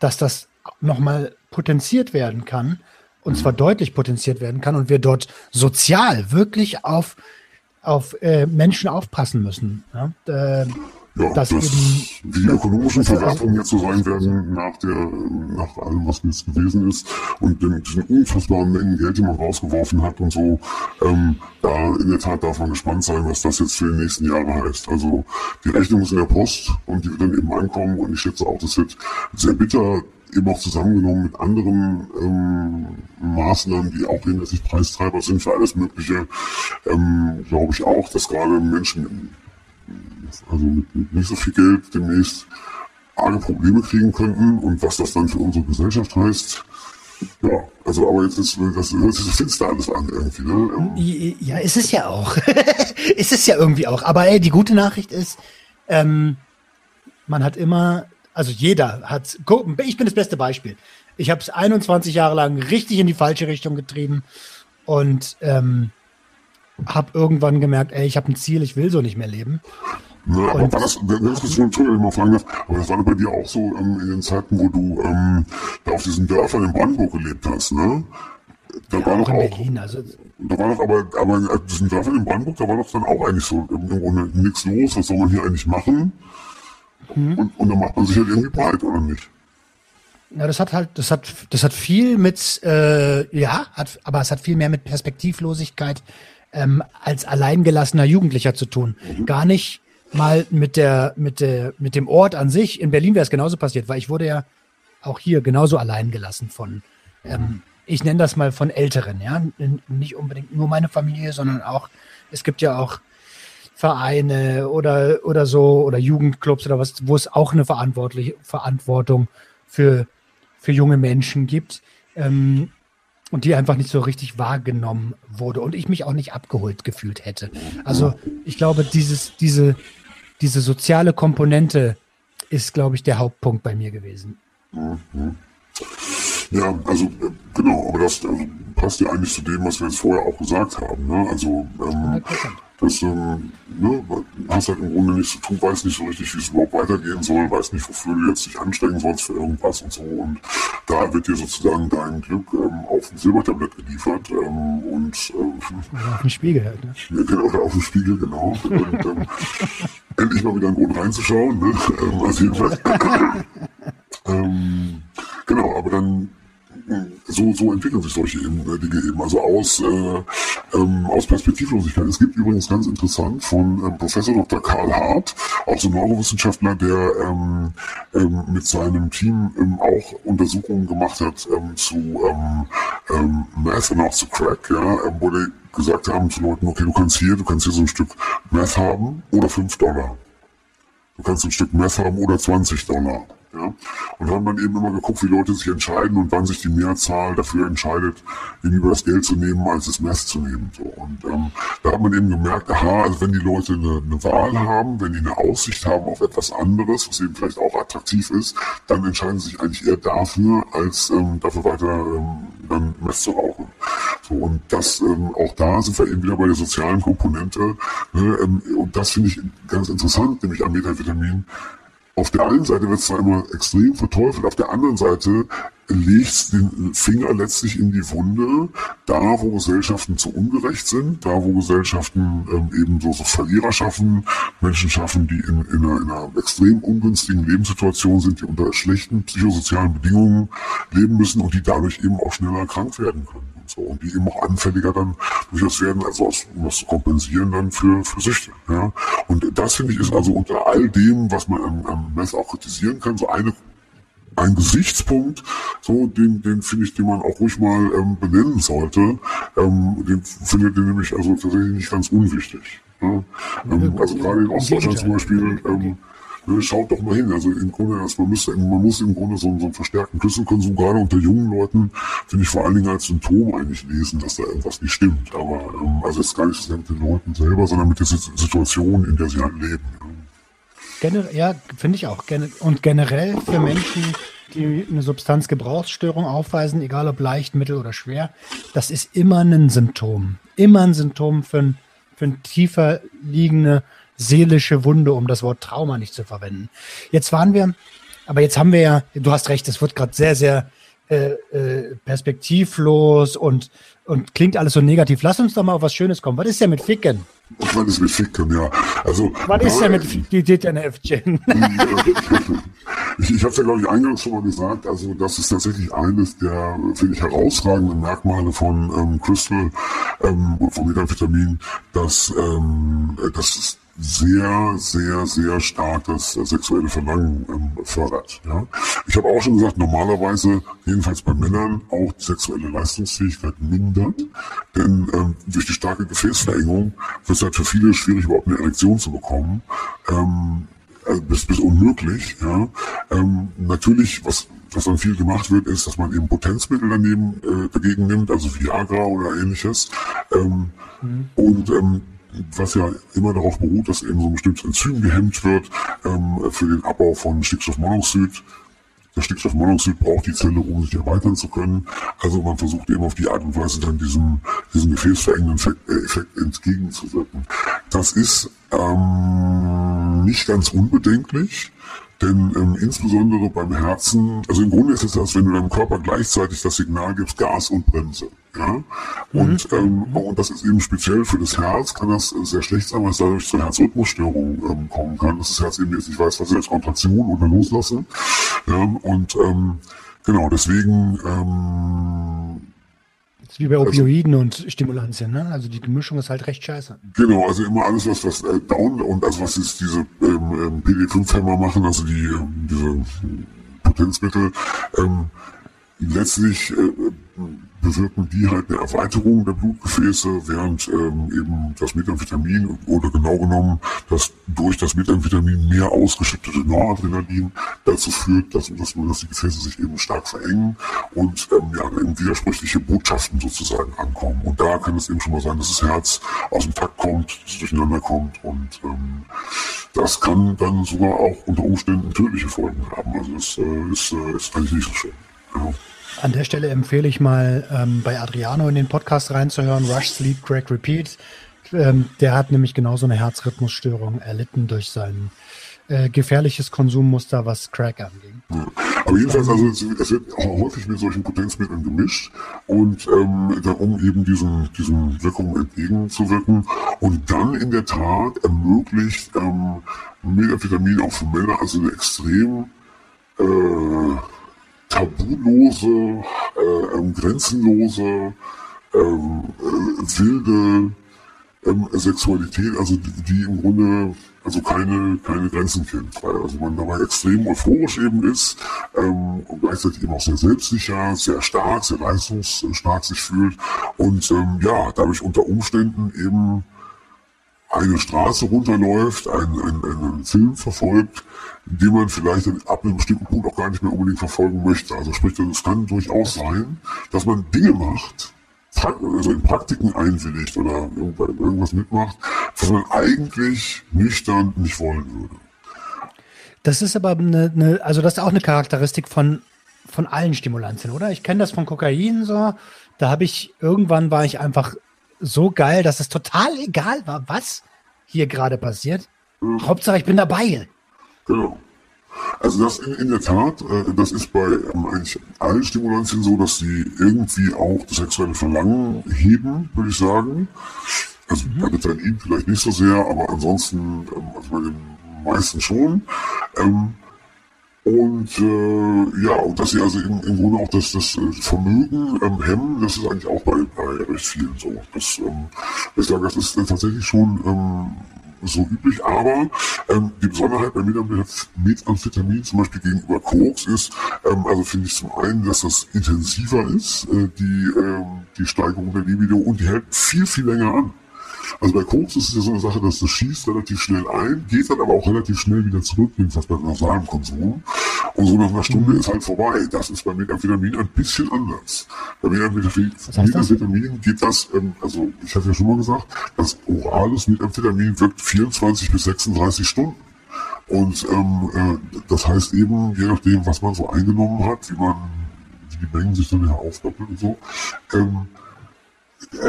dass das nochmal potenziert werden kann und zwar deutlich potenziert werden kann und wir dort sozial wirklich auf, auf äh, Menschen aufpassen müssen. Ja? Äh, ja, dass, dass eben, die ökonomischen Verwerfungen jetzt so sein werden nach der, nach allem, was jetzt gewesen ist und den, diesen unfassbaren Mengen Geld, die man rausgeworfen hat und so, ähm, da in der Tat darf man gespannt sein, was das jetzt für die nächsten Jahre heißt. Also die Rechnung ist in der Post und die wird dann eben ankommen und ich schätze auch, das wird sehr bitter eben auch zusammengenommen mit anderen ähm, Maßnahmen, die auch hinsichtlich Preistreiber sind für alles Mögliche, ähm, glaube ich auch, dass gerade Menschen also mit, nicht so viel Geld demnächst arge Probleme kriegen könnten und was das dann für unsere Gesellschaft heißt. Ja, also aber jetzt ist das sich so finster alles an irgendwie, ne? Ja, ist es ja auch. ist es ja irgendwie auch. Aber ey, die gute Nachricht ist, ähm, man hat immer also jeder hat, ich bin das beste Beispiel. Ich habe es 21 Jahre lang richtig in die falsche Richtung getrieben und ähm, habe irgendwann gemerkt, ey, ich habe ein Ziel, ich will so nicht mehr leben. Ja, aber war das, wenn das so, Entschuldigung, mal fragen darf, aber das war bei dir auch so ähm, in den Zeiten, wo du ähm, da auf diesen Dörfern in Brandenburg gelebt hast, ne? Da ja, war noch auch, Berlin, also da war doch aber, aber in diesen Dörfern in Brandenburg, da war doch dann auch eigentlich so irgendwo nichts los, was soll man hier eigentlich machen? Mhm. Und, und dann macht man sich halt irgendwie breit, oder nicht? Ja, das hat halt, das hat, das hat viel mit, äh, ja, hat, aber es hat viel mehr mit Perspektivlosigkeit ähm, als alleingelassener Jugendlicher zu tun. Mhm. Gar nicht mal mit der, mit der, mit dem Ort an sich. In Berlin wäre es genauso passiert, weil ich wurde ja auch hier genauso allein gelassen von, ähm, ich nenne das mal von Älteren, ja, nicht unbedingt nur meine Familie, sondern auch, es gibt ja auch Vereine oder, oder so oder Jugendclubs oder was, wo es auch eine verantwortliche Verantwortung für, für junge Menschen gibt. Ähm, und die einfach nicht so richtig wahrgenommen wurde und ich mich auch nicht abgeholt gefühlt hätte. Also ich glaube, dieses, diese, diese soziale Komponente ist, glaube ich, der Hauptpunkt bei mir gewesen. Mhm. Ja, also äh, genau, aber das also, passt ja eigentlich zu dem, was wir jetzt vorher auch gesagt haben. Ne? Also ähm, das ähm, ne, hast halt im Grunde nichts zu tun, weiß nicht so richtig, wie es überhaupt weitergehen soll, weiß nicht, wofür du jetzt dich anstrengen sollst für irgendwas und so. Und da wird dir sozusagen dein Glück ähm, auf ein Silbertablett geliefert ähm, und ähm, oder auf dem Spiegel halt, ne? Ja, genau, oder auf dem Spiegel, genau. und, ähm, endlich mal wieder einen Grund reinzuschauen, ne? Ähm, also jedenfalls. genau, aber dann so, so entwickeln sich solche äh, Dinge eben, also aus, äh, ähm, aus Perspektivlosigkeit. Es gibt übrigens ganz interessant von ähm, Professor Dr. Karl Hart, auch so ein Neurowissenschaftler, der ähm, ähm, mit seinem Team ähm, auch Untersuchungen gemacht hat ähm, zu ähm, ähm, Math und auch zu Crack, ja, ähm, wo die gesagt haben zu Leuten, okay, du kannst hier, du kannst hier so ein Stück Math haben oder 5 Dollar. Du kannst ein Stück Meth haben oder 20 Dollar. Ja? Und haben dann eben immer geguckt, wie Leute sich entscheiden und wann sich die Mehrzahl dafür entscheidet, lieber das Geld zu nehmen, als das Mess zu nehmen. So. Und ähm, da hat man eben gemerkt, aha, also wenn die Leute eine, eine Wahl haben, wenn die eine Aussicht haben auf etwas anderes, was eben vielleicht auch attraktiv ist, dann entscheiden sie sich eigentlich eher dafür, als ähm, dafür weiter ähm, dann Mess zu rauchen. So, und das, ähm, auch da sind wir eben wieder bei der sozialen Komponente. Ne, ähm, und das finde ich ganz interessant, nämlich am Metavitamin auf der einen Seite wird immer extrem verteufelt, auf der anderen Seite legt den Finger letztlich in die Wunde, da wo Gesellschaften zu ungerecht sind, da wo Gesellschaften ähm, eben so, so Verlierer schaffen, Menschen schaffen, die in, in, einer, in einer extrem ungünstigen Lebenssituation sind, die unter schlechten psychosozialen Bedingungen leben müssen und die dadurch eben auch schneller krank werden können. Und, so, und die eben auch anfälliger dann durchaus werden, also aus, um das zu kompensieren dann für, für Süchte. Ja? Und das finde ich ist also unter all dem, was man am, am Mess auch kritisieren kann, so eine ein Gesichtspunkt, so den, den finde ich, den man auch ruhig mal ähm, benennen sollte. Ähm, den findet ihr nämlich also tatsächlich nicht ganz unwichtig. Ja? Ähm, also gerade in Ostdeutschland zum Beispiel, ähm, ne, schaut doch mal hin. Also im Grunde, also man, müsste, man muss im Grunde so, so einen verstärkten Schlüsselkonsum gerade unter jungen Leuten, finde ich vor allen Dingen als Symptom eigentlich lesen, dass da irgendwas nicht stimmt. Aber ähm, also jetzt gar nicht so mit den Leuten selber, sondern mit der Situation, in der sie halt leben. Ja? Gener ja, finde ich auch. Und generell für Menschen, die eine Substanzgebrauchsstörung aufweisen, egal ob leicht, mittel oder schwer, das ist immer ein Symptom. Immer ein Symptom für, ein, für eine tiefer liegende seelische Wunde, um das Wort Trauma nicht zu verwenden. Jetzt waren wir, aber jetzt haben wir ja, du hast recht, es wird gerade sehr, sehr äh, äh, perspektivlos und, und klingt alles so negativ. Lass uns doch mal auf was Schönes kommen. Was ist denn mit Ficken? Was ist mit Ficken, ja. Also, was ist denn mit die DTNF-Gen? ich ich habe es ja, glaube ich, eingangs schon mal gesagt. Also, das ist tatsächlich eines der, finde ich, herausragenden Merkmale von ähm, Crystal, ähm, von Methamphetamin, dass ähm, das ist sehr, sehr, sehr stark das äh, sexuelle Verlangen ähm, fördert. Ja? Ich habe auch schon gesagt, normalerweise, jedenfalls bei Männern, auch die sexuelle Leistungsfähigkeit mindert, denn ähm, durch die starke Gefäßverengung wird es halt für viele schwierig, überhaupt eine Erektion zu bekommen. Ähm, äh, bis, bis unmöglich. Ja? Ähm, natürlich, was was dann viel gemacht wird, ist, dass man eben Potenzmittel daneben äh, dagegen nimmt, also Viagra oder ähnliches. Ähm, mhm. Und ähm, was ja immer darauf beruht, dass eben so ein bestimmtes Enzym gehemmt wird ähm, für den Abbau von Stickstoffmonoxid. Das Stickstoffmonoxid braucht die Zelle, um sich erweitern zu können. Also man versucht eben auf die Art und Weise dann diesem, diesem gefäßverengenden Effekt, äh, entgegenzuwirken. Das ist ähm, nicht ganz unbedenklich. Denn ähm, insbesondere beim Herzen, also im Grunde ist es das, wenn du deinem Körper gleichzeitig das Signal gibst, Gas und Bremse. Ja? Und, mhm. ähm, und das ist eben speziell für das Herz, kann das sehr schlecht sein, weil es dadurch zu Herzrhythmusstörungen ähm, kommen kann, dass das Herz eben jetzt nicht weiß, was jetzt Kontraktion oder loslassen. Ja? Und ähm, genau, deswegen ähm, ist wie bei also Opioiden also, und Stimulantien, ne? Also die Mischung ist halt recht scheiße. Genau, also immer alles, was, was äh, down und also was ist diese ähm, ähm, PD5-Hämmer machen, also die ähm, diese Potenzmittel, ähm, letztlich äh, bewirken die halt eine Erweiterung der Blutgefäße, während ähm, eben das Methamphetamin oder genau genommen, dass durch das Methamphetamin mehr ausgeschüttete Noradrenalin dazu führt, dass, dass, dass die Gefäße sich eben stark verengen und ähm, ja, eben widersprüchliche Botschaften sozusagen ankommen. Und da kann es eben schon mal sein, dass das Herz aus dem Takt kommt, dass es durcheinander kommt und ähm, das kann dann sogar auch unter Umständen tödliche Folgen haben. Also das äh, ist, äh, ist eigentlich nicht so schön. Ja. An der Stelle empfehle ich mal ähm, bei Adriano in den Podcast reinzuhören, Rush, Sleep, Crack, Repeat. Ähm, der hat nämlich genauso eine Herzrhythmusstörung erlitten durch sein äh, gefährliches Konsummuster, was Crack anging. Ja. Aber jedenfalls, also es wird häufig mit solchen Potenzmitteln gemischt und ähm, darum eben diesen, diesen Wirkungen entgegenzuwirken. Und dann in der Tat ermöglicht ähm, Methamphetamin auch für Männer also eine extrem äh, tabulose, äh, ähm, grenzenlose, ähm, äh, wilde ähm, Sexualität, also die, die, im Grunde also keine, keine Grenzen kennt, weil also man dabei extrem euphorisch eben ist ähm, gleichzeitig eben auch sehr selbstsicher, sehr stark, sehr leistungsstark sich fühlt. Und ähm, ja, dadurch unter Umständen eben eine Straße runterläuft, einen, einen, einen Film verfolgt, den man vielleicht ab einem bestimmten Punkt auch gar nicht mehr unbedingt verfolgen möchte. Also sprich, es kann durchaus sein, dass man Dinge macht, also in Praktiken einwilligt oder irgendwas mitmacht, was man eigentlich nüchtern nicht wollen würde. Das ist aber eine, eine, also das ist auch eine Charakteristik von, von allen Stimulantien, oder? Ich kenne das von Kokain so. Da habe ich, irgendwann war ich einfach so geil, dass es total egal war, was hier gerade passiert. Mhm. Hauptsache, ich bin dabei. Genau. Also das in, in der Tat, äh, das ist bei ähm, eigentlich allen Stimulantien so, dass sie irgendwie auch das sexuelle Verlangen heben, würde ich sagen. Also mhm. bei Ritalin vielleicht nicht so sehr, aber ansonsten, ähm, also bei den meisten schon. Ähm, und äh, ja, und dass sie also im, im Grunde auch das, das äh, Vermögen ähm, hemmen, das ist eigentlich auch bei, bei recht vielen so. Das, ähm, ich sage, das ist tatsächlich schon ähm, so üblich, aber ähm, die Besonderheit bei Methamphetamin zum Beispiel gegenüber Koks ist, ähm, also finde ich zum einen, dass das intensiver ist, äh, die, ähm, die Steigerung der Libido und die hält viel, viel länger an. Also bei Koks ist es ja so eine Sache, dass das schießt relativ schnell ein, geht dann aber auch relativ schnell wieder zurück, jedenfalls bei nasalem Konsum. Und so nach einer Stunde ist halt vorbei. Das ist bei Methamphetamin ein bisschen anders. Bei Methamphetamin geht das, ähm, also ich hatte ja schon mal gesagt, das orales Methamphetamin wirkt 24 bis 36 Stunden. Und ähm, äh, das heißt eben, je nachdem, was man so eingenommen hat, wie man, wie die Mengen sich dann ja aufdoppeln und so, ähm,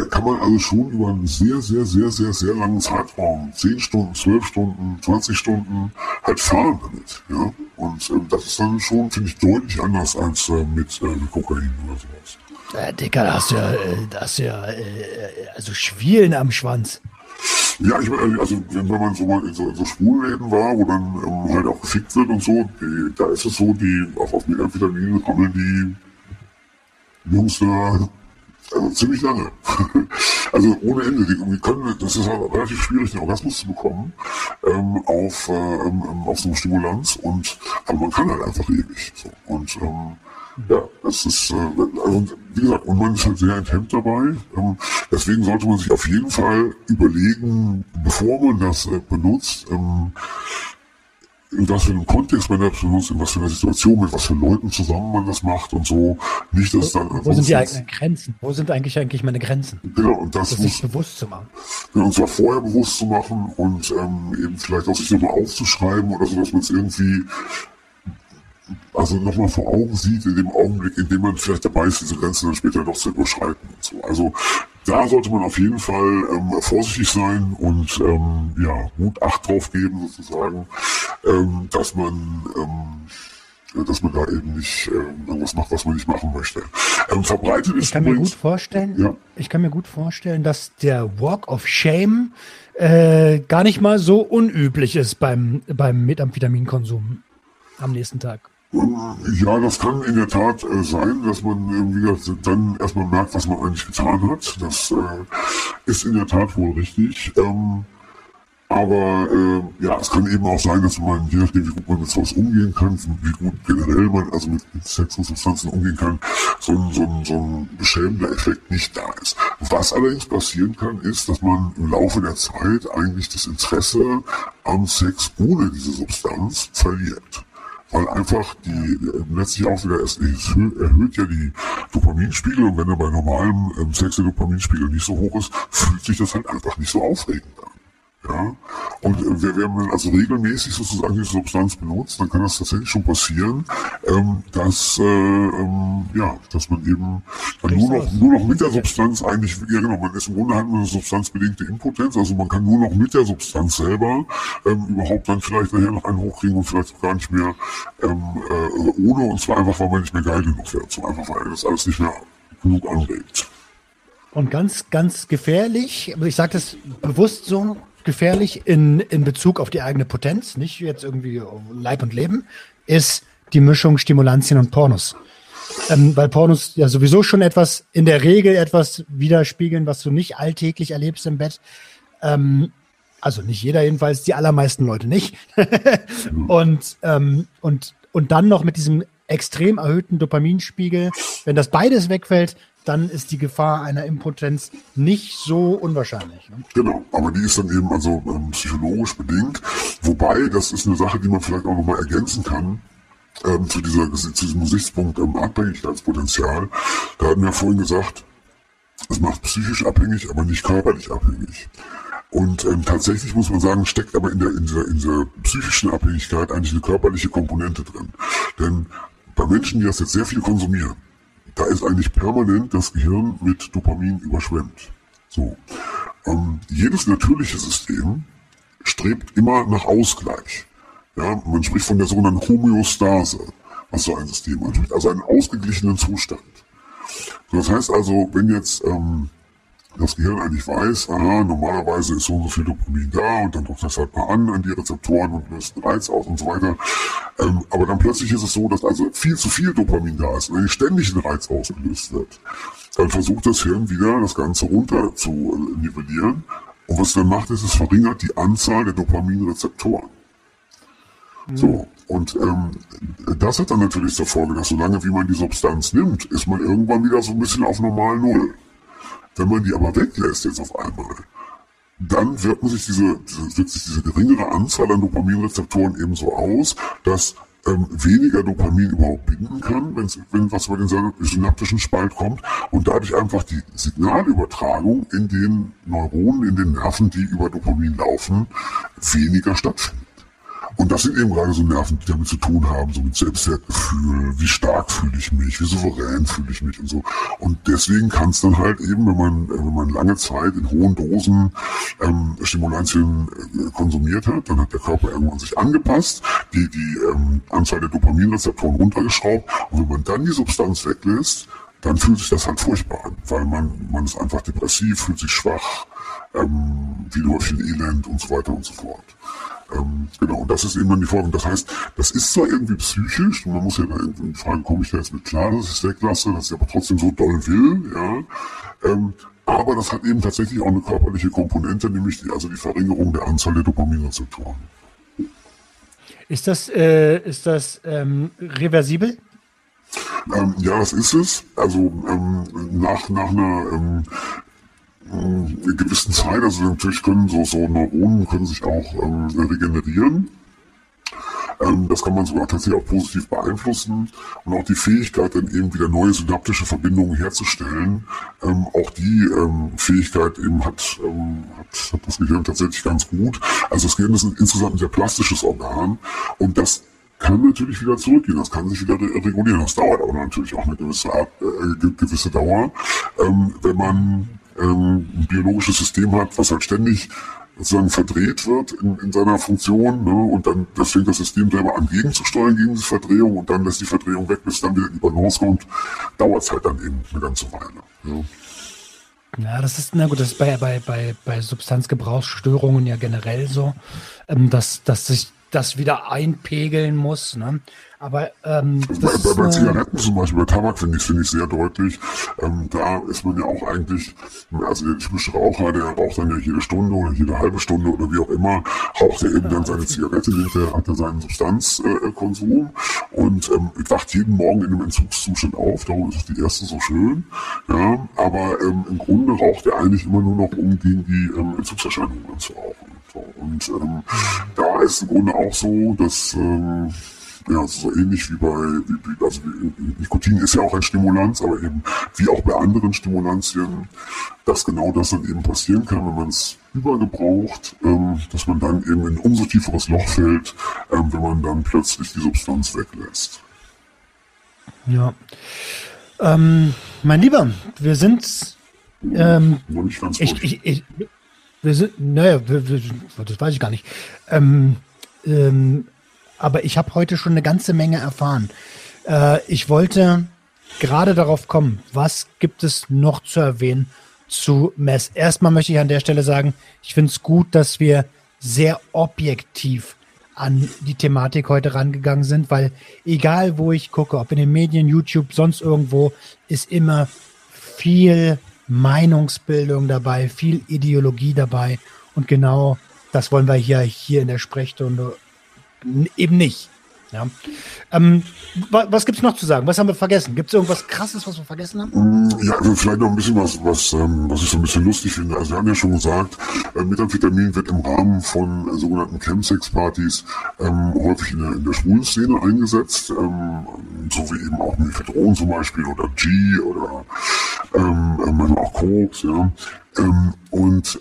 kann man also schon über einen sehr, sehr, sehr, sehr, sehr langen Zeitraum, 10 Stunden, 12 Stunden, 20 Stunden, halt fahren damit. Ja? Und ähm, das ist dann schon, finde ich, deutlich anders als äh, mit, äh, Kokain oder sowas. Äh, Dicker, da hast du ja, äh, hast du ja äh, also Schwielen am Schwanz. Ja, ich meine, also wenn man so mal in so, in so Schwulläden war, wo dann ähm, halt auch gefickt wird und so, die, da ist es so, die auf, auf Methamphetamin kommen die Jungs da also ziemlich lange. also ohne Ende. Die, können, das ist relativ schwierig, den Orgasmus zu bekommen ähm, auf, äh, ähm, ähm, auf so einem Stimulanz. Und, aber man kann halt einfach ewig. So. Und ähm, ja, das ist, äh, also, wie gesagt, und man ist halt sehr enthemmt dabei. Ähm, deswegen sollte man sich auf jeden Fall überlegen, bevor man das äh, benutzt, ähm, in was für einem Kontext man das benutzt, in was für einer Situation, mit was für Leuten zusammen man das macht und so. Nicht, dass dann. Wo sind die eigenen Grenzen? Wo sind eigentlich eigentlich meine Grenzen? Genau, und das, das muss, sich bewusst zu machen. Genau, und zwar vorher bewusst zu machen und ähm, eben vielleicht auch sich nochmal aufzuschreiben oder so, dass man es irgendwie also nochmal vor Augen sieht in dem Augenblick, in dem man vielleicht dabei ist, diese Grenze dann später noch zu überschreiten und so. Also da sollte man auf jeden Fall ähm, vorsichtig sein und ähm, ja, gut Acht drauf geben sozusagen, ähm, dass man ähm, dass man da eben nicht ähm, irgendwas macht, was man nicht machen möchte. Ähm, verbreitet ist ich kann übrigens, mir gut vorstellen, ja. ich kann mir gut vorstellen, dass der Walk of Shame äh, gar nicht mal so unüblich ist beim beim Methamphitaminkonsum am nächsten Tag. Ja, das kann in der Tat äh, sein, dass man äh, dann erstmal merkt, was man eigentlich getan hat. Das äh, ist in der Tat wohl richtig. Ähm, Aber äh, ja, es kann eben auch sein, dass man, je nachdem, wie gut man mit sowas umgehen kann, wie gut generell man also mit, mit Sex und Substanzen umgehen kann, so ein, so, ein, so ein beschämender Effekt nicht da ist. Was allerdings passieren kann, ist, dass man im Laufe der Zeit eigentlich das Interesse am Sex ohne diese Substanz verliert weil einfach die letztlich auch wieder es erhöht ja die Dopaminspiegel und wenn er bei normalem ähm, Sex der Dopaminspiegel nicht so hoch ist, fühlt sich das halt einfach nicht so aufregend an. Ja? Und äh, wenn man also regelmäßig sozusagen diese Substanz benutzt, dann kann das tatsächlich schon passieren, ähm, dass, äh, ähm, ja, dass man eben dann nur noch, nur noch mit der Substanz eigentlich, ja genau, man ist im Grunde hat man eine substanzbedingte Impotenz, also man kann nur noch mit der Substanz selber ähm, überhaupt dann vielleicht nachher noch einen hochkriegen und vielleicht auch gar nicht mehr ähm, äh, ohne, und zwar einfach, weil man nicht mehr geil genug wird, so einfach, weil das alles nicht mehr genug anregt. Und ganz, ganz gefährlich, ich sage das bewusst so, gefährlich in, in Bezug auf die eigene Potenz, nicht jetzt irgendwie Leib und Leben, ist die Mischung Stimulantien und Pornos. Ähm, weil Pornos ja sowieso schon etwas, in der Regel etwas widerspiegeln, was du nicht alltäglich erlebst im Bett. Ähm, also nicht jeder jedenfalls, die allermeisten Leute nicht. und, ähm, und, und dann noch mit diesem extrem erhöhten Dopaminspiegel, wenn das beides wegfällt, dann ist die Gefahr einer Impotenz nicht so unwahrscheinlich. Ne? Genau, aber die ist dann eben also ähm, psychologisch bedingt. Wobei, das ist eine Sache, die man vielleicht auch nochmal ergänzen kann. Ähm, zu, dieser, zu diesem Gesichtspunkt ähm, Abhängigkeitspotenzial. Da hatten wir vorhin gesagt, es macht psychisch abhängig, aber nicht körperlich abhängig. Und ähm, tatsächlich muss man sagen, steckt aber in der, in, dieser, in dieser psychischen Abhängigkeit eigentlich eine körperliche Komponente drin. Denn bei Menschen, die das jetzt sehr viel konsumieren, da ist eigentlich permanent das Gehirn mit Dopamin überschwemmt. So. Ähm, jedes natürliche System strebt immer nach Ausgleich. Ja, man spricht von der sogenannten Homöostase, was so ein System anspricht, also einen ausgeglichenen Zustand. So, das heißt also, wenn jetzt ähm, das Gehirn eigentlich weiß, aha, normalerweise ist so und so viel Dopamin da und dann drückt das halt mal an an die Rezeptoren und löst einen Reiz aus und so weiter. Ähm, aber dann plötzlich ist es so, dass also viel zu viel Dopamin da ist und eigentlich ständig ein Reiz ausgelöst wird. Dann versucht das Hirn wieder, das Ganze runter zu äh, nivellieren. Und was es dann macht, ist, es verringert die Anzahl der Dopaminrezeptoren. Mhm. So, und ähm, das hat dann natürlich zur Folge, dass solange wie man die Substanz nimmt, ist man irgendwann wieder so ein bisschen auf normal Null. Wenn man die aber weglässt jetzt auf einmal, dann wirkt sich diese, diese, wirkt sich diese geringere Anzahl an Dopaminrezeptoren eben so aus, dass ähm, weniger Dopamin überhaupt binden kann, wenn's, wenn was über den synaptischen Spalt kommt und dadurch einfach die Signalübertragung in den Neuronen, in den Nerven, die über Dopamin laufen, weniger stattfindet. Und das sind eben gerade so Nerven, die damit zu tun haben, so mit Selbstwertgefühl, wie stark fühle ich mich, wie souverän fühle ich mich und so. Und deswegen kann es dann halt eben, wenn man, äh, wenn man lange Zeit in hohen Dosen ähm, Stimulantien äh, konsumiert hat, dann hat der Körper irgendwann sich angepasst, die, die ähm, Anzahl der Dopaminrezeptoren runtergeschraubt. Und wenn man dann die Substanz weglässt, dann fühlt sich das halt furchtbar an, weil man, man ist einfach depressiv, fühlt sich schwach, ähm, wieder viel Elend und so weiter und so fort. Ähm, genau, und das ist eben dann die Folge. Das heißt, das ist zwar irgendwie psychisch, man muss ja da irgendwie fragen, komme ich da jetzt mit klar, dass ich es weglasse, dass ich aber trotzdem so doll will, ja. Ähm, aber das hat eben tatsächlich auch eine körperliche Komponente, nämlich die, also die Verringerung der Anzahl der Dopaminrezeptoren. Ist das, äh, ist das ähm, reversibel? Ähm, ja, das ist es. Also ähm, nach, nach einer ähm, äh, gewissen Zeit, also natürlich können so, so Neuronen können sich auch ähm, regenerieren. Ähm, das kann man sogar tatsächlich auch positiv beeinflussen und auch die Fähigkeit, dann eben wieder neue synaptische Verbindungen herzustellen. Ähm, auch die ähm, Fähigkeit eben hat, ähm, hat, hat das Gehirn tatsächlich ganz gut. Also das Gehirn ist insgesamt ein sehr plastisches Organ und das kann natürlich wieder zurückgehen, das kann sich wieder regulieren. Das dauert aber natürlich auch eine gewisse, Art, äh, gewisse Dauer, ähm, wenn man ähm, ein biologisches System hat, was halt ständig sozusagen verdreht wird in, in seiner Funktion, ne? und dann das fängt das System selber an gegenzusteuern gegen diese Verdrehung und dann lässt die Verdrehung weg, bis dann wieder die Balance kommt, dauert es halt dann eben eine ganze Weile. Ja. Ja, das ist, na gut, das ist bei, bei, bei, bei Substanzgebrauchsstörungen ja generell so, ähm, dass, dass sich das wieder einpegeln muss. Ne? Aber ähm, bei, bei, bei Zigaretten zum Beispiel, bei Tabak finde ich, finde ich sehr deutlich. Ähm, da ist man ja auch eigentlich, also der typische Raucher, der raucht dann ja jede Stunde oder jede halbe Stunde oder wie auch immer, raucht er eben dann seine Zigarette, hinterher hat er seinen Substanzkonsum äh, und ähm, wacht jeden Morgen in einem Entzugszustand auf. Darum ist es die erste so schön. Ja, aber ähm, im Grunde raucht er eigentlich immer nur noch, um gegen die ähm, Entzugserscheinungen zu rauchen. So, und ähm, da ist im Grunde auch so, dass ähm, ja, so ähnlich wie bei, wie, also Nikotin ist ja auch ein Stimulanz, aber eben wie auch bei anderen Stimulantien, dass genau das dann eben passieren kann, wenn man es übergebraucht, ähm, dass man dann eben in umso tieferes Loch fällt, ähm, wenn man dann plötzlich die Substanz weglässt. Ja. Ähm, mein Lieber, wir sind ähm, Noch nicht ganz ich, ich, ich, wir sind, naja, wir, wir, das weiß ich gar nicht. Ähm, ähm, aber ich habe heute schon eine ganze Menge erfahren. Äh, ich wollte gerade darauf kommen, was gibt es noch zu erwähnen zu Mess? Erstmal möchte ich an der Stelle sagen, ich finde es gut, dass wir sehr objektiv an die Thematik heute rangegangen sind, weil egal wo ich gucke, ob in den Medien, YouTube, sonst irgendwo, ist immer viel Meinungsbildung dabei, viel Ideologie dabei und genau das wollen wir hier, hier in der Sprechstunde eben nicht. Ja. Ähm, was gibt es noch zu sagen? Was haben wir vergessen? Gibt es irgendwas Krasses, was wir vergessen haben? Ja, also vielleicht noch ein bisschen was, was, ähm, was ich so ein bisschen lustig finde. Also wir haben ja schon gesagt, äh, Methamphetamin wird im Rahmen von äh, sogenannten Chemsex-Partys ähm, häufig in der, in der schwulen Szene eingesetzt, ähm, so wie eben auch Mephedron zum Beispiel oder G oder ähm, äh, manchmal auch Koks, ja. Ähm, und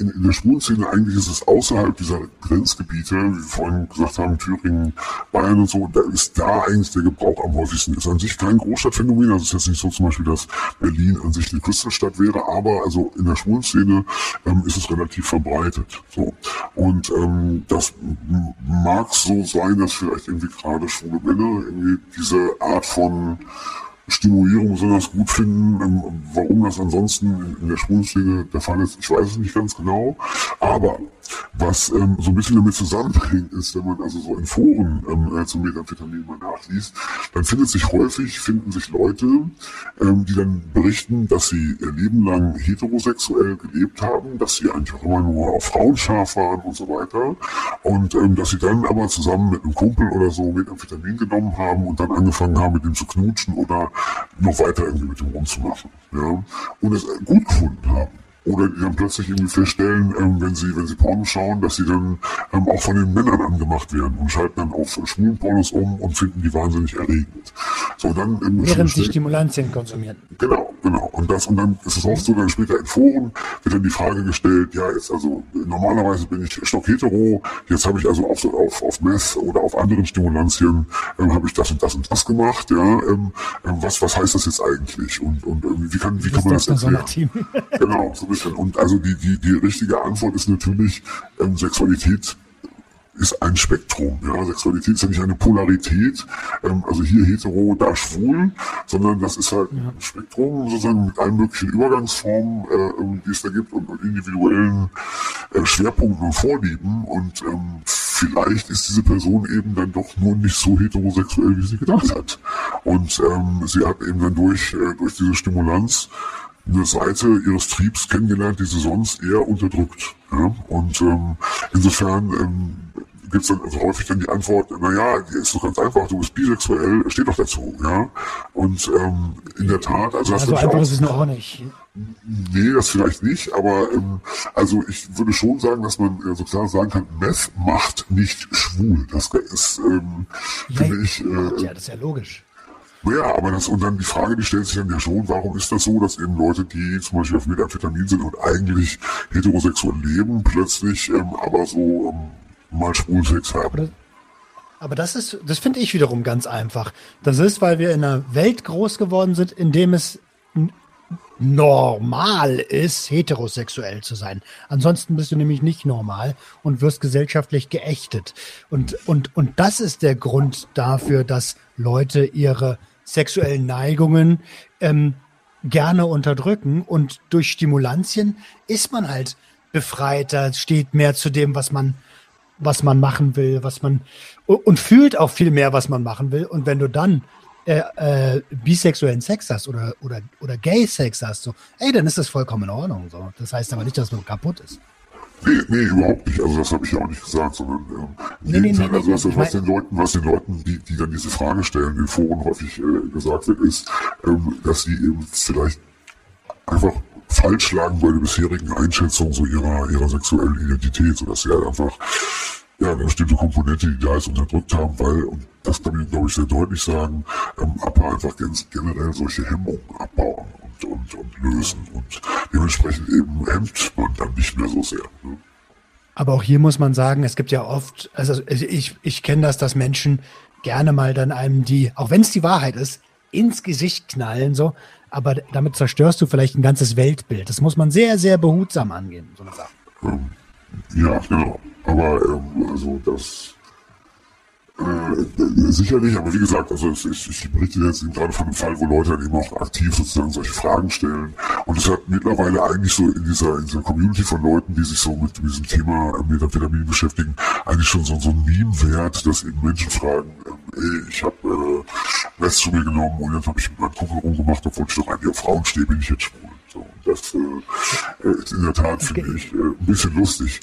in, in der Schwulenszene eigentlich ist es außerhalb dieser Grenzgebiete, wie wir vorhin gesagt haben, Thüringen, Bayern und so, da ist da eigentlich der Gebrauch am häufigsten. Ist an sich kein Großstadtphänomen, also ist jetzt nicht so zum Beispiel, dass Berlin an sich eine Küstenstadt wäre, aber also in der Schwulenszene ähm, ist es relativ verbreitet. So. Und ähm, das mag so sein, dass vielleicht irgendwie gerade schwule Männer irgendwie diese Art von Stimulierung besonders gut finden. Ähm, warum das ansonsten in der Schwulenszene der Fall ist, ich weiß es nicht ganz genau. Aber was ähm, so ein bisschen damit zusammenhängt, ist, wenn man also so in Foren ähm, äh, zum Methamphetamin mal nachliest, dann findet sich häufig, finden sich Leute, ähm, die dann berichten, dass sie ihr Leben lang heterosexuell gelebt haben, dass sie eigentlich auch immer nur auf Frauen scharf waren und so weiter. Und ähm, dass sie dann aber zusammen mit einem Kumpel oder so Methamphetamin genommen haben und dann angefangen haben, mit ihm zu knutschen oder noch weiter irgendwie mit ihm rumzumachen. Ja? Und es gut gefunden haben. Oder die dann plötzlich irgendwie feststellen, ähm, wenn sie, wenn sie Porno schauen, dass sie dann ähm, auch von den Männern angemacht werden und schalten dann auf schwulen Pornos um und finden die wahnsinnig erregend. So, dann, ähm, Während sie Stimulantien konsumieren. Genau, genau. Und das, und dann ist es oft so, dann später in Foren wird dann die Frage gestellt, ja, jetzt also normalerweise bin ich stockhetero, jetzt habe ich also auf, auf, auf Meth oder auf anderen Stimulantien ähm, habe ich das und das und das gemacht, ja, ähm, ähm was, was heißt das jetzt eigentlich? Und, und wie kann, wie kann man das erklären? genau, so bisschen. Und also die, die, die richtige Antwort ist natürlich, ähm, Sexualität ist ein Spektrum. Ja, Sexualität ist ja nicht eine Polarität, ähm, also hier hetero, da schwul, sondern das ist halt ein Spektrum sozusagen mit allen möglichen Übergangsformen, äh, die es da gibt und, und individuellen äh, Schwerpunkten und Vorlieben. Und ähm, vielleicht ist diese Person eben dann doch nur nicht so heterosexuell, wie sie gedacht hat. Und ähm, sie hat eben dann durch, äh, durch diese Stimulanz eine Seite ihres Triebs kennengelernt, die sie sonst eher unterdrückt. Ja? Und ähm, insofern ähm, gibt es dann also häufig dann die Antwort, naja, die ist doch ganz einfach, du bist bisexuell, steht doch dazu, ja. Und ähm, in der Tat, also das also einfach auch, ist es noch nicht. Nee, das vielleicht nicht, aber ähm, also ich würde schon sagen, dass man äh, so klar sagen kann, Meth macht nicht schwul. Das ist, ähm, ja, finde ich. Äh, ja, das ist ja logisch. Ja, aber das, und dann die Frage, die stellt sich dann ja schon, warum ist das so, dass eben Leute, die zum Beispiel auf Methamphetamin sind und eigentlich heterosexuell leben, plötzlich ähm, aber so ähm, mal Schwulsex haben? Aber das, aber das ist, das finde ich wiederum ganz einfach. Das ist, weil wir in einer Welt groß geworden sind, in dem es normal ist, heterosexuell zu sein. Ansonsten bist du nämlich nicht normal und wirst gesellschaftlich geächtet. Und, und, und das ist der Grund dafür, dass Leute ihre sexuellen Neigungen ähm, gerne unterdrücken und durch Stimulantien ist man halt befreiter, steht mehr zu dem, was man was man machen will, was man und fühlt auch viel mehr, was man machen will. Und wenn du dann äh, äh, bisexuellen Sex hast oder, oder, oder Gay-Sex hast, so, ey, dann ist das vollkommen in Ordnung. So. Das heißt aber nicht, dass man kaputt ist. Nee, nee, überhaupt nicht. Also das habe ich ja auch nicht gesagt, sondern ähm, nee, nee, nee, also was, was den Leuten, was den Leuten, die, die dann diese Frage stellen, in Foren häufig äh, gesagt wird, ist, ähm, dass sie eben vielleicht einfach falsch lagen bei der bisherigen Einschätzung so ihrer, ihrer sexuellen Identität, sodass sie halt einfach ja, eine bestimmte Komponente, die da ist, unterdrückt haben, weil, und das kann ich, glaube ich, sehr deutlich sagen, ähm, aber einfach ganz generell solche Hemmungen abbauen und, und, und lösen. Und dementsprechend eben hemmt man dann nicht mehr so sehr. Ne? Aber auch hier muss man sagen, es gibt ja oft, also ich, ich kenne das, dass Menschen gerne mal dann einem die, auch wenn es die Wahrheit ist, ins Gesicht knallen, so, aber damit zerstörst du vielleicht ein ganzes Weltbild. Das muss man sehr, sehr behutsam angehen, so eine Sache. Ähm, ja, genau. Aber ähm, also das äh, sicherlich, aber wie gesagt, also ich, ich berichte jetzt gerade von einem Fall, wo Leute dann eben auch aktiv sozusagen solche Fragen stellen. Und es hat mittlerweile eigentlich so in dieser, in dieser Community von Leuten, die sich so mit diesem Thema äh, Methamphetamin beschäftigen, eigentlich schon so, so ein Meme-Wert, dass eben Menschen fragen, äh, ey, ich habe äh, Rest zu mir genommen und jetzt habe ich mit meinem Kumpel rumgemacht, obwohl ich doch eigentlich auf Frauen stehe, bin ich jetzt schwul. So, das äh, ist in der Tat, finde ich, äh, ein bisschen lustig.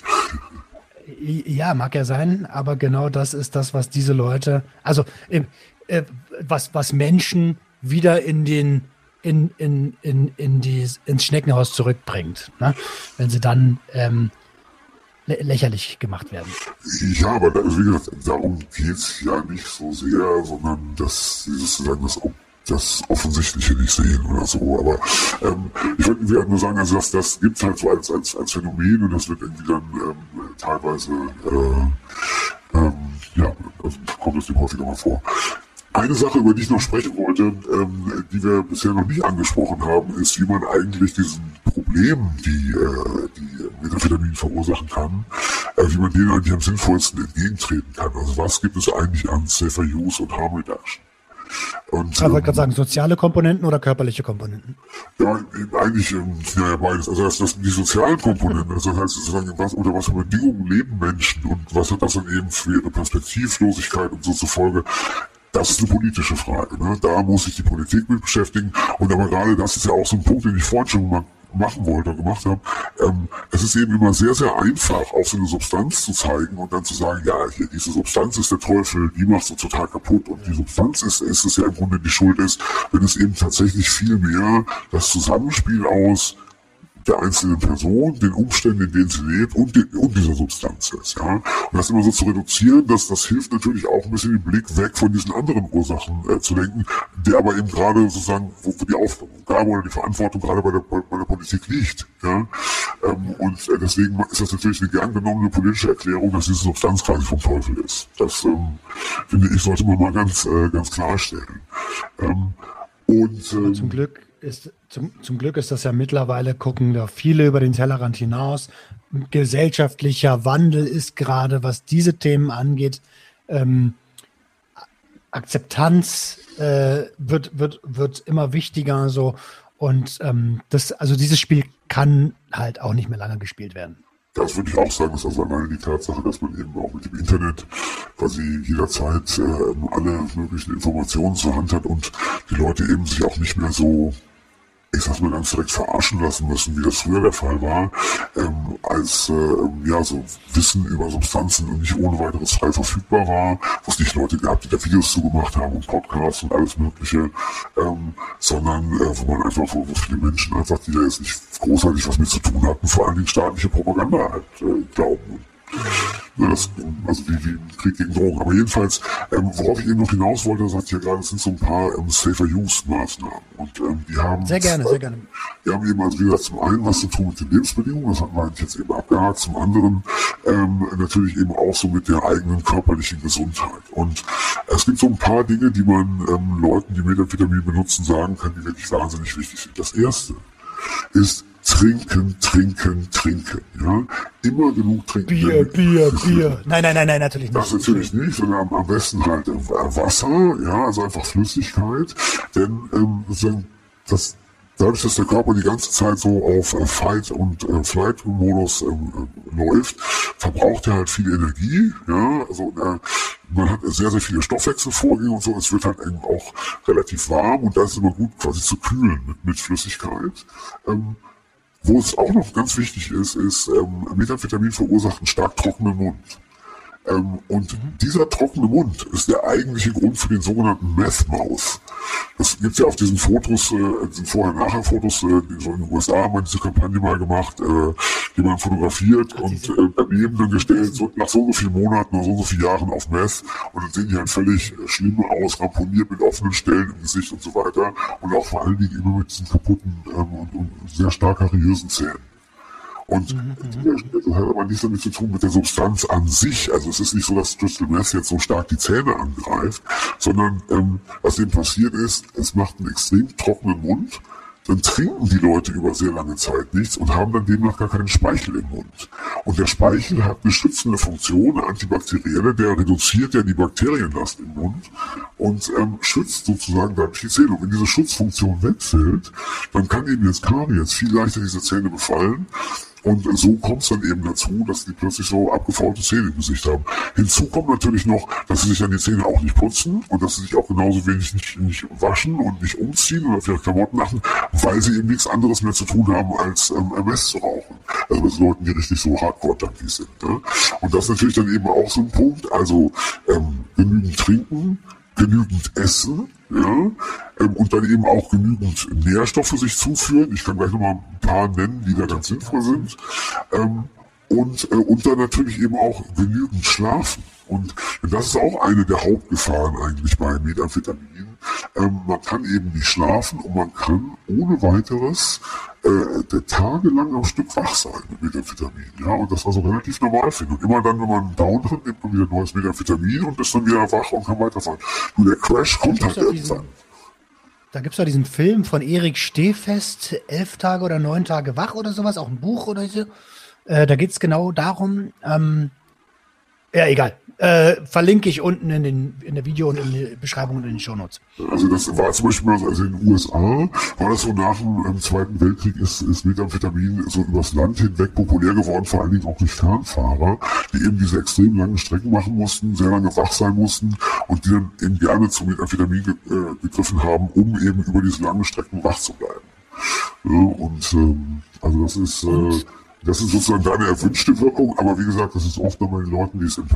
Ja, mag ja sein, aber genau das ist das, was diese Leute, also äh, äh, was, was Menschen wieder in den in, in, in, in die, ins Schneckenhaus zurückbringt, ne? wenn sie dann ähm, lä lächerlich gemacht werden. Ja, aber da, wie gesagt, darum geht es ja nicht so sehr, sondern dass dieses sozusagen das das Offensichtliche nicht sehen oder so. Aber ähm, ich würde irgendwie nur sagen, also das, das gibt es halt so als, als, als Phänomen und das wird irgendwie dann ähm, teilweise, äh, ähm, ja, also kommt es dem häufiger mal vor. Eine Sache, über die ich noch sprechen wollte, ähm, die wir bisher noch nicht angesprochen haben, ist, wie man eigentlich diesen Problemen, die, äh, die Methamphetamin verursachen kann, äh, wie man denen eigentlich am sinnvollsten entgegentreten kann. Also was gibt es eigentlich an Safer Use und Harm Reduction? Und, ich wollte gerade sagen, soziale Komponenten oder körperliche Komponenten? Ja, eigentlich ähm, ja, beides. Also das, das sind die sozialen Komponenten. Also das heißt sozusagen, was, unter was für Bedingungen leben Menschen und was hat das dann eben für ihre Perspektivlosigkeit und so zur Folge. Das ist eine politische Frage. Ne? Da muss sich die Politik mit beschäftigen. Und aber gerade das ist ja auch so ein Punkt, den ich vorhin schon mal machen wollte und gemacht habe, ähm, es ist eben immer sehr, sehr einfach, auf so eine Substanz zu zeigen und dann zu sagen, ja, hier, diese Substanz ist der Teufel, die macht so total kaputt. Und die Substanz ist, ist es ja im Grunde die Schuld ist, wenn es eben tatsächlich viel mehr das Zusammenspiel aus der einzelnen Person, den Umständen, in denen sie lebt und, die, und dieser Substanz ist. Ja? Und das immer so zu reduzieren, dass das hilft natürlich auch ein bisschen den Blick weg von diesen anderen Ursachen äh, zu lenken, der aber eben gerade sozusagen, wo, die Aufgabe oder die Verantwortung gerade bei der, bei, bei der Politik liegt. Ja? Ähm, und äh, deswegen ist das natürlich eine gern genommene politische Erklärung, dass diese Substanz quasi vom Teufel ist. Das ähm, finde ich, sollte man mal ganz, äh, ganz klarstellen. Ähm, und, ähm, zum Glück ist, zum, zum Glück ist das ja mittlerweile, gucken da viele über den Tellerrand hinaus. Gesellschaftlicher Wandel ist gerade, was diese Themen angeht, ähm, Akzeptanz äh, wird, wird, wird immer wichtiger so. Und ähm, das, also dieses Spiel kann halt auch nicht mehr lange gespielt werden. Das würde ich auch sagen, ist also alleine die Tatsache, dass man eben auch mit dem Internet quasi jederzeit äh, alle möglichen Informationen zur Hand hat und die Leute eben sich auch nicht mehr so ich sag mal ganz direkt verarschen lassen müssen, wie das früher der Fall war, ähm, als äh, ja so Wissen über Substanzen nicht ohne weiteres frei verfügbar war, wo es nicht Leute gab, die da Videos zugemacht haben und Podcasts und alles mögliche, ähm, sondern äh, wo man einfach, wo, wo viele Menschen einfach, die da jetzt nicht großartig was mit zu tun hatten, vor allen Dingen staatliche Propaganda halt äh, glauben. Das, also wie, wie Krieg gegen Drogen. Aber jedenfalls, ähm, worauf ich eben noch hinaus wollte, das sagt ja gerade, es sind so ein paar ähm, Safer-Use-Maßnahmen. Und ähm, die haben... Sehr gerne, sehr gerne. Die haben eben, also wie gesagt, zum einen was zu tun mit den Lebensbedingungen, das hat man jetzt eben abgehakt. Zum anderen ähm, natürlich eben auch so mit der eigenen körperlichen Gesundheit. Und es gibt so ein paar Dinge, die man ähm, Leuten, die Methamphetamin benutzen, sagen kann, die wirklich wahnsinnig wichtig sind. Das erste ist, trinken, trinken, trinken. Ja? Immer genug trinken. Bier, Bier, Bier. Nein, nein, nein, nein, natürlich nicht. Das natürlich nicht, sondern am besten halt äh, Wasser, ja, also einfach Flüssigkeit. Denn ähm, das dadurch, dass der Körper die ganze Zeit so auf äh, Fight- und äh, Flight-Modus ähm, äh, läuft, verbraucht er halt viel Energie. Ja, also äh, man hat sehr, sehr viele Stoffwechselvorgänge und so. Es wird halt eben auch relativ warm und da ist es immer gut, quasi zu kühlen mit, mit Flüssigkeit. Ähm, wo es auch noch ganz wichtig ist, ist, ähm, Methamphetamin verursacht einen stark trockenen Mund. Ähm, und mhm. dieser trockene Mund ist der eigentliche Grund für den sogenannten Meth Mouth. Das gibt's ja auf diesen Fotos, äh, diesen Vorher-Nachher-Fotos, äh, die so in den USA haben wir diese Kampagne mal gemacht, äh, die man fotografiert Ach, und äh, daneben dann gestellt, so, nach so, so vielen Monaten oder so, so vielen Jahren auf Meth und dann sehen die halt völlig schlimm aus, ramponiert mit offenen Stellen im Gesicht und so weiter und auch vor allen Dingen immer mit diesen kaputten ähm, und, und sehr stark kariösen Zähnen. Und mhm, mhm. das hat aber nichts damit zu tun mit der Substanz an sich. Also es ist nicht so, dass Crystal Meth jetzt so stark die Zähne angreift, sondern ähm, was eben passiert ist, es macht einen extrem trockenen Mund dann trinken die Leute über sehr lange Zeit nichts und haben dann demnach gar keinen Speichel im Mund. Und der Speichel hat eine schützende Funktion, eine antibakterielle, der reduziert ja die Bakterienlast im Mund und ähm, schützt sozusagen die Zähne. Und wenn diese Schutzfunktion wegfällt, dann kann eben jetzt Karies viel leichter diese Zähne befallen und so kommt es dann eben dazu, dass die plötzlich so abgefaulte Zähne im Gesicht haben. Hinzu kommt natürlich noch, dass sie sich dann die Zähne auch nicht putzen und dass sie sich auch genauso wenig nicht, nicht waschen und nicht umziehen oder vielleicht Klamotten machen, weil sie eben nichts anderes mehr zu tun haben, als ähm, MS zu rauchen. Also mit Leuten, die richtig so hardcore-junkies sind. Ne? Und das ist natürlich dann eben auch so ein Punkt. Also ähm, genügend trinken, genügend essen, ja, ähm, und dann eben auch genügend Nährstoffe sich zuführen. Ich kann gleich nochmal ein paar nennen, die da ganz sinnvoll sind. Ähm, und, äh, und dann natürlich eben auch genügend schlafen. Und das ist auch eine der Hauptgefahren eigentlich bei Methamphetamin. Ähm, man kann eben nicht schlafen und man kann ohne weiteres äh, tagelang am Stück wach sein mit Methamphetamin. Ja, und das war so relativ normal finde. Und immer dann, wenn man einen Down hat, nimmt man wieder neues Methamphetamin und ist dann wieder wach und kann weiterfahren. Nur der Crash kommt halt irgendwann. Da gibt es doch diesen Film von Erik Stehfest, elf Tage oder neun Tage wach oder sowas, auch ein Buch oder so. Äh, da geht es genau darum, ähm, ja, egal. Äh, verlinke ich unten in, den, in der Video und in der Beschreibung und in den Shownotes. Also das war zum Beispiel also in den USA, war das so nach dem ähm, Zweiten Weltkrieg ist, ist Methamphetamin so übers Land hinweg populär geworden, vor allen Dingen auch durch Fernfahrer, die eben diese extrem langen Strecken machen mussten, sehr lange wach sein mussten und die dann eben gerne zu Methamphetamin ge äh, gegriffen haben, um eben über diese langen Strecken wach zu bleiben. Ja, und ähm, also das ist äh, das ist sozusagen deine erwünschte Wirkung, aber wie gesagt, das ist oft bei den Leuten, die es im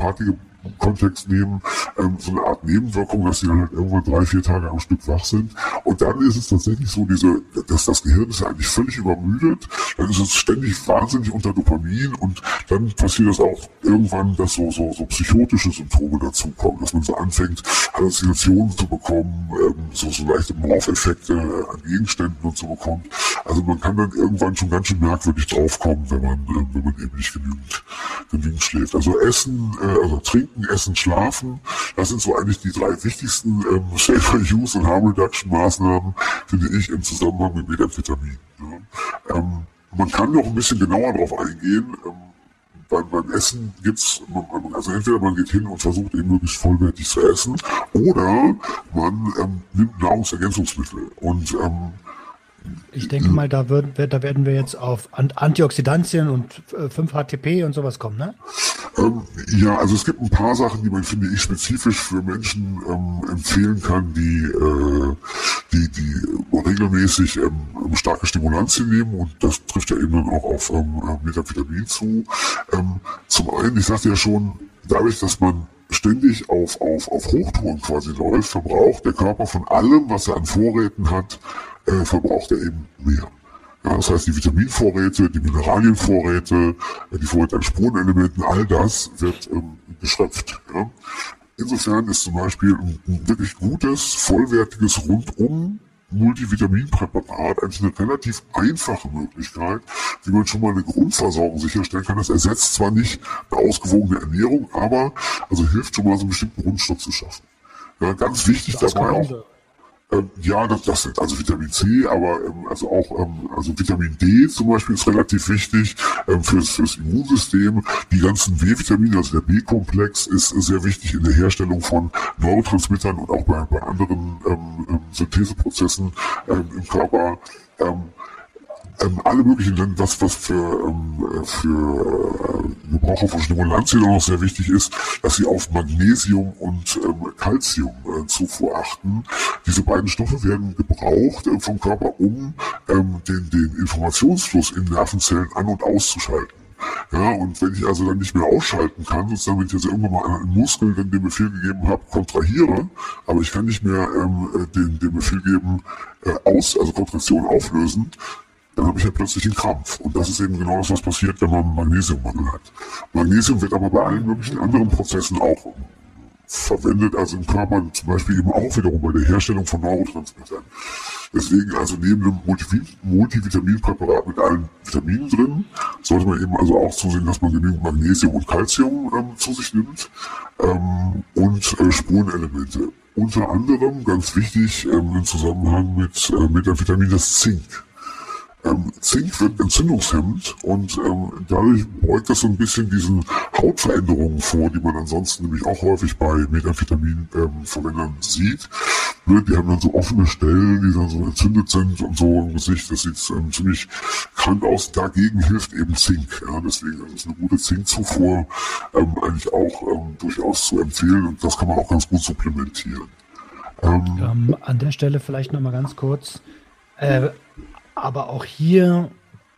Party-Kontext nehmen, ähm, so eine Art Nebenwirkung, dass sie dann halt irgendwann drei, vier Tage am Stück wach sind. Und dann ist es tatsächlich so, diese, dass das Gehirn ist ja eigentlich völlig übermüdet, dann ist es ständig wahnsinnig unter Dopamin und dann passiert das auch irgendwann, dass so, so, so psychotische Symptome dazukommen, dass man so anfängt, Halluzinationen zu bekommen, ähm, so, so leichte Morpheffekte an Gegenständen und so bekommt. Also man kann dann irgendwann schon ganz schön merkwürdig draufkommen, wenn man, äh, wenn man eben nicht genügend, genügend schläft. Also Essen, äh, also Trinken, Essen, Schlafen, das sind so eigentlich die drei wichtigsten ähm, Safer Use und Harm Reduction Maßnahmen, finde ich, im Zusammenhang mit Methamphetamin. Ja. Ähm, man kann noch ein bisschen genauer darauf eingehen. Ähm, beim, beim Essen gibt's, also entweder man geht hin und versucht eben möglichst vollwertig zu essen, oder man ähm, nimmt Nahrungsergänzungsmittel. Und ähm, ich denke mal, da, wird, da werden wir jetzt auf Antioxidantien und 5-HTP äh, und sowas kommen, ne? Ähm, ja, also es gibt ein paar Sachen, die man, finde ich, spezifisch für Menschen ähm, empfehlen kann, die, äh, die, die regelmäßig ähm, starke Stimulantien nehmen und das trifft ja eben dann auch auf ähm, Methamphetamin zu. Ähm, zum einen, ich sagte ja schon, dadurch, dass man ständig auf, auf, auf Hochtouren quasi läuft, verbraucht der Körper von allem, was er an Vorräten hat, äh, verbraucht er eben mehr. Ja, das heißt, die Vitaminvorräte, die Mineralienvorräte, äh, die Vorräte an Spurenelementen, all das wird ähm, geschöpft. Ja. Insofern ist zum Beispiel ein, ein wirklich gutes, vollwertiges Rundum Multivitaminpräparat eigentlich eine relativ einfache Möglichkeit, wie man schon mal eine Grundversorgung sicherstellen kann. Das ersetzt zwar nicht eine ausgewogene Ernährung, aber also hilft schon mal so einen bestimmten Grundstoff zu schaffen. Ja, ganz wichtig dabei auch. Ähm, ja, das, das sind also Vitamin C, aber ähm, also auch ähm, also Vitamin D zum Beispiel ist relativ wichtig ähm, fürs, fürs Immunsystem. Die ganzen B-Vitamine, also der B-Komplex, ist sehr wichtig in der Herstellung von Neurotransmittern und auch bei, bei anderen ähm, ähm Syntheseprozessen ähm, im Körper. Ähm, ähm, alle möglichen, was, was für, ähm, für äh, Gebraucher von Stimulantien auch noch sehr wichtig ist, dass sie auf Magnesium und ähm, Calcium äh, Zufuhr achten. Diese beiden Stoffe werden gebraucht äh, vom Körper, um ähm, den, den Informationsfluss in Nervenzellen an- und auszuschalten. Ja, und wenn ich also dann nicht mehr ausschalten kann, sozusagen, wenn ich also irgendwann mal einen Muskel dann den Befehl gegeben habe, kontrahiere, aber ich kann nicht mehr ähm, äh, den, den Befehl geben, äh, aus, also Kontraktion auflösen, dann habe ich ja plötzlich einen Krampf. Und das ist eben genau das, was passiert, wenn man Magnesiummangel hat. Magnesium wird aber bei allen möglichen anderen Prozessen auch verwendet, also im Körper zum Beispiel eben auch wiederum bei der Herstellung von Neurotransmittern. Deswegen also neben einem Multivitaminpräparat mit allen Vitaminen drin, sollte man eben also auch zusehen, dass man genügend Magnesium und Calcium ähm, zu sich nimmt ähm, und äh, Spurenelemente. Unter anderem, ganz wichtig ähm, im Zusammenhang mit, äh, mit dem Vitamin das Zink. Ähm, Zink wird entzündungshemmend und ähm, dadurch beugt das so ein bisschen diesen Hautveränderungen vor, die man ansonsten nämlich auch häufig bei Methamphetamin-Verwendern ähm, sieht. Ne, die haben dann so offene Stellen, die dann so entzündet sind und so im Gesicht. Das sieht ähm, ziemlich krank aus. Dagegen hilft eben Zink. Ja, deswegen ist eine gute Zinkzufuhr ähm, eigentlich auch ähm, durchaus zu empfehlen und das kann man auch ganz gut supplementieren. Ähm, an der Stelle vielleicht nochmal ganz kurz. Äh, aber auch hier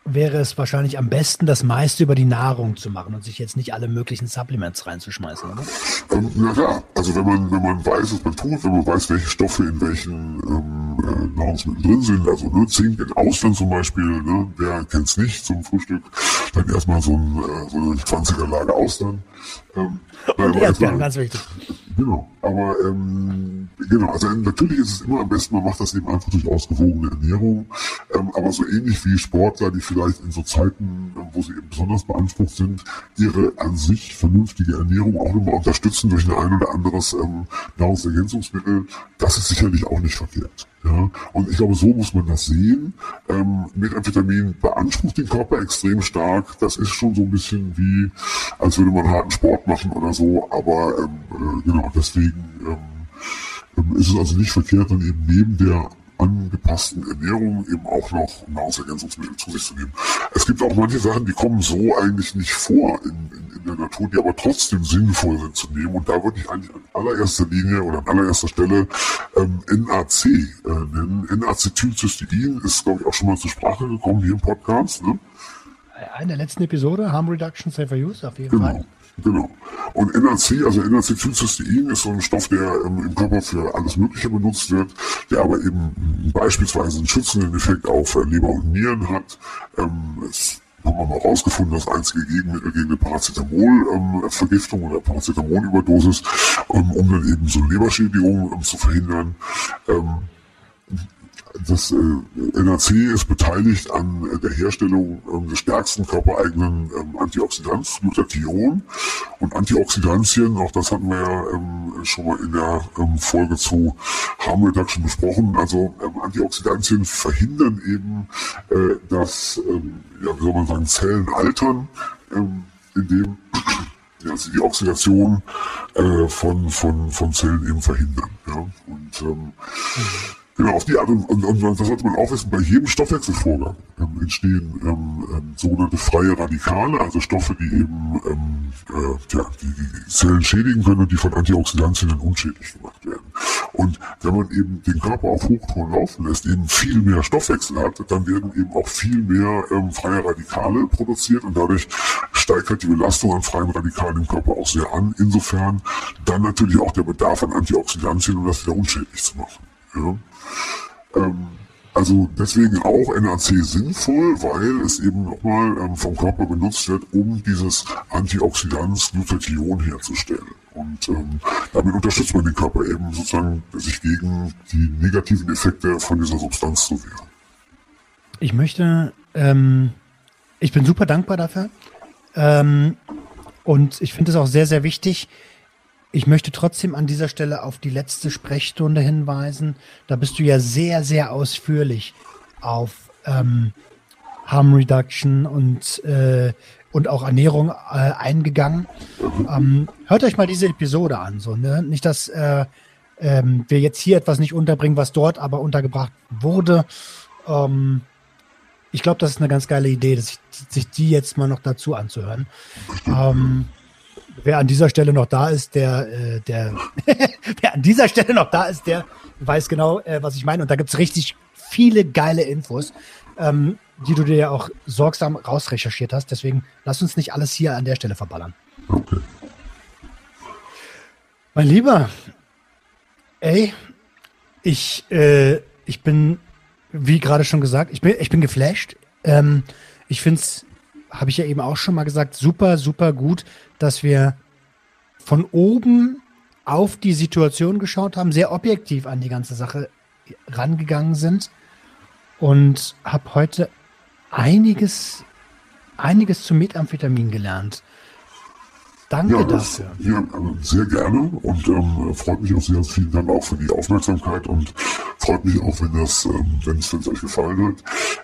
wäre es wahrscheinlich am besten, das meiste über die Nahrung zu machen und sich jetzt nicht alle möglichen Supplements reinzuschmeißen, oder? Ähm, na klar, also wenn man, wenn man weiß, was man tut, wenn man weiß, welche Stoffe in welchen ähm, äh, Nahrungsmitteln drin sind, also ne, Zink in Ausland zum Beispiel, ne, wer kennt's nicht zum Frühstück, dann erstmal so ein äh, so eine 20er Lage Ausland. Ähm, und Erdbeeren, ganz wichtig. Genau, aber ähm, genau, also natürlich ist es immer am besten, man macht das eben einfach durch ausgewogene Ernährung, ähm, aber so ähnlich wie Sportler, die vielleicht in so Zeiten, ähm, wo sie eben besonders beansprucht sind, ihre an sich vernünftige Ernährung auch nochmal unterstützen durch ein, ein oder anderes ähm, Nahrungsergänzungsmittel, das ist sicherlich auch nicht verkehrt. Ja, und ich glaube, so muss man das sehen. Ähm, Methamphetamin beansprucht den Körper extrem stark. Das ist schon so ein bisschen wie, als würde man harten Sport machen oder so. Aber ähm, äh, genau, deswegen ähm, ähm ist es also nicht verkehrt, dann eben neben der angepassten Ernährung eben auch noch Nahrungsergänzungsmittel zu sich zu nehmen. Es gibt auch manche Sachen, die kommen so eigentlich nicht vor in, in, in der Natur, die aber trotzdem sinnvoll sind zu nehmen. Und da würde ich eigentlich an allererster Linie oder an allererster Stelle ähm, NAC äh, nennen. N-Acetylcystein ist, glaube ich, auch schon mal zur Sprache gekommen hier im Podcast. Ne? In der letzten Episode, Harm Reduction Safer Use, auf jeden genau. Fall. Genau. Und NAC, also NAC-Cystein, ist so ein Stoff, der ähm, im Körper für alles Mögliche benutzt wird, der aber eben beispielsweise einen schützenden Effekt auf äh, Leber und Nieren hat. Ähm, es haben wir mal rausgefunden, das einzige Gegenmittel gegen eine Paracetamol-Vergiftung ähm, oder Paracetamol-Überdosis, ähm, um dann eben so Leberschädigungen ähm, zu verhindern. Das äh, NAC ist beteiligt an äh, der Herstellung ähm, des stärksten körpereigenen ähm, Antioxidants, Glutathion. Und Antioxidantien, auch das hatten wir ja ähm, schon mal in der ähm, Folge zu Harm Reduction besprochen. Also ähm, Antioxidantien verhindern eben, äh, dass, ähm, ja, wie soll man sagen, Zellen altern, ähm, indem ja, sie die Oxidation äh, von, von, von Zellen eben verhindern. Ja? Und ähm, mhm Genau, auf die Art und, und, und das sollte man auch wissen, bei jedem Stoffwechselvorgang ähm, entstehen ähm, ähm, sogenannte freie Radikale, also Stoffe, die eben ähm, äh, ja, die, die Zellen schädigen können und die von Antioxidantien dann unschädlich gemacht werden. Und wenn man eben den Körper auf Hochtouren laufen lässt, eben viel mehr Stoffwechsel hat, dann werden eben auch viel mehr ähm, freie Radikale produziert und dadurch steigt halt die Belastung an freien Radikalen im Körper auch sehr an. Insofern dann natürlich auch der Bedarf an Antioxidantien, um das wieder unschädlich zu machen. Ja. Ähm, also deswegen auch NAC sinnvoll, weil es eben nochmal ähm, vom Körper benutzt wird, um dieses Antioxidans Glutathion herzustellen. Und ähm, damit unterstützt man den Körper eben sozusagen, sich gegen die negativen Effekte von dieser Substanz zu wehren. Ich möchte, ähm, ich bin super dankbar dafür. Ähm, und ich finde es auch sehr, sehr wichtig, ich möchte trotzdem an dieser Stelle auf die letzte Sprechstunde hinweisen. Da bist du ja sehr, sehr ausführlich auf ähm, Harm Reduction und, äh, und auch Ernährung äh, eingegangen. Ähm, hört euch mal diese Episode an. So, ne? Nicht, dass äh, ähm, wir jetzt hier etwas nicht unterbringen, was dort aber untergebracht wurde. Ähm, ich glaube, das ist eine ganz geile Idee, sich, sich die jetzt mal noch dazu anzuhören. Ähm, wer an dieser Stelle noch da ist, der, äh, der, wer an dieser Stelle noch da ist, der weiß genau, äh, was ich meine. Und da gibt es richtig viele geile Infos, ähm, die du dir ja auch sorgsam rausrecherchiert hast. Deswegen lass uns nicht alles hier an der Stelle verballern. Okay. Mein Lieber, ey, ich, äh, ich bin, wie gerade schon gesagt, ich bin, ich bin geflasht. Ähm, ich finde es, habe ich ja eben auch schon mal gesagt, super, super gut, dass wir von oben auf die Situation geschaut haben, sehr objektiv an die ganze Sache rangegangen sind und habe heute einiges, einiges zu Methamphetamin gelernt. Danke ja, das, dafür. Ja, also sehr gerne und ähm, freut mich auch sehr. Vielen Dank auch für die Aufmerksamkeit und freut mich auch, wenn das, ähm, wenn es euch gefallen hat.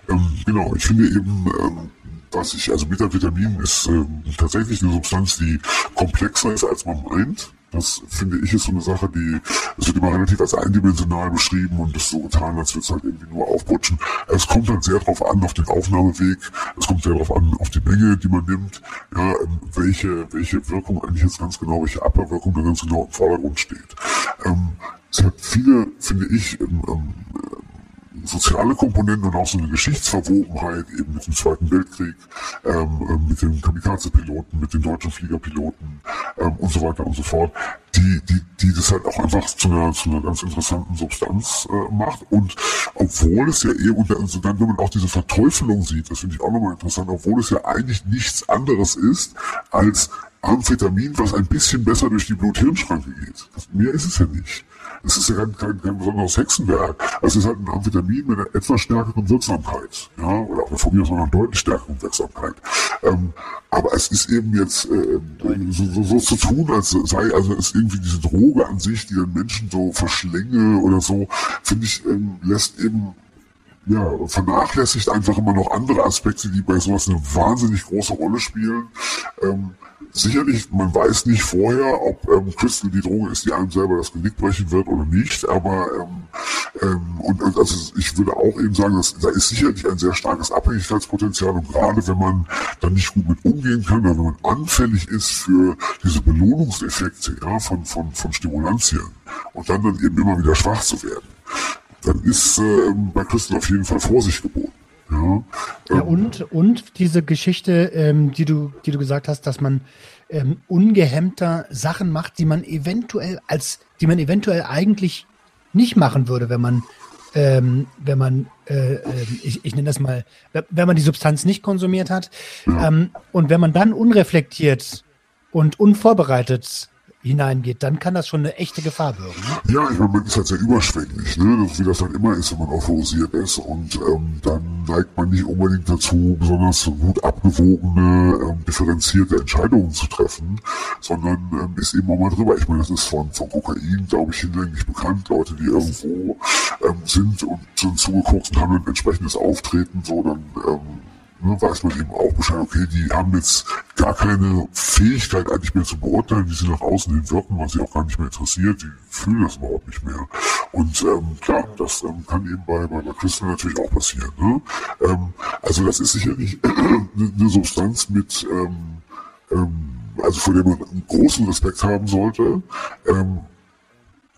Ähm, genau, ich finde eben, ähm, was ich, also Metavitamin ist ähm, tatsächlich eine Substanz, die komplexer ist, als man meint. Das finde ich ist so eine Sache, die, es wird immer relativ als eindimensional beschrieben und es so getan, als würde es halt irgendwie nur aufputschen. Es kommt dann sehr darauf an, auf den Aufnahmeweg, es kommt sehr darauf an, auf die Menge, die man nimmt, ja, ähm, welche, welche Wirkung eigentlich jetzt ganz genau, welche Abwehrwirkung da ganz genau im Vordergrund steht. Ähm, es hat viele, finde ich, ähm, ähm, soziale Komponenten und auch so eine Geschichtsverwobenheit eben mit dem Zweiten Weltkrieg, ähm, ähm, mit den Kamikaze-Piloten, mit den deutschen Fliegerpiloten ähm, und so weiter und so fort, die, die, die das halt auch einfach zu einer, zu einer ganz interessanten Substanz äh, macht. Und obwohl es ja eben, und dann, wenn man auch diese Verteufelung sieht, das finde ich auch nochmal interessant, obwohl es ja eigentlich nichts anderes ist als Amphetamin, was ein bisschen besser durch die Blut-Hirn-Schranke geht. Mehr ist es ja nicht. Es ist ja kein, kein, kein besonderes Hexenwerk. Es ist halt ein Amphetamin mit einer etwas stärkeren Wirksamkeit. Ja, oder von mir aus noch deutlich stärkeren Wirksamkeit. Ähm, aber es ist eben jetzt äh, so, so, so zu tun, als sei also es irgendwie diese Droge an sich, die den Menschen so verschlänge oder so, finde ich, ähm, lässt eben ja, vernachlässigt einfach immer noch andere Aspekte, die bei sowas eine wahnsinnig große Rolle spielen. Ähm, sicherlich, man weiß nicht vorher, ob ähm, Crystal die Droge ist, die einem selber das Genick brechen wird oder nicht, aber ähm, ähm, und, und also ich würde auch eben sagen, dass da ist sicherlich ein sehr starkes Abhängigkeitspotenzial und gerade wenn man dann nicht gut mit umgehen kann, oder wenn man anfällig ist für diese Belohnungseffekte ja, von, von, von Stimulantien und dann dann eben immer wieder schwach zu werden, dann ist äh, bei Crystal auf jeden Fall Vorsicht geboten. Ja, ja ähm, und, und diese Geschichte, ähm, die, du, die du gesagt hast, dass man ähm, ungehemmter Sachen macht, die man eventuell als, die man eventuell eigentlich nicht machen würde, wenn man, ähm, wenn man, äh, äh, ich, ich nenne das mal, wenn man die Substanz nicht konsumiert hat. Ja. Ähm, und wenn man dann unreflektiert und unvorbereitet hineingeht, dann kann das schon eine echte Gefahr wirken. Ne? Ja, ich meine, man ist halt sehr überschwänglich, ne? Wie das halt immer ist, wenn man autorisiert ist. Und ähm, dann neigt man nicht unbedingt dazu, besonders gut abgewogene, ähm, differenzierte Entscheidungen zu treffen, sondern ähm, ist eben auch mal drüber. Ich meine, das ist von, von Kokain, glaube ich, hinlänglich bekannt. Leute, die irgendwo ähm, sind und sind zugeguckt und haben ein entsprechendes Auftreten, so dann ähm, ne, weiß man eben auch Bescheid, okay, die haben jetzt gar keine Fähigkeit eigentlich mehr zu beurteilen, wie sie nach außen hin wirken, was sie auch gar nicht mehr interessiert, die fühlen das überhaupt nicht mehr. Und ähm, klar, das ähm, kann eben bei, bei, bei Crystal natürlich auch passieren. Ne? Ähm, also das ist sicherlich eine, eine Substanz mit, ähm, ähm, also vor der man großen Respekt haben sollte, ähm,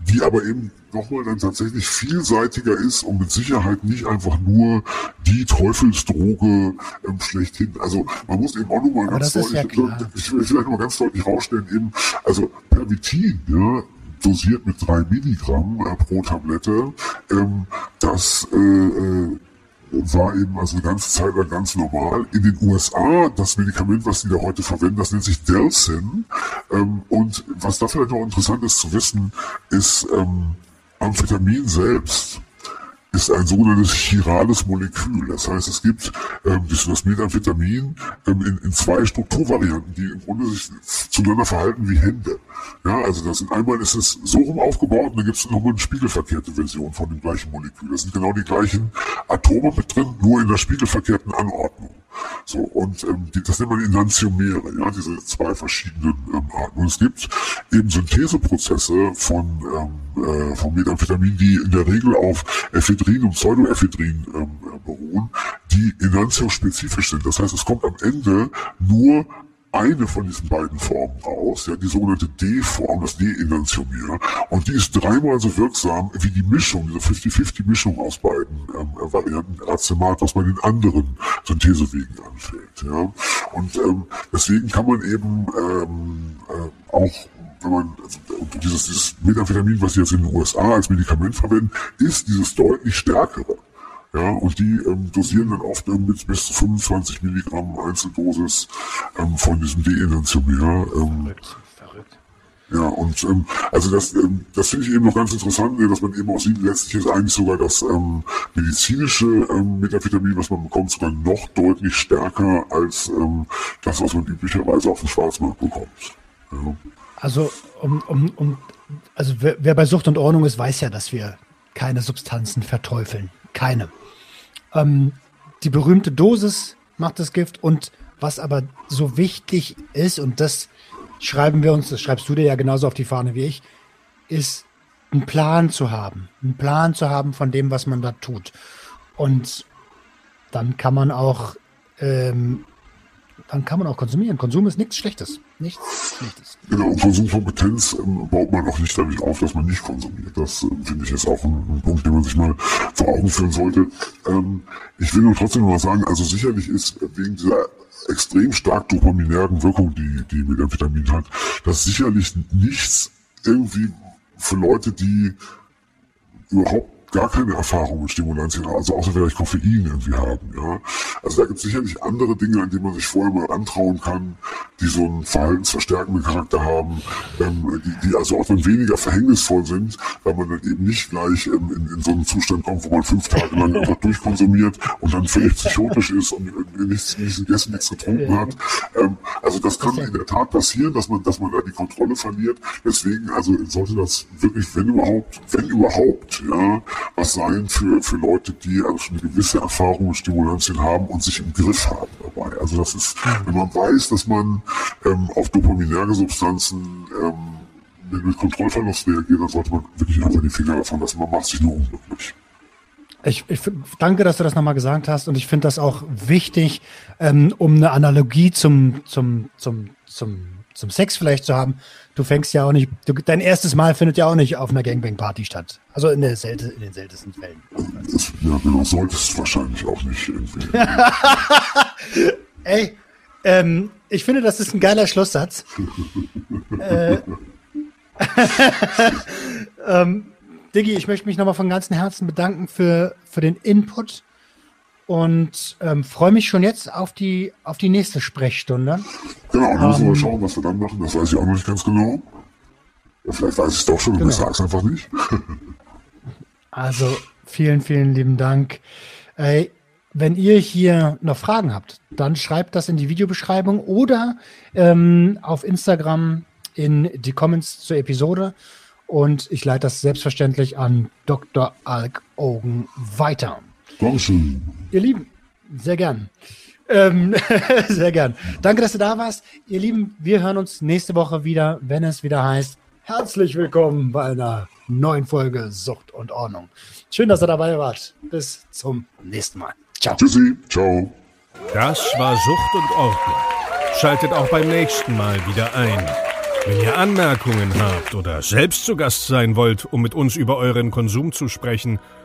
die aber eben nochmal dann tatsächlich vielseitiger ist und mit Sicherheit nicht einfach nur die Teufelsdroge ähm, schlechthin. Also man muss eben auch nochmal ganz deutlich, ja ich will vielleicht nochmal ganz deutlich rausstellen, eben, also Pervitin, ja, dosiert mit drei Milligramm äh, pro Tablette, ähm, das äh, äh, war eben also eine ganze Zeit lang ganz normal. In den USA, das Medikament, was die da heute verwenden, das nennt sich Delsin. Ähm, und was da vielleicht noch interessant ist zu wissen, ist, ähm, Amphetamin selbst ist ein sogenanntes chirales Molekül. Das heißt, es gibt ähm, das Methamphetamin ähm, in, in zwei Strukturvarianten, die im Grunde sich zueinander verhalten wie Hände. Ja, also das sind einmal ist es so rum aufgebaut und dann gibt es nochmal eine spiegelverkehrte Version von dem gleichen Molekül. Das sind genau die gleichen Atome mit drin, nur in der spiegelverkehrten Anordnung. So, und ähm, die, das nennt man Enantiomere, ja, diese zwei verschiedenen ähm, Arten. Und es gibt eben Syntheseprozesse von, ähm, äh, von Methamphetamin, die in der Regel auf Ephedrin und Pseudoephedrin ähm, äh, beruhen, die enantiospezifisch sind. Das heißt, es kommt am Ende nur eine von diesen beiden Formen raus, ja, die sogenannte D-Form, das D-Enantiomer. Und die ist dreimal so wirksam wie die Mischung, diese 50-50-Mischung aus beiden ähm, Varianten Racemat, was bei den anderen Synthesewegen anfällt. Ja. Und ähm, deswegen kann man eben ähm, äh, auch wenn man also, dieses, dieses Methamphetamin, was sie jetzt in den USA als Medikament verwenden, ist dieses deutlich stärkere. Ja, und die ähm, dosieren dann oft ähm, mit bis zu 25 Milligramm Einzeldosis ähm, von diesem D-Enantiomer. Ähm, verrückt, verrückt. Ja, und ähm, also das, ähm, das finde ich eben noch ganz interessant, dass man eben auch sieht, letztlich ist eigentlich sogar das ähm, medizinische ähm, Metavitamin, was man bekommt, sogar noch deutlich stärker als ähm, das, was man üblicherweise auf dem Schwarzmarkt bekommt. Ja. Also um, um, um also wer, wer bei Sucht und Ordnung ist, weiß ja, dass wir keine Substanzen verteufeln. Keine. Ähm, die berühmte Dosis macht das Gift und was aber so wichtig ist, und das schreiben wir uns, das schreibst du dir ja genauso auf die Fahne wie ich, ist einen Plan zu haben. Einen Plan zu haben von dem, was man da tut. Und dann kann man auch ähm, dann kann man auch konsumieren. Konsum ist nichts Schlechtes. Nichts Schlechtes. Genau, und Konsumkompetenz ähm, baut man auch nicht dadurch auf, dass man nicht konsumiert. Das äh, finde ich ist auch ein, ein, Punkt, den man sich mal vor Augen führen sollte. Ähm, ich will nur trotzdem noch mal sagen, also sicherlich ist wegen dieser extrem stark dopaminären Wirkung, die, die Methamphetamin hat, das sicherlich nichts irgendwie für Leute, die überhaupt gar keine Erfahrung mit Stimulantien haben, also außer vielleicht Koffein irgendwie haben, ja. Also da gibt es sicherlich andere Dinge, an denen man sich vorher mal antrauen kann, die so einen verhaltensverstärkenden Charakter haben, ähm, die, die also auch dann weniger verhängnisvoll sind, weil man dann eben nicht gleich ähm, in, in so einen Zustand kommt, wo man fünf Tage lang einfach durchkonsumiert und dann völlig psychotisch ist und nichts, nichts gegessen, nichts getrunken hat. Ähm, also das kann in der Tat passieren, dass man, dass man da die Kontrolle verliert. Deswegen, also sollte das wirklich, wenn überhaupt, wenn überhaupt, ja, was sein für, für Leute, die also eine gewisse Erfahrung mit Stimulantien haben und sich im Griff haben dabei. Also das ist, wenn man weiß, dass man ähm, auf dopaminäre Substanzen ähm, mit Kontrollverlust reagiert, dann sollte man wirklich einfach die Finger davon lassen. Man macht sich nur unglücklich. Ich, ich danke, dass du das nochmal gesagt hast und ich finde das auch wichtig, ähm, um eine Analogie zum, zum, zum, zum, zum Sex vielleicht zu haben du fängst ja auch nicht, du, dein erstes Mal findet ja auch nicht auf einer Gangbang-Party statt. Also in, Selte, in den seltensten Fällen. Ja, genau, solltest du wahrscheinlich auch nicht irgendwie. Ey, ähm, ich finde, das ist ein geiler Schlusssatz. äh, ähm, Diggi, ich möchte mich nochmal von ganzem Herzen bedanken für, für den Input und ähm, freue mich schon jetzt auf die, auf die nächste Sprechstunde. Genau, dann müssen wir ähm, schauen, was wir dann machen. Das weiß ich auch noch nicht ganz genau. Vielleicht weiß ich es doch schon genau. und ich sage es einfach nicht. also vielen, vielen lieben Dank. Ey, wenn ihr hier noch Fragen habt, dann schreibt das in die Videobeschreibung oder ähm, auf Instagram in die Comments zur Episode. Und ich leite das selbstverständlich an Dr. Alk Ogen weiter. Dankeschön. Ihr Lieben, sehr gern. Ähm, sehr gern. Danke, dass du da warst. Ihr Lieben, wir hören uns nächste Woche wieder, wenn es wieder heißt, herzlich willkommen bei einer neuen Folge Sucht und Ordnung. Schön, dass ihr dabei wart. Bis zum nächsten Mal. Ciao. Tschüssi. Ciao. Das war Sucht und Ordnung. Schaltet auch beim nächsten Mal wieder ein. Wenn ihr Anmerkungen habt oder selbst zu Gast sein wollt, um mit uns über euren Konsum zu sprechen,